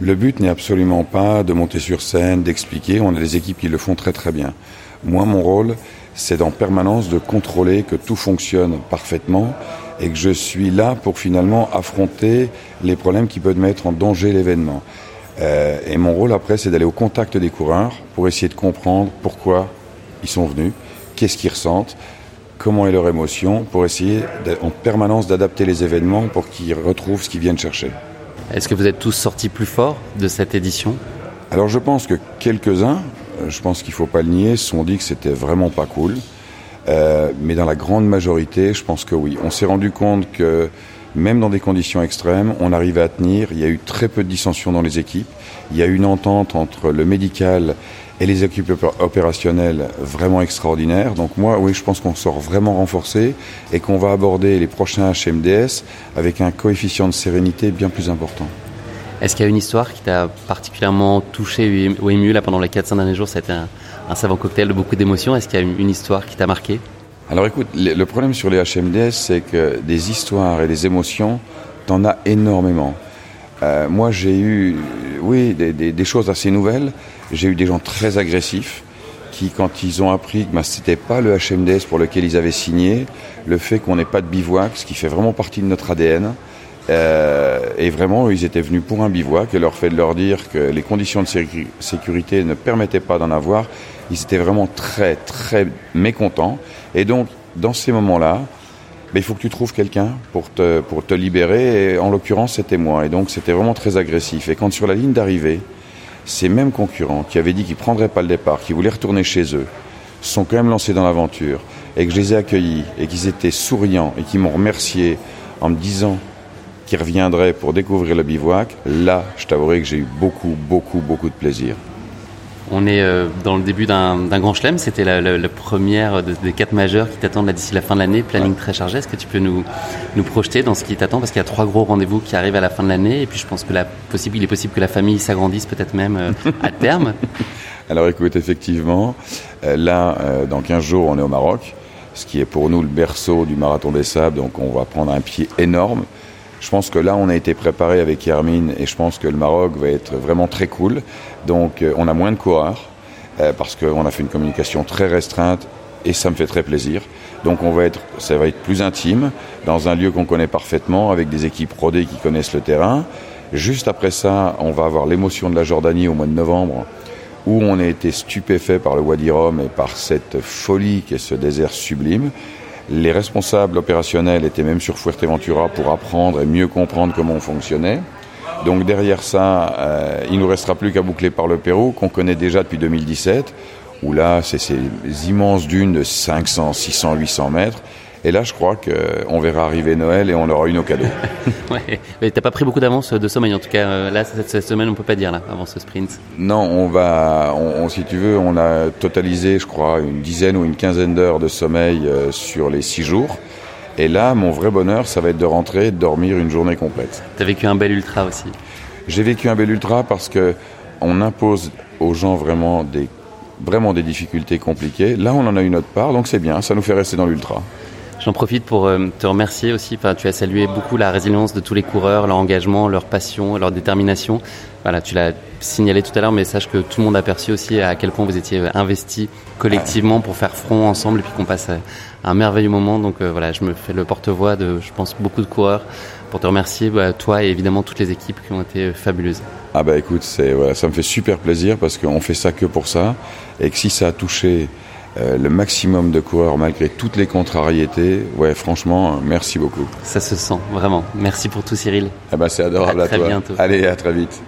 Le but n'est absolument pas de monter sur scène, d'expliquer. On a des équipes qui le font très très bien. Moi, mon rôle, c'est en permanence de contrôler que tout fonctionne parfaitement et que je suis là pour finalement affronter les problèmes qui peuvent mettre en danger l'événement. Euh, et mon rôle après, c'est d'aller au contact des coureurs pour essayer de comprendre pourquoi ils sont venus, qu'est-ce qu'ils ressentent, comment est leur émotion, pour essayer en permanence d'adapter les événements pour qu'ils retrouvent ce qu'ils viennent chercher. Est-ce que vous êtes tous sortis plus forts de cette édition? Alors je pense que quelques-uns, euh, je pense qu'il ne faut pas le nier, se sont dit que c'était vraiment pas cool. Euh, mais dans la grande majorité, je pense que oui. On s'est rendu compte que même dans des conditions extrêmes, on arrivait à tenir. Il y a eu très peu de dissensions dans les équipes. Il y a eu une entente entre le médical et les équipes opérationnelles vraiment extraordinaire. Donc moi, oui, je pense qu'on sort vraiment renforcé et qu'on va aborder les prochains HMDS avec un coefficient de sérénité bien plus important. Est-ce qu'il y a une histoire qui t'a particulièrement touché ou ému là pendant les 4-5 derniers jours? Un, un savant cocktail de beaucoup d'émotions. Est-ce qu'il y a une histoire qui t'a marqué? Alors écoute, le problème sur les HMDS, c'est que des histoires et des émotions, t'en as énormément. Euh, moi, j'ai eu, oui, des, choses assez nouvelles. J'ai eu des gens très agressifs qui, quand ils ont appris que ce bah, c'était pas le HMDS pour lequel ils avaient signé, le fait qu'on n'ait pas de bivouac, ce qui fait vraiment partie de notre ADN, euh, et vraiment, ils étaient venus pour un bivouac et leur fait de leur dire que les conditions de sécurité ne permettaient pas d'en avoir ils étaient vraiment très, très mécontents. Et donc, dans ces moments-là, ben, il faut que tu trouves quelqu'un pour te, pour te libérer. Et en l'occurrence, c'était moi. Et donc, c'était vraiment très agressif. Et quand sur la ligne d'arrivée, ces mêmes concurrents qui avaient dit qu'ils ne prendraient pas le départ, qui voulaient retourner chez eux, sont quand même lancés dans l'aventure et que je les ai accueillis et qu'ils étaient souriants et qu'ils m'ont remercié en me disant qu'ils reviendraient pour découvrir le bivouac, là, je t'avouerai que j'ai eu beaucoup, beaucoup, beaucoup de plaisir. On est euh, dans le début d'un grand chelem. C'était la, première des quatre majeurs qui t'attendent d'ici la fin de l'année. Planning très chargé. Est-ce que tu peux nous, nous projeter dans ce qui t'attend? Parce qu'il y a trois gros rendez-vous qui arrivent à la fin de l'année. Et puis je pense que la, possible, il est possible que la famille s'agrandisse peut-être même euh, à terme. Alors écoute, effectivement, euh, là, dans 15 jours, on est au Maroc, ce qui est pour nous le berceau du marathon des sables. Donc on va prendre un pied énorme. Je pense que là, on a été préparé avec Hermine et je pense que le Maroc va être vraiment très cool. Donc, euh, on a moins de coureurs euh, parce qu'on a fait une communication très restreinte et ça me fait très plaisir. Donc, on va être, ça va être plus intime dans un lieu qu'on connaît parfaitement avec des équipes rodées qui connaissent le terrain. Juste après ça, on va avoir l'émotion de la Jordanie au mois de novembre, où on a été stupéfait par le Wadi Rum et par cette folie qu'est ce désert sublime. Les responsables opérationnels étaient même sur Fuerteventura pour apprendre et mieux comprendre comment on fonctionnait. Donc derrière ça, euh, il nous restera plus qu'à boucler par le Pérou, qu'on connaît déjà depuis 2017, où là, c'est ces immenses dunes de 500, 600, 800 mètres. Et là, je crois qu'on verra arriver Noël et on aura eu nos cadeaux. ouais, mais t'as pas pris beaucoup d'avance de sommeil en tout cas. euh, Là, cette, cette semaine, on peut pas dire là, avant ce sprint. Non, on va, on, on- si tu veux, on a totalisé, je crois, une dizaine ou une quinzaine d'heures de sommeil euh, sur les six jours. Et là, mon vrai bonheur, ça va être de rentrer et de dormir une journée complète. T'as vécu un bel ultra aussi. J'ai vécu un bel ultra parce que on impose aux gens vraiment des, vraiment des difficultés compliquées. Là, on en a eu notre part, donc c'est bien, ça nous fait rester dans l'ultra. J'en profite pour euh, te remercier aussi. Enfin, tu as salué beaucoup la résilience de tous les coureurs, leur engagement, leur passion, leur détermination. Voilà, tu l'as signalé tout à l'heure, mais sache que tout le monde a perçu aussi à quel point vous étiez euh, investis collectivement pour faire front ensemble et puis qu'on passe à un merveilleux moment. Donc euh, voilà, je me fais le porte-voix de, je pense, beaucoup de coureurs pour te remercier, bah, toi et évidemment toutes les équipes qui ont été euh, fabuleuses. Ah bah écoute, ça me fait super plaisir parce qu'on fait ça que pour ça et que si ça a touché euh, le maximum de coureurs malgré toutes les contrariétés, ouais, franchement, merci beaucoup. Ça se sent vraiment. Merci pour tout, Cyril. Ah bah c'est adorable À à, très toi. bientôt. Allez, à très vite.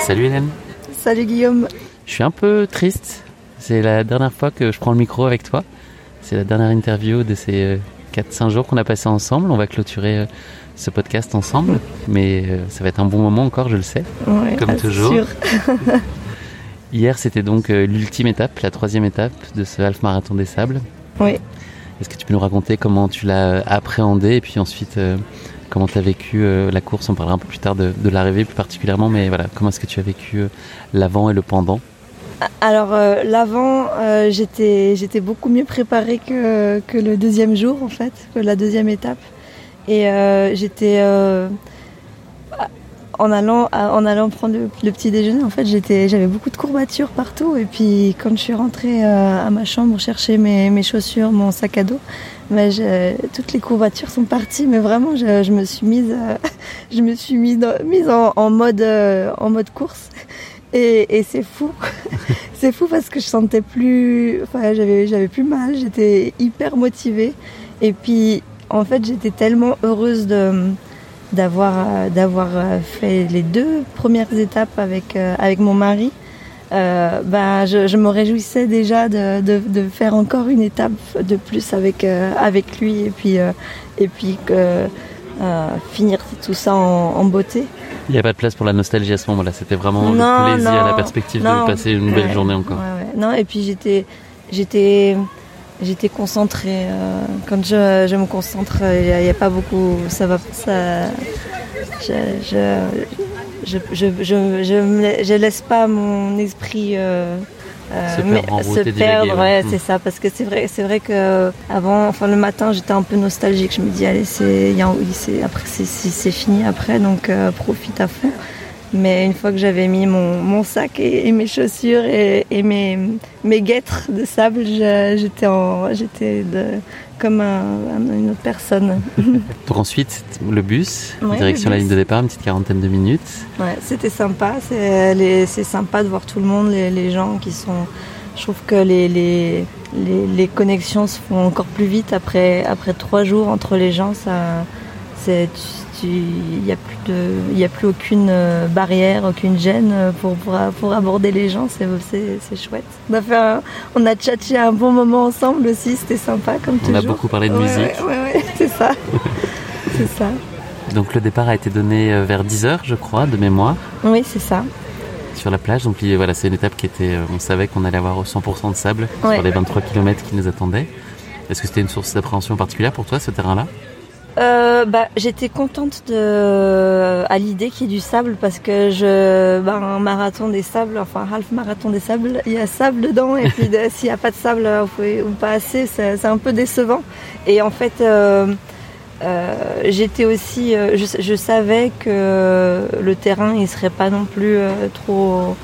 Salut Hélène. Salut Guillaume. Je suis un peu triste. C'est la dernière fois que je prends le micro avec toi. C'est la dernière interview de ces euh, 4-5 jours qu'on a passé ensemble. On va clôturer euh, ce podcast ensemble. Mais euh, ça va être un bon moment encore, je le sais. Ouais, comme toujours. sûr. Hier, c'était donc euh, l'ultime étape, la troisième étape de ce half marathon des sables. Oui. Est-ce que tu peux nous raconter comment tu l'as appréhendé et puis ensuite euh, comment tu as vécu euh, la course? On parlera un peu plus tard de, de l'arrivée plus particulièrement, mais voilà, comment est-ce que tu as vécu euh, l'avant et le pendant? Alors euh, l'avant, euh, j'étais j'étais beaucoup mieux préparée que, que le deuxième jour en fait, que la deuxième étape. Et euh, j'étais euh, en allant en allant prendre le, petit déjeuner, en fait, j'étais j'avais beaucoup de courbatures partout. Et puis quand je suis rentrée euh, à ma chambre chercher mes, mes chaussures, mon sac à dos, ben, je- toutes les courbatures sont parties. Mais vraiment, je, je me suis mise euh, je me suis mise, mise en, en mode euh, en mode course. Et, et c'est fou. c'est fou parce que je sentais plus. Enfin, j'avais, j'avais plus mal, j'étais hyper motivée. Et puis, en fait, j'étais tellement heureuse de, d'avoir, euh, d'avoir euh, fait les deux premières étapes avec, euh, avec mon mari. Euh, ben, je, je me réjouissais déjà de, de, de faire encore une étape de plus avec, euh, avec lui et puis, euh, et puis finir tout ça en, en beauté. Il n'y a pas de place pour la nostalgie à ce moment-là. C'était vraiment Non, le plaisir, non, la perspective non. de passer une belle Ouais, journée encore. ouais, ouais. Non, et puis j'étais, j'étais, j'étais concentrée. euh, quand je, je me concentre, il n'y a, pas beaucoup. Ça va, ça. Je, je, je, je, je, je, je laisse pas mon esprit. euh, euh, Se perdre en route se et divaguer, perdre, ouais. ouais, Mm. c'est ça, parce que c'est vrai, c'est vrai que avant, enfin le matin, j'étais un peu nostalgique. Je me dis, allez, c'est, il y a- oui, c'est, après, c'est, fini après, donc euh, profite à fond. Mais une fois que j'avais mis mon, mon sac et, et mes chaussures et, et mes, mes guêtres de sable, j'étais, comme un- un- une autre personne. Donc ensuite, le bus, Ouais, direction le la ligne de départ, une petite quarantaine de minutes. Ouais, c'était sympa. C'est, sympa de voir tout le monde, les, les gens qui sont. Je trouve que les, les, les, les connexions se font encore plus vite après, après trois jours entre les gens. Ça, c'est, il n'y a plus de, il y a plus aucune euh, barrière, aucune gêne euh, pour, pour, pour aborder les gens. C'est, c'est, chouette. On a, fait un- on a tchatché un bon moment ensemble aussi. C'était sympa comme On a toujours. beaucoup parlé de Ouais, musique. Ouais, c'est ça. c'est ça. Donc le départ a été donné euh, vers 10h, je crois, de mémoire, Oui, c'est ça. sur la plage. Donc il- voilà, c'est une étape qui était, on savait qu'on allait avoir 100% de sable sur les 23 km qui nous attendaient. Est-ce que c'était une source d'appréhension particulière pour toi, ce terrain-là? Euh, bah, j'étais contente de à l'idée qu'il y ait du sable parce que je bah, un marathon des sables enfin half marathon des sables il y a sable dedans et puis de- s'il n'y a pas de sable euh, ou pas assez c'est un peu décevant et en fait euh, euh, j'étais aussi euh, je, je savais que le terrain il serait pas non plus euh, trop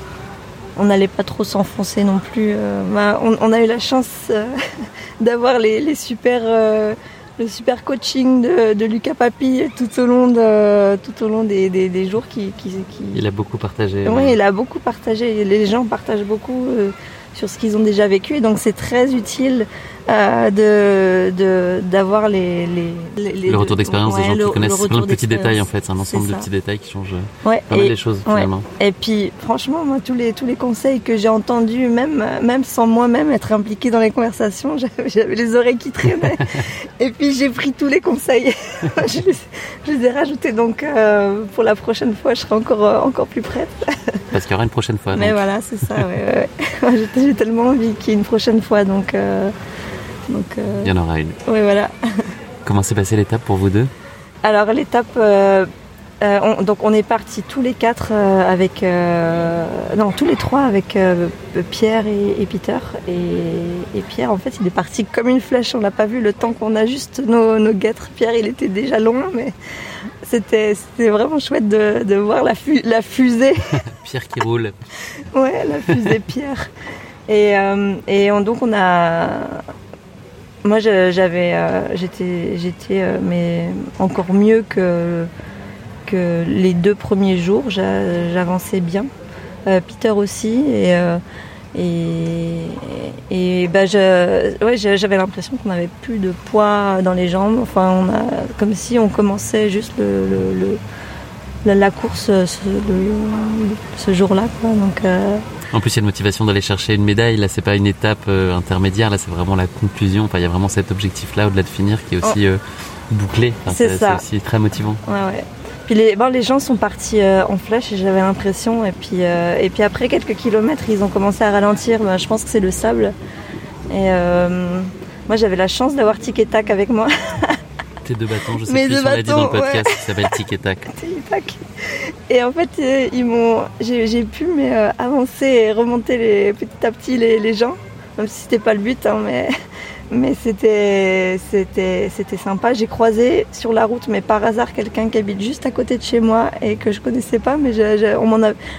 on n'allait pas trop s'enfoncer non plus. Bah, on, a eu la chance d'avoir les, super le super coaching de, Lucas Papi tout au long, de, tout au long des, jours qui, Il a beaucoup partagé. Oui, il a beaucoup partagé. Les gens partagent beaucoup sur ce qu'ils ont déjà vécu. Et donc c'est très utile euh, de d'avoir les, les, les, le retour d'expérience des gens qui connaissent plein de petits détails en fait, c'est un ensemble de petits détails qui changent ouais, pas mal les choses finalement. Et puis franchement, moi tous les tous les conseils que j'ai entendus, même même sans moi-même être impliqué dans les conversations, j'avais les oreilles qui traînaient. et puis j'ai pris tous les conseils, je, les, ai rajoutés. Donc euh, pour la prochaine fois, je serai encore euh, encore plus prête. Parce qu'il y aura une prochaine fois. Mais voilà, c'est ça. Ouais, j'ai tellement envie qu'il y ait une prochaine fois, donc. Euh, Il y en aura une. Oui, voilà. Comment s'est passée l'étape pour vous deux? Alors l'étape, euh, euh, donc on est partis tous les quatre avec, non tous les trois avec Pierre et, Peter. Et, Pierre, en fait, il est parti comme une flèche. On n'a pas vu le temps qu'on a juste nos, nos guêtres. Pierre, il était déjà loin, mais c'était vraiment chouette de, voir la, la fusée. Pierre qui roule. ouais, la fusée Pierre. Et, et donc on a moi, j'avais, euh, j'étais, j'étais, euh, mais encore mieux que que les deux premiers jours. J'avançais bien. Euh, Peter aussi et et, et bah, ouais, j'avais l'impression qu'on n'avait plus de poids dans les jambes. Enfin, on a, comme si on commençait juste le, le, la, course ce, ce jour-là. Donc, en plus, il y a une motivation d'aller chercher une médaille. Là, c'est pas une étape euh, intermédiaire. Là, c'est vraiment la conclusion. Enfin, il y a vraiment cet objectif-là au-delà de finir qui est aussi oh. euh, bouclé. c'est ça. C'est aussi très motivant. Ouais, ouais. Puis les, bon, les gens sont partis euh, en flèche et j'avais l'impression. Et puis, et puis après quelques kilomètres, ils ont commencé à ralentir. Ben, je pense que c'est le sable. Et moi, j'avais la chance d'avoir Tic et Tac avec moi. Tes deux bâtons, je sais plus si on l'a dit dans le podcast, qui s'appelle Tic et Tac. Et en fait, euh, ils m'ont, j'ai, pu mais, euh, avancer et remonter les, petit à petit les, gens, même si c'était pas le but, hein, mais mais c'était c'était c'était sympa. J'ai croisé sur la route, mais par hasard, quelqu'un qui habite juste à côté de chez moi et que je connaissais pas, mais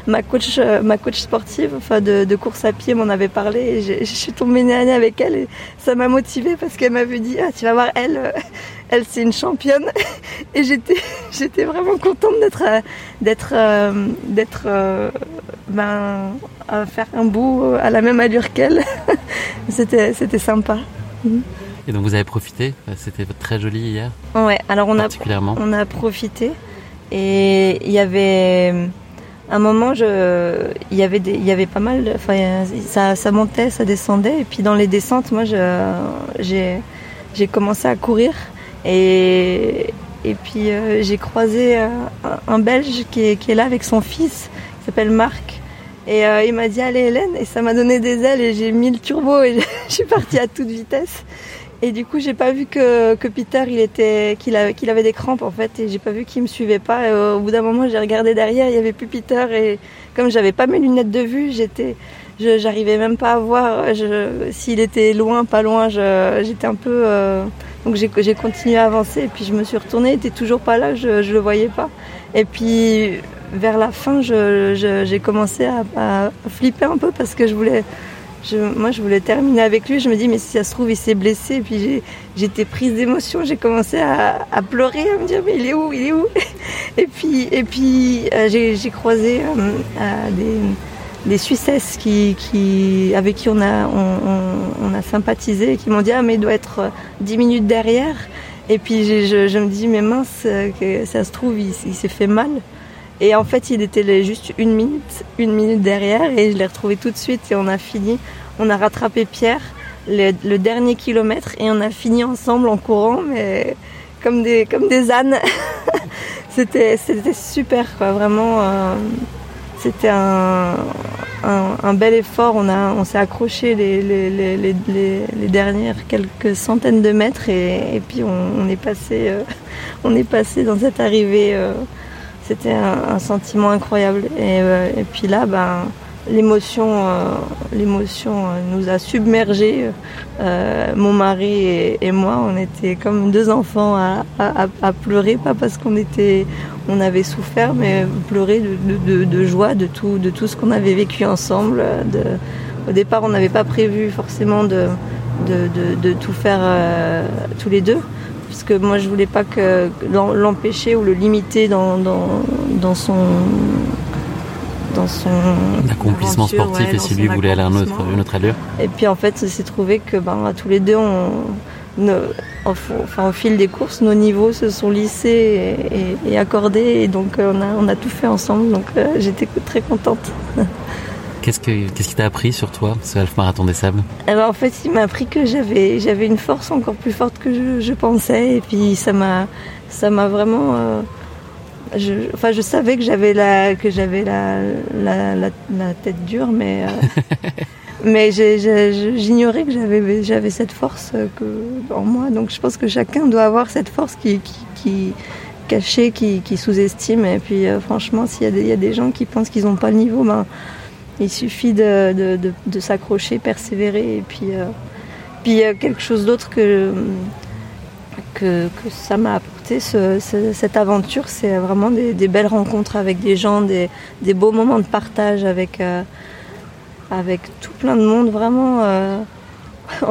ma coach ma coach sportive, enfin de, course à pied, m'en avait parlé et je suis tombée nez à nez avec elle et ça m'a motivée parce qu'elle m'avait dit ah tu vas voir elle elle c'est une championne et j'étais j'étais vraiment contente d'être d'être euh, d'être euh, ben à faire un bout à la même allure qu'elle. c'était c'était sympa. Et donc vous avez profité C'était très joli hier Ouais, alors on a, on a profité. Et il y avait un moment, je, il, y avait des, il y avait pas mal, enfin, ça, ça montait, ça descendait. Et puis dans les descentes, moi, j'ai commencé à courir. Et, et puis euh, j'ai croisé un, un Belge qui est, qui est, là avec son fils, qui s'appelle Marc. Et euh, il m'a dit allez Hélène et ça m'a donné des ailes et j'ai mis le turbo et je suis partie à toute vitesse. Et du coup j'ai pas vu que, que Peter il était qu'il avait, qu'il avait des crampes en fait et j'ai pas vu qu'il me suivait pas. Et au bout d'un moment j'ai regardé derrière il y avait plus Peter et comme j'avais pas mes lunettes de vue j'étais j'arrivais même pas à voir s'il était loin pas loin j'étais un peu euh, donc j'ai, continué à avancer et puis je me suis retournée il était toujours pas là je, je le voyais pas et puis vers la fin, j'ai commencé à, flipper un peu parce que je voulais, moi, je voulais terminer avec lui. Je me dis, mais si ça se trouve, il s'est blessé. Et puis j'étais prise d'émotion. J'ai commencé à, pleurer, à me dire, mais il est où Il est où? Et puis, et puis euh, j'ai croisé euh, des, des Suissesses avec qui on a, sympathisé et qui m'ont dit, ah, mais il doit être 10 minutes derrière. Et puis je, me dis, mais mince, que ça se trouve, il s'est fait mal. Et en fait, il était juste une minute, une minute derrière et je l'ai retrouvé tout de suite et on a fini. On a rattrapé Pierre le, dernier kilomètre et on a fini ensemble en courant, mais comme des, comme des ânes. c'était, c'était super, quoi. Vraiment, euh, c'était un, un, bel effort. On, on s'est accroché les, les, dernières quelques centaines de mètres et, puis on, est passé, euh, on est passé dans cette arrivée. Euh, c'était un, sentiment incroyable. Et, euh, et puis là, ben, l'émotion, l'émotion nous a submergés. mon mari et, moi, on était comme deux enfants à, à, pleurer, pas parce qu'on était, on avait souffert, mais pleurer de, joie de tout, de tout ce qu'on avait vécu ensemble. au départ, on n'avait pas prévu forcément de, de, tout faire euh, tous les deux, puisque moi je voulais pas que l'empêcher ou le limiter dans, dans, son dans son accomplissement sportif et si lui voulait aller à une autre, une autre allure. Et puis en fait, ça s'est trouvé que ben, tous les deux, on, enfin, au fil des courses, nos niveaux se sont lissés et, accordés, et donc euh, on a, on a tout fait ensemble. Donc euh, j'étais très contente. Qu'est-ce, que, qu'est-ce qui t'a appris sur toi, ce half marathon des sables? Eh ben, En fait, il m'a appris que j'avais, j'avais une force encore plus forte que je, pensais. Et puis, ça m'a, ça m'a vraiment. Euh, je, enfin, je savais que j'avais la, que j'avais la, la, la, tête dure, mais. mais j'ignorais que j'avais, cette force que, en moi. Donc, je pense que chacun doit avoir cette force qui, qui, cachée, qui, sous-estime. Et puis, euh, franchement, s'il y a, des, gens qui pensent qu'ils n'ont pas le niveau, ben il suffit de, s'accrocher, persévérer. Et puis, euh, puis euh, quelque chose d'autre que, que, ça m'a apporté, cette aventure, c'est vraiment des, belles rencontres avec des gens, des, beaux moments de partage avec, euh, avec tout plein de monde. Vraiment,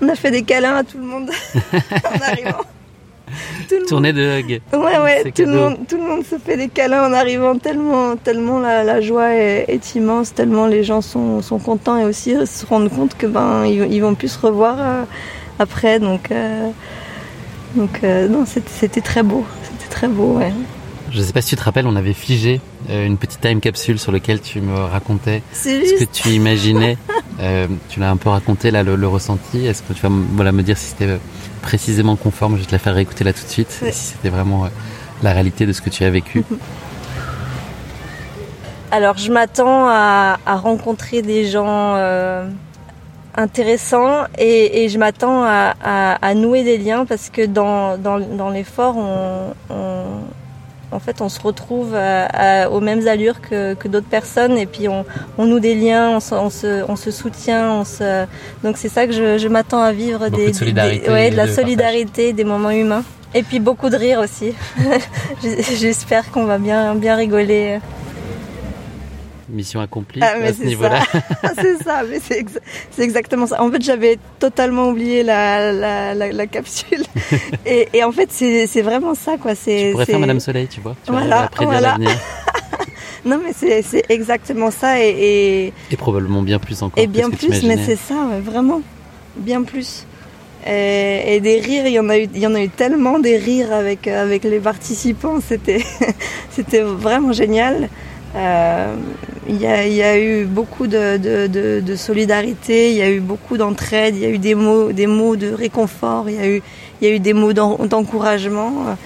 on a fait des câlins à tout le monde en arrivant. Tournée de hug. Ouais, ouais, tout le, monde, tout le monde se fait des câlins en arrivant, tellement, tellement la, joie est, immense, tellement les gens sont, sont, contents et aussi se rendent compte que ben ils, vont plus se revoir euh, après. Donc, euh, donc euh, non, c'était très beau. C'était très beau, ouais. Je sais pas si tu te rappelles, on avait figé une petite time capsule sur laquelle tu me racontais ce que tu imaginais. tu l'as un peu raconté là, le, ressenti. Est-ce que tu vas voilà, me dire si c'était précisément conforme? Je vais te la faire réécouter là tout de suite, si c'était vraiment euh, la réalité de ce que tu as vécu. Alors, je m'attends à, rencontrer des gens euh, intéressants et, je m'attends à, nouer des liens parce que dans, dans, l'effort, on, en fait, on se retrouve aux mêmes allures que, d'autres personnes et puis on, noue des liens, on se, soutient. Donc c'est ça que je, m'attends à vivre, des, de la solidarité, des moments humains. Et puis beaucoup de rire aussi. J'espère qu'on va bien, bien rigoler mission accomplie ah, à ce niveau-là. c'est ça, mais c'est, exactement ça. En fait, j'avais totalement oublié la, la, capsule. et, en fait, c'est, vraiment ça, quoi. C'est, tu pourrais faire Madame Soleil, tu vois. Tu voilà, voilà. non, mais c'est, exactement ça. Et, et, probablement bien plus encore. Et bien plus, mais c'est ça, vraiment. Bien plus. Et, des rires, il y en a eu, il y en a eu tellement des rires avec, avec les participants. C'était, c'était vraiment génial. Euh, il y, a, eu beaucoup de, solidarité, il y a eu beaucoup d'entraide, il y a eu des mots, des mots de réconfort, il y a eu, il y a eu des mots d'encouragement.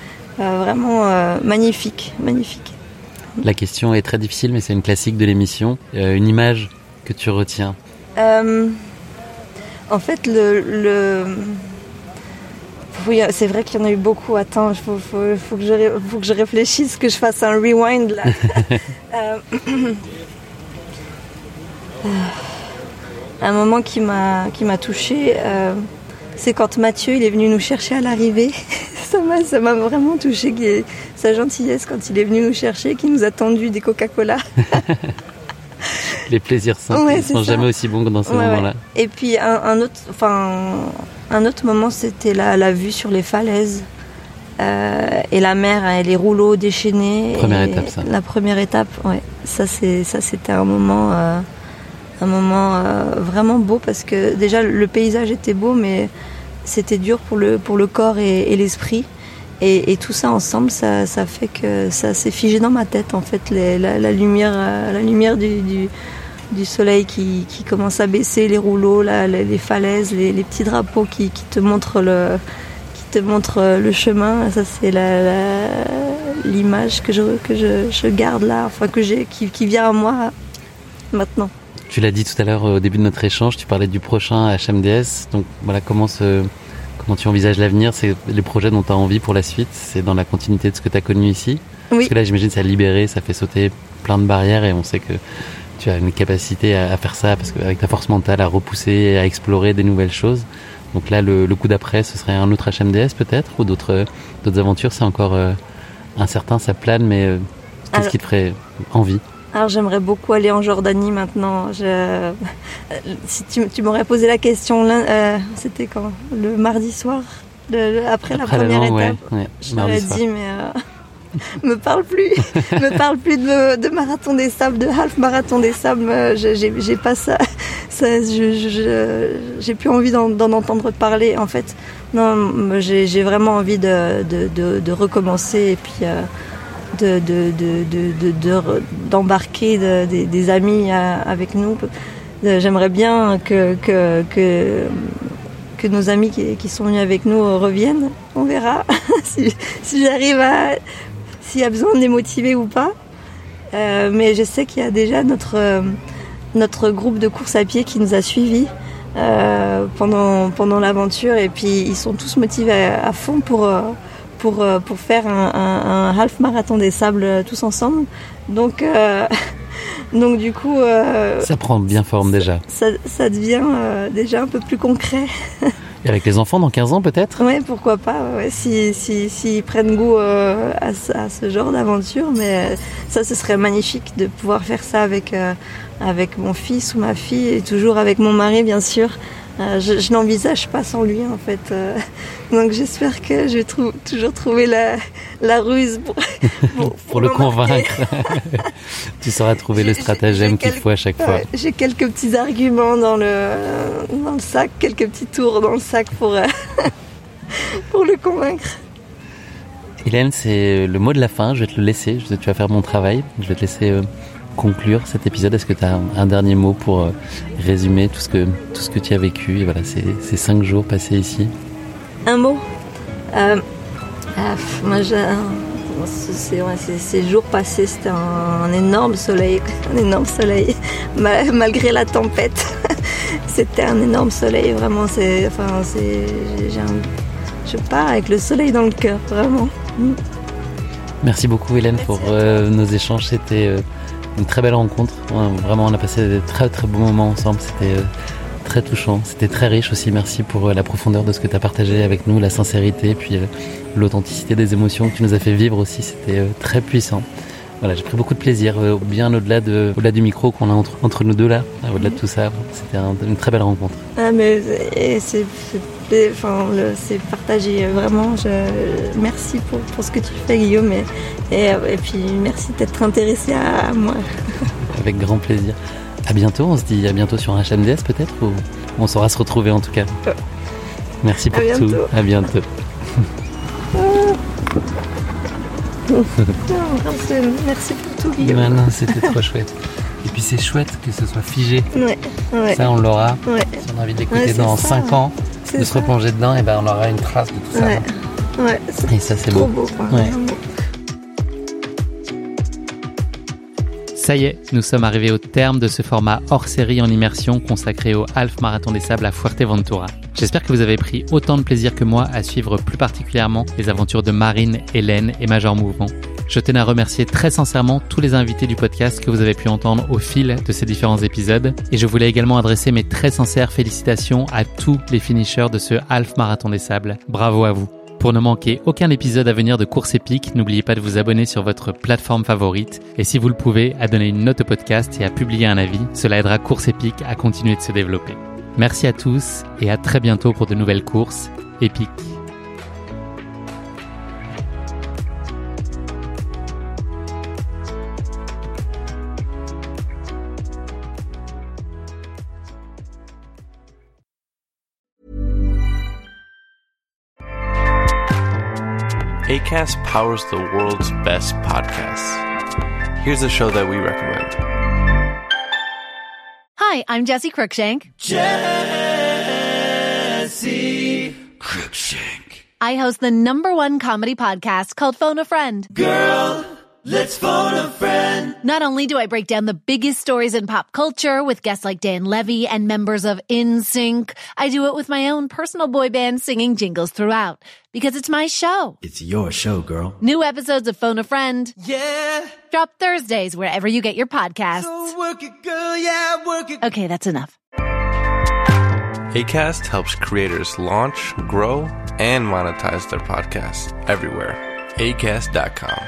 Euh, vraiment euh, magnifique, magnifique. La question est très difficile, mais c'est une classique de l'émission. une image que tu retiens En fait, le oui, c'est vrai qu'il y en a eu beaucoup. Attends, il faut, que je, faut que je réfléchisse, que je fasse un rewind là. Euh, un moment qui m'a qui m'a touché, euh, c'est quand Mathieu il est venu nous chercher à l'arrivée. ça m'a ça m'a vraiment touché sa gentillesse quand il est venu nous chercher, qui nous a tendu des Coca-Cola. Les plaisirs simples ne sont jamais aussi bons que dans ces moments-là. Et puis un, autre, enfin un autre moment, c'était la, la, vue sur les falaises. Euh, et la mer et les rouleaux déchaînés. Première étape, ça. La première étape, ouais. Ça, c'est, ça, c'était un moment, euh, un moment euh, vraiment beau parce que déjà le paysage était beau, mais c'était dur pour le, pour le corps et, l'esprit. Et, tout ça ensemble, ça, ça, fait que ça s'est figé dans ma tête en fait, la, lumière, la lumière du du soleil qui, commence à baisser, les rouleaux, les, falaises, les, petits drapeaux qui, te montrent le, qui te montrent le chemin. Ça, c'est l'image que, je, que je, garde là, enfin que j'ai, qui, vient à moi maintenant. Tu l'as dit tout à l'heure au début de notre échange, tu parlais du prochain HMDS. Donc voilà, comment, comment tu envisages l'avenir? C'est les projets dont tu as envie pour la suite? C'est dans la continuité de ce que tu as connu ici? Oui. Parce que là, j'imagine, ça a libéré, ça fait sauter plein de barrières et on sait que tu as une capacité à, faire ça parce qu'avec ta force mentale à repousser, à explorer des nouvelles choses. Donc là, le, coup d'après, ce serait un autre HMDS peut-être ou d'autres d'autres aventures. C'est encore euh, incertain, ça plane, mais euh, qu'est-ce qui te ferait envie? Alors j'aimerais beaucoup aller en Jordanie maintenant. Je- euh, Si tu, tu m'aurais posé la question, euh, c'était quand? Le mardi soir, le- le- après, la Après la première langue, ouais, étape? ouais, je t'aurais dit, mais euh, me parle plus, me parle plus de, de marathon des sables, de half marathon des sables. euh, j'ai- pas ça, ça j'ai plus envie d'en entendre parler. En fait, non, j'ai vraiment envie de, de, recommencer et puis. d'embarquer de- des- amis euh, avec nous. Euh, J'aimerais bien que, que, que, nos amis qui, sont venus avec nous reviennent. On verra si j'arrive à. S'il y a besoin de les motiver ou pas. Euh, mais je sais qu'il y a déjà notre, euh, notre groupe de course à pied qui nous a suivis. euh, pendant, pendant l'aventure et puis ils sont tous motivés à, à fond pour, pour, pour faire un, un- un half marathon des sables tous ensemble. Donc, euh, donc du coup, Ça prend bien forme déjà. ça, ça devient déjà un peu plus concret. Avec les enfants dans 15 ans peut-être? Ouais, pourquoi pas, ouais, si, si, s'ils prennent goût euh, à, ce- à ce genre d'aventure, mais euh, ça, ce serait magnifique de pouvoir faire ça avec, euh, avec mon fils ou ma fille, et toujours avec mon mari, bien sûr. Euh, je je n'envisage pas sans lui, en fait. euh, donc j'espère que je vais trou- toujours trouver la, la ruse pour, pour, Pour le convaincre. tu sauras trouver le stratagème qu'il faut à chaque fois. J'ai quelques petits arguments dans le, dans le sac, quelques petits tours dans le sac pour, euh, pour le convaincre. Hélène, c'est le mot de la fin. Je vais te le laisser. Je- Tu vas faire mon travail. Je vais te laisser conclure cet épisode. Est-ce que tu as un, dernier mot pour euh, résumer tout ce que tout ce que tu as vécu et voilà ces, ces cinq jours passés ici? Un mot? Euh, ah, Moi, ouais, ces- ces jours passés, c'était un, un énorme soleil, un énorme soleil, Ma- malgré la tempête. c'était un énorme soleil, vraiment. C'est, enfin, c'est, je pars avec le soleil dans le cœur, vraiment. Mm. Merci beaucoup Hélène pour euh, nos échanges. C'était euh, une très belle rencontre. Vraiment, on a passé de très très beaux moments ensemble. C'était euh, très touchant. C'était très riche aussi. Merci pour euh, la profondeur de ce que tu as partagé avec nous, la sincérité, puis euh, l'authenticité des émotions que tu nous as fait vivre aussi. C'était très puissant. Voilà, j'ai pris beaucoup de plaisir, bien au-delà de, au-delà du micro qu'on a entre, nous deux là, au-delà de tout ça. C'était un- une très belle rencontre. Ah, mais c'est- enfin, c'est partagé, vraiment. Je, merci pour, pour ce que tu fais, Guillaume. Et, et, et puis, merci d'être intéressé à, à moi. Avec grand plaisir. À bientôt, on se dit à bientôt sur HMDS peut-être ou on saura se retrouver en tout cas. Merci À pour tout. À bientôt. Merci, merci pour tout, Guillaume. C'était trop chouette. Et puis c'est chouette que ce soit figé. Ouais, ouais. Ça, on l'aura. Ouais. Si on a envie d'écouter dans ça. 5 ans, De se ça. replonger dedans, et ben on aura une trace de tout ça. Ouais. Et ça, c'est beau. beau. quoi, Ouais. Ça y est, nous sommes arrivés au terme de ce format hors série en immersion consacré au Half Marathon des Sables à Fuerteventura. J'espère que vous avez pris autant de plaisir que moi à suivre plus particulièrement les aventures de Marine, Hélène et Major Mouvement. Je tenais à remercier très sincèrement tous les invités du podcast que vous avez pu entendre au fil de ces différents épisodes. Et je voulais également adresser mes très sincères félicitations à tous les finishers de ce Half Marathon des Sables. Bravo à vous. Pour ne manquer aucun épisode à venir de Course Épique, n'oubliez pas de vous abonner sur votre plateforme favorite et si vous le pouvez, à donner une note au podcast et à publier un avis. Cela aidera Course Épique à continuer de se développer. Merci à tous et à très bientôt pour de nouvelles courses épiques. ACAST powers the world's best podcasts. Here's a show that we recommend. Hi, I'm Jesse Cruikshank. Jesse Cruikshank. I host the number one comedy podcast called Phone a Friend. Girl, let's phone a friend. Not only do I break down the biggest stories in pop culture with guests like Dan Levy and members of InSync, I do it with my own personal boy band singing jingles throughout. Because it's my show. It's your show, girl. New episodes of Phone a Friend Yeah. drop Thursdays wherever you get your podcasts. So work it, girl. Yeah, work it. Okay, that's enough. ACAST helps creators launch, grow, and monetize their podcasts everywhere. ACAST.com.